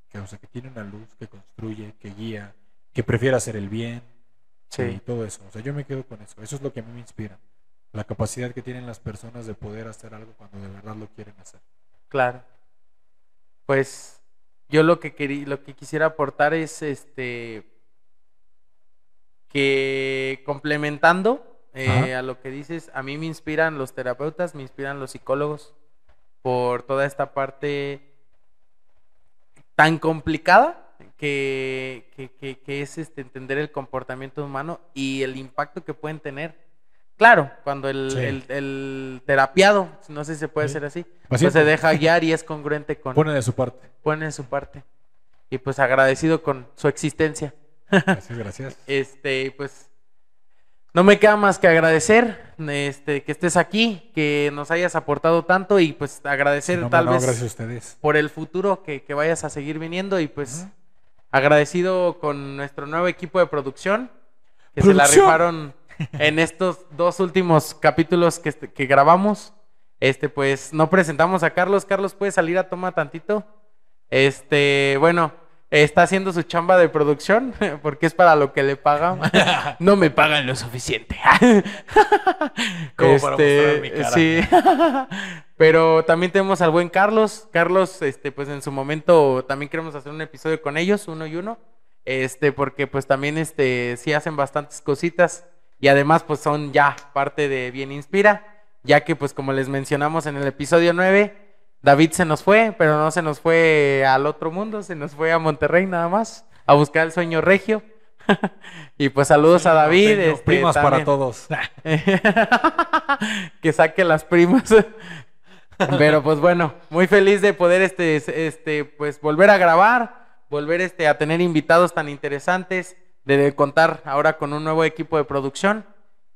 [SPEAKER 2] que, o sea, que tiene una luz, que construye, que guía, que prefiere hacer el bien, y
[SPEAKER 1] Sí,
[SPEAKER 2] todo eso. O sea, yo me quedo con eso. Eso es lo que a mí me inspira. La capacidad que tienen las personas de poder hacer algo cuando de verdad lo quieren hacer.
[SPEAKER 1] claro. Pues yo lo que quería, lo que quisiera aportar es este que complementando eh, a lo que dices, a mí me inspiran los terapeutas, me inspiran los psicólogos por toda esta parte tan complicada que, que, que- es este, entender el comportamiento humano y el impacto que pueden tener. Claro, cuando el,
[SPEAKER 2] Sí.
[SPEAKER 1] el- el terapiado, no sé si se puede
[SPEAKER 2] Sí.
[SPEAKER 1] ser así, pues se deja guiar y es congruente con
[SPEAKER 2] Pone de su parte.
[SPEAKER 1] pone su parte. Y pues agradecido con su existencia.
[SPEAKER 2] Gracias, gracias.
[SPEAKER 1] Este, pues no me queda más que agradecer este, que estés aquí, que nos hayas aportado tanto y pues agradecer
[SPEAKER 2] No,
[SPEAKER 1] tal
[SPEAKER 2] no,
[SPEAKER 1] vez
[SPEAKER 2] gracias a ustedes.
[SPEAKER 1] por el futuro que, que vayas a seguir viniendo y pues agradecido con nuestro nuevo equipo de producción que se la rifaron en estos dos últimos capítulos que, este- que grabamos. Este, pues no presentamos a Carlos. Carlos, ¿puede salir a toma tantito? Este, bueno, está haciendo su chamba de producción porque es para lo que le pagan. no me pagan lo suficiente.
[SPEAKER 2] Como para mostrar mi cara.
[SPEAKER 1] Sí. Pero también tenemos al buen Carlos. Carlos, este, pues en su momento también queremos hacer un episodio con ellos, uno y uno. Este, porque pues también este, sí hacen bastantes cositas. Y además, pues son ya parte de Bien Inspira. Ya que, pues, como les mencionamos en el episodio 9, David se nos fue, pero no se nos fue al otro mundo, se nos fue a Monterrey nada más, a buscar el sueño regio. y pues saludos a David. Este,
[SPEAKER 2] primas para todos.
[SPEAKER 1] que saque las primas. Pero pues bueno, muy feliz de poder este, este, pues volver a grabar, volver este, a tener invitados tan interesantes, de contar ahora con un nuevo equipo de producción.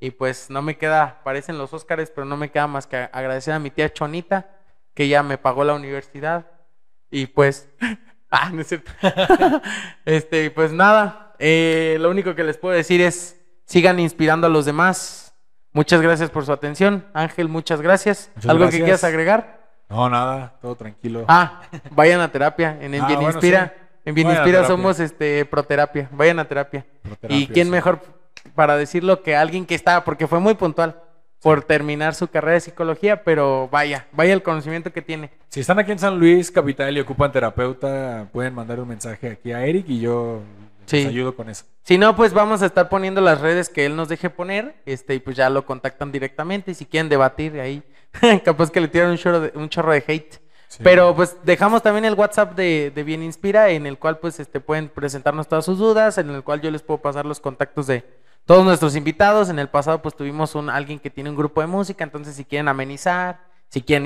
[SPEAKER 1] Y pues no me queda, parecen los Óscares, pero no me queda más que agradecer a mi tía Chonita, que ya me pagó la universidad. Y pues, ah, no es cierto. este, pues nada, eh, lo único que les puedo decir es, sigan inspirando a los demás, Muchas gracias por su atención. Ángel, muchas gracias.
[SPEAKER 2] Muchas
[SPEAKER 1] ¿Algo que quieras agregar?
[SPEAKER 2] No, nada, todo tranquilo.
[SPEAKER 1] Ah, vayan a terapia. En, en
[SPEAKER 2] Ah,
[SPEAKER 1] Bien
[SPEAKER 2] bueno,
[SPEAKER 1] Inspira.
[SPEAKER 2] sí.
[SPEAKER 1] En Bien
[SPEAKER 2] Vayan
[SPEAKER 1] Inspira
[SPEAKER 2] terapia.
[SPEAKER 1] somos este proterapia. Vayan a terapia.
[SPEAKER 2] Proterapia,
[SPEAKER 1] ¿Y quién
[SPEAKER 2] sí.
[SPEAKER 1] mejor para decirlo que alguien que estaba, porque fue muy puntual, por terminar su carrera de psicología, pero vaya, vaya el conocimiento que tiene.
[SPEAKER 2] Si están aquí en San Luis, capital, y ocupan terapeuta, pueden mandar un mensaje aquí a Eric y yo
[SPEAKER 1] Sí.
[SPEAKER 2] les ayudo con eso.
[SPEAKER 1] Si no, pues vamos a estar poniendo las redes que él nos deje poner, este, y pues ya lo contactan directamente. Y si quieren debatir ahí, capaz que le tiran un chorro de, un chorro de hate.
[SPEAKER 2] Sí.
[SPEAKER 1] Pero pues dejamos también el WhatsApp de, de Bien Inspira, en el cual pues este pueden presentarnos todas sus dudas, en el cual yo les puedo pasar los contactos de todos nuestros invitados. En el pasado pues tuvimos un alguien que tiene un grupo de música, entonces si quieren amenizar, si quieren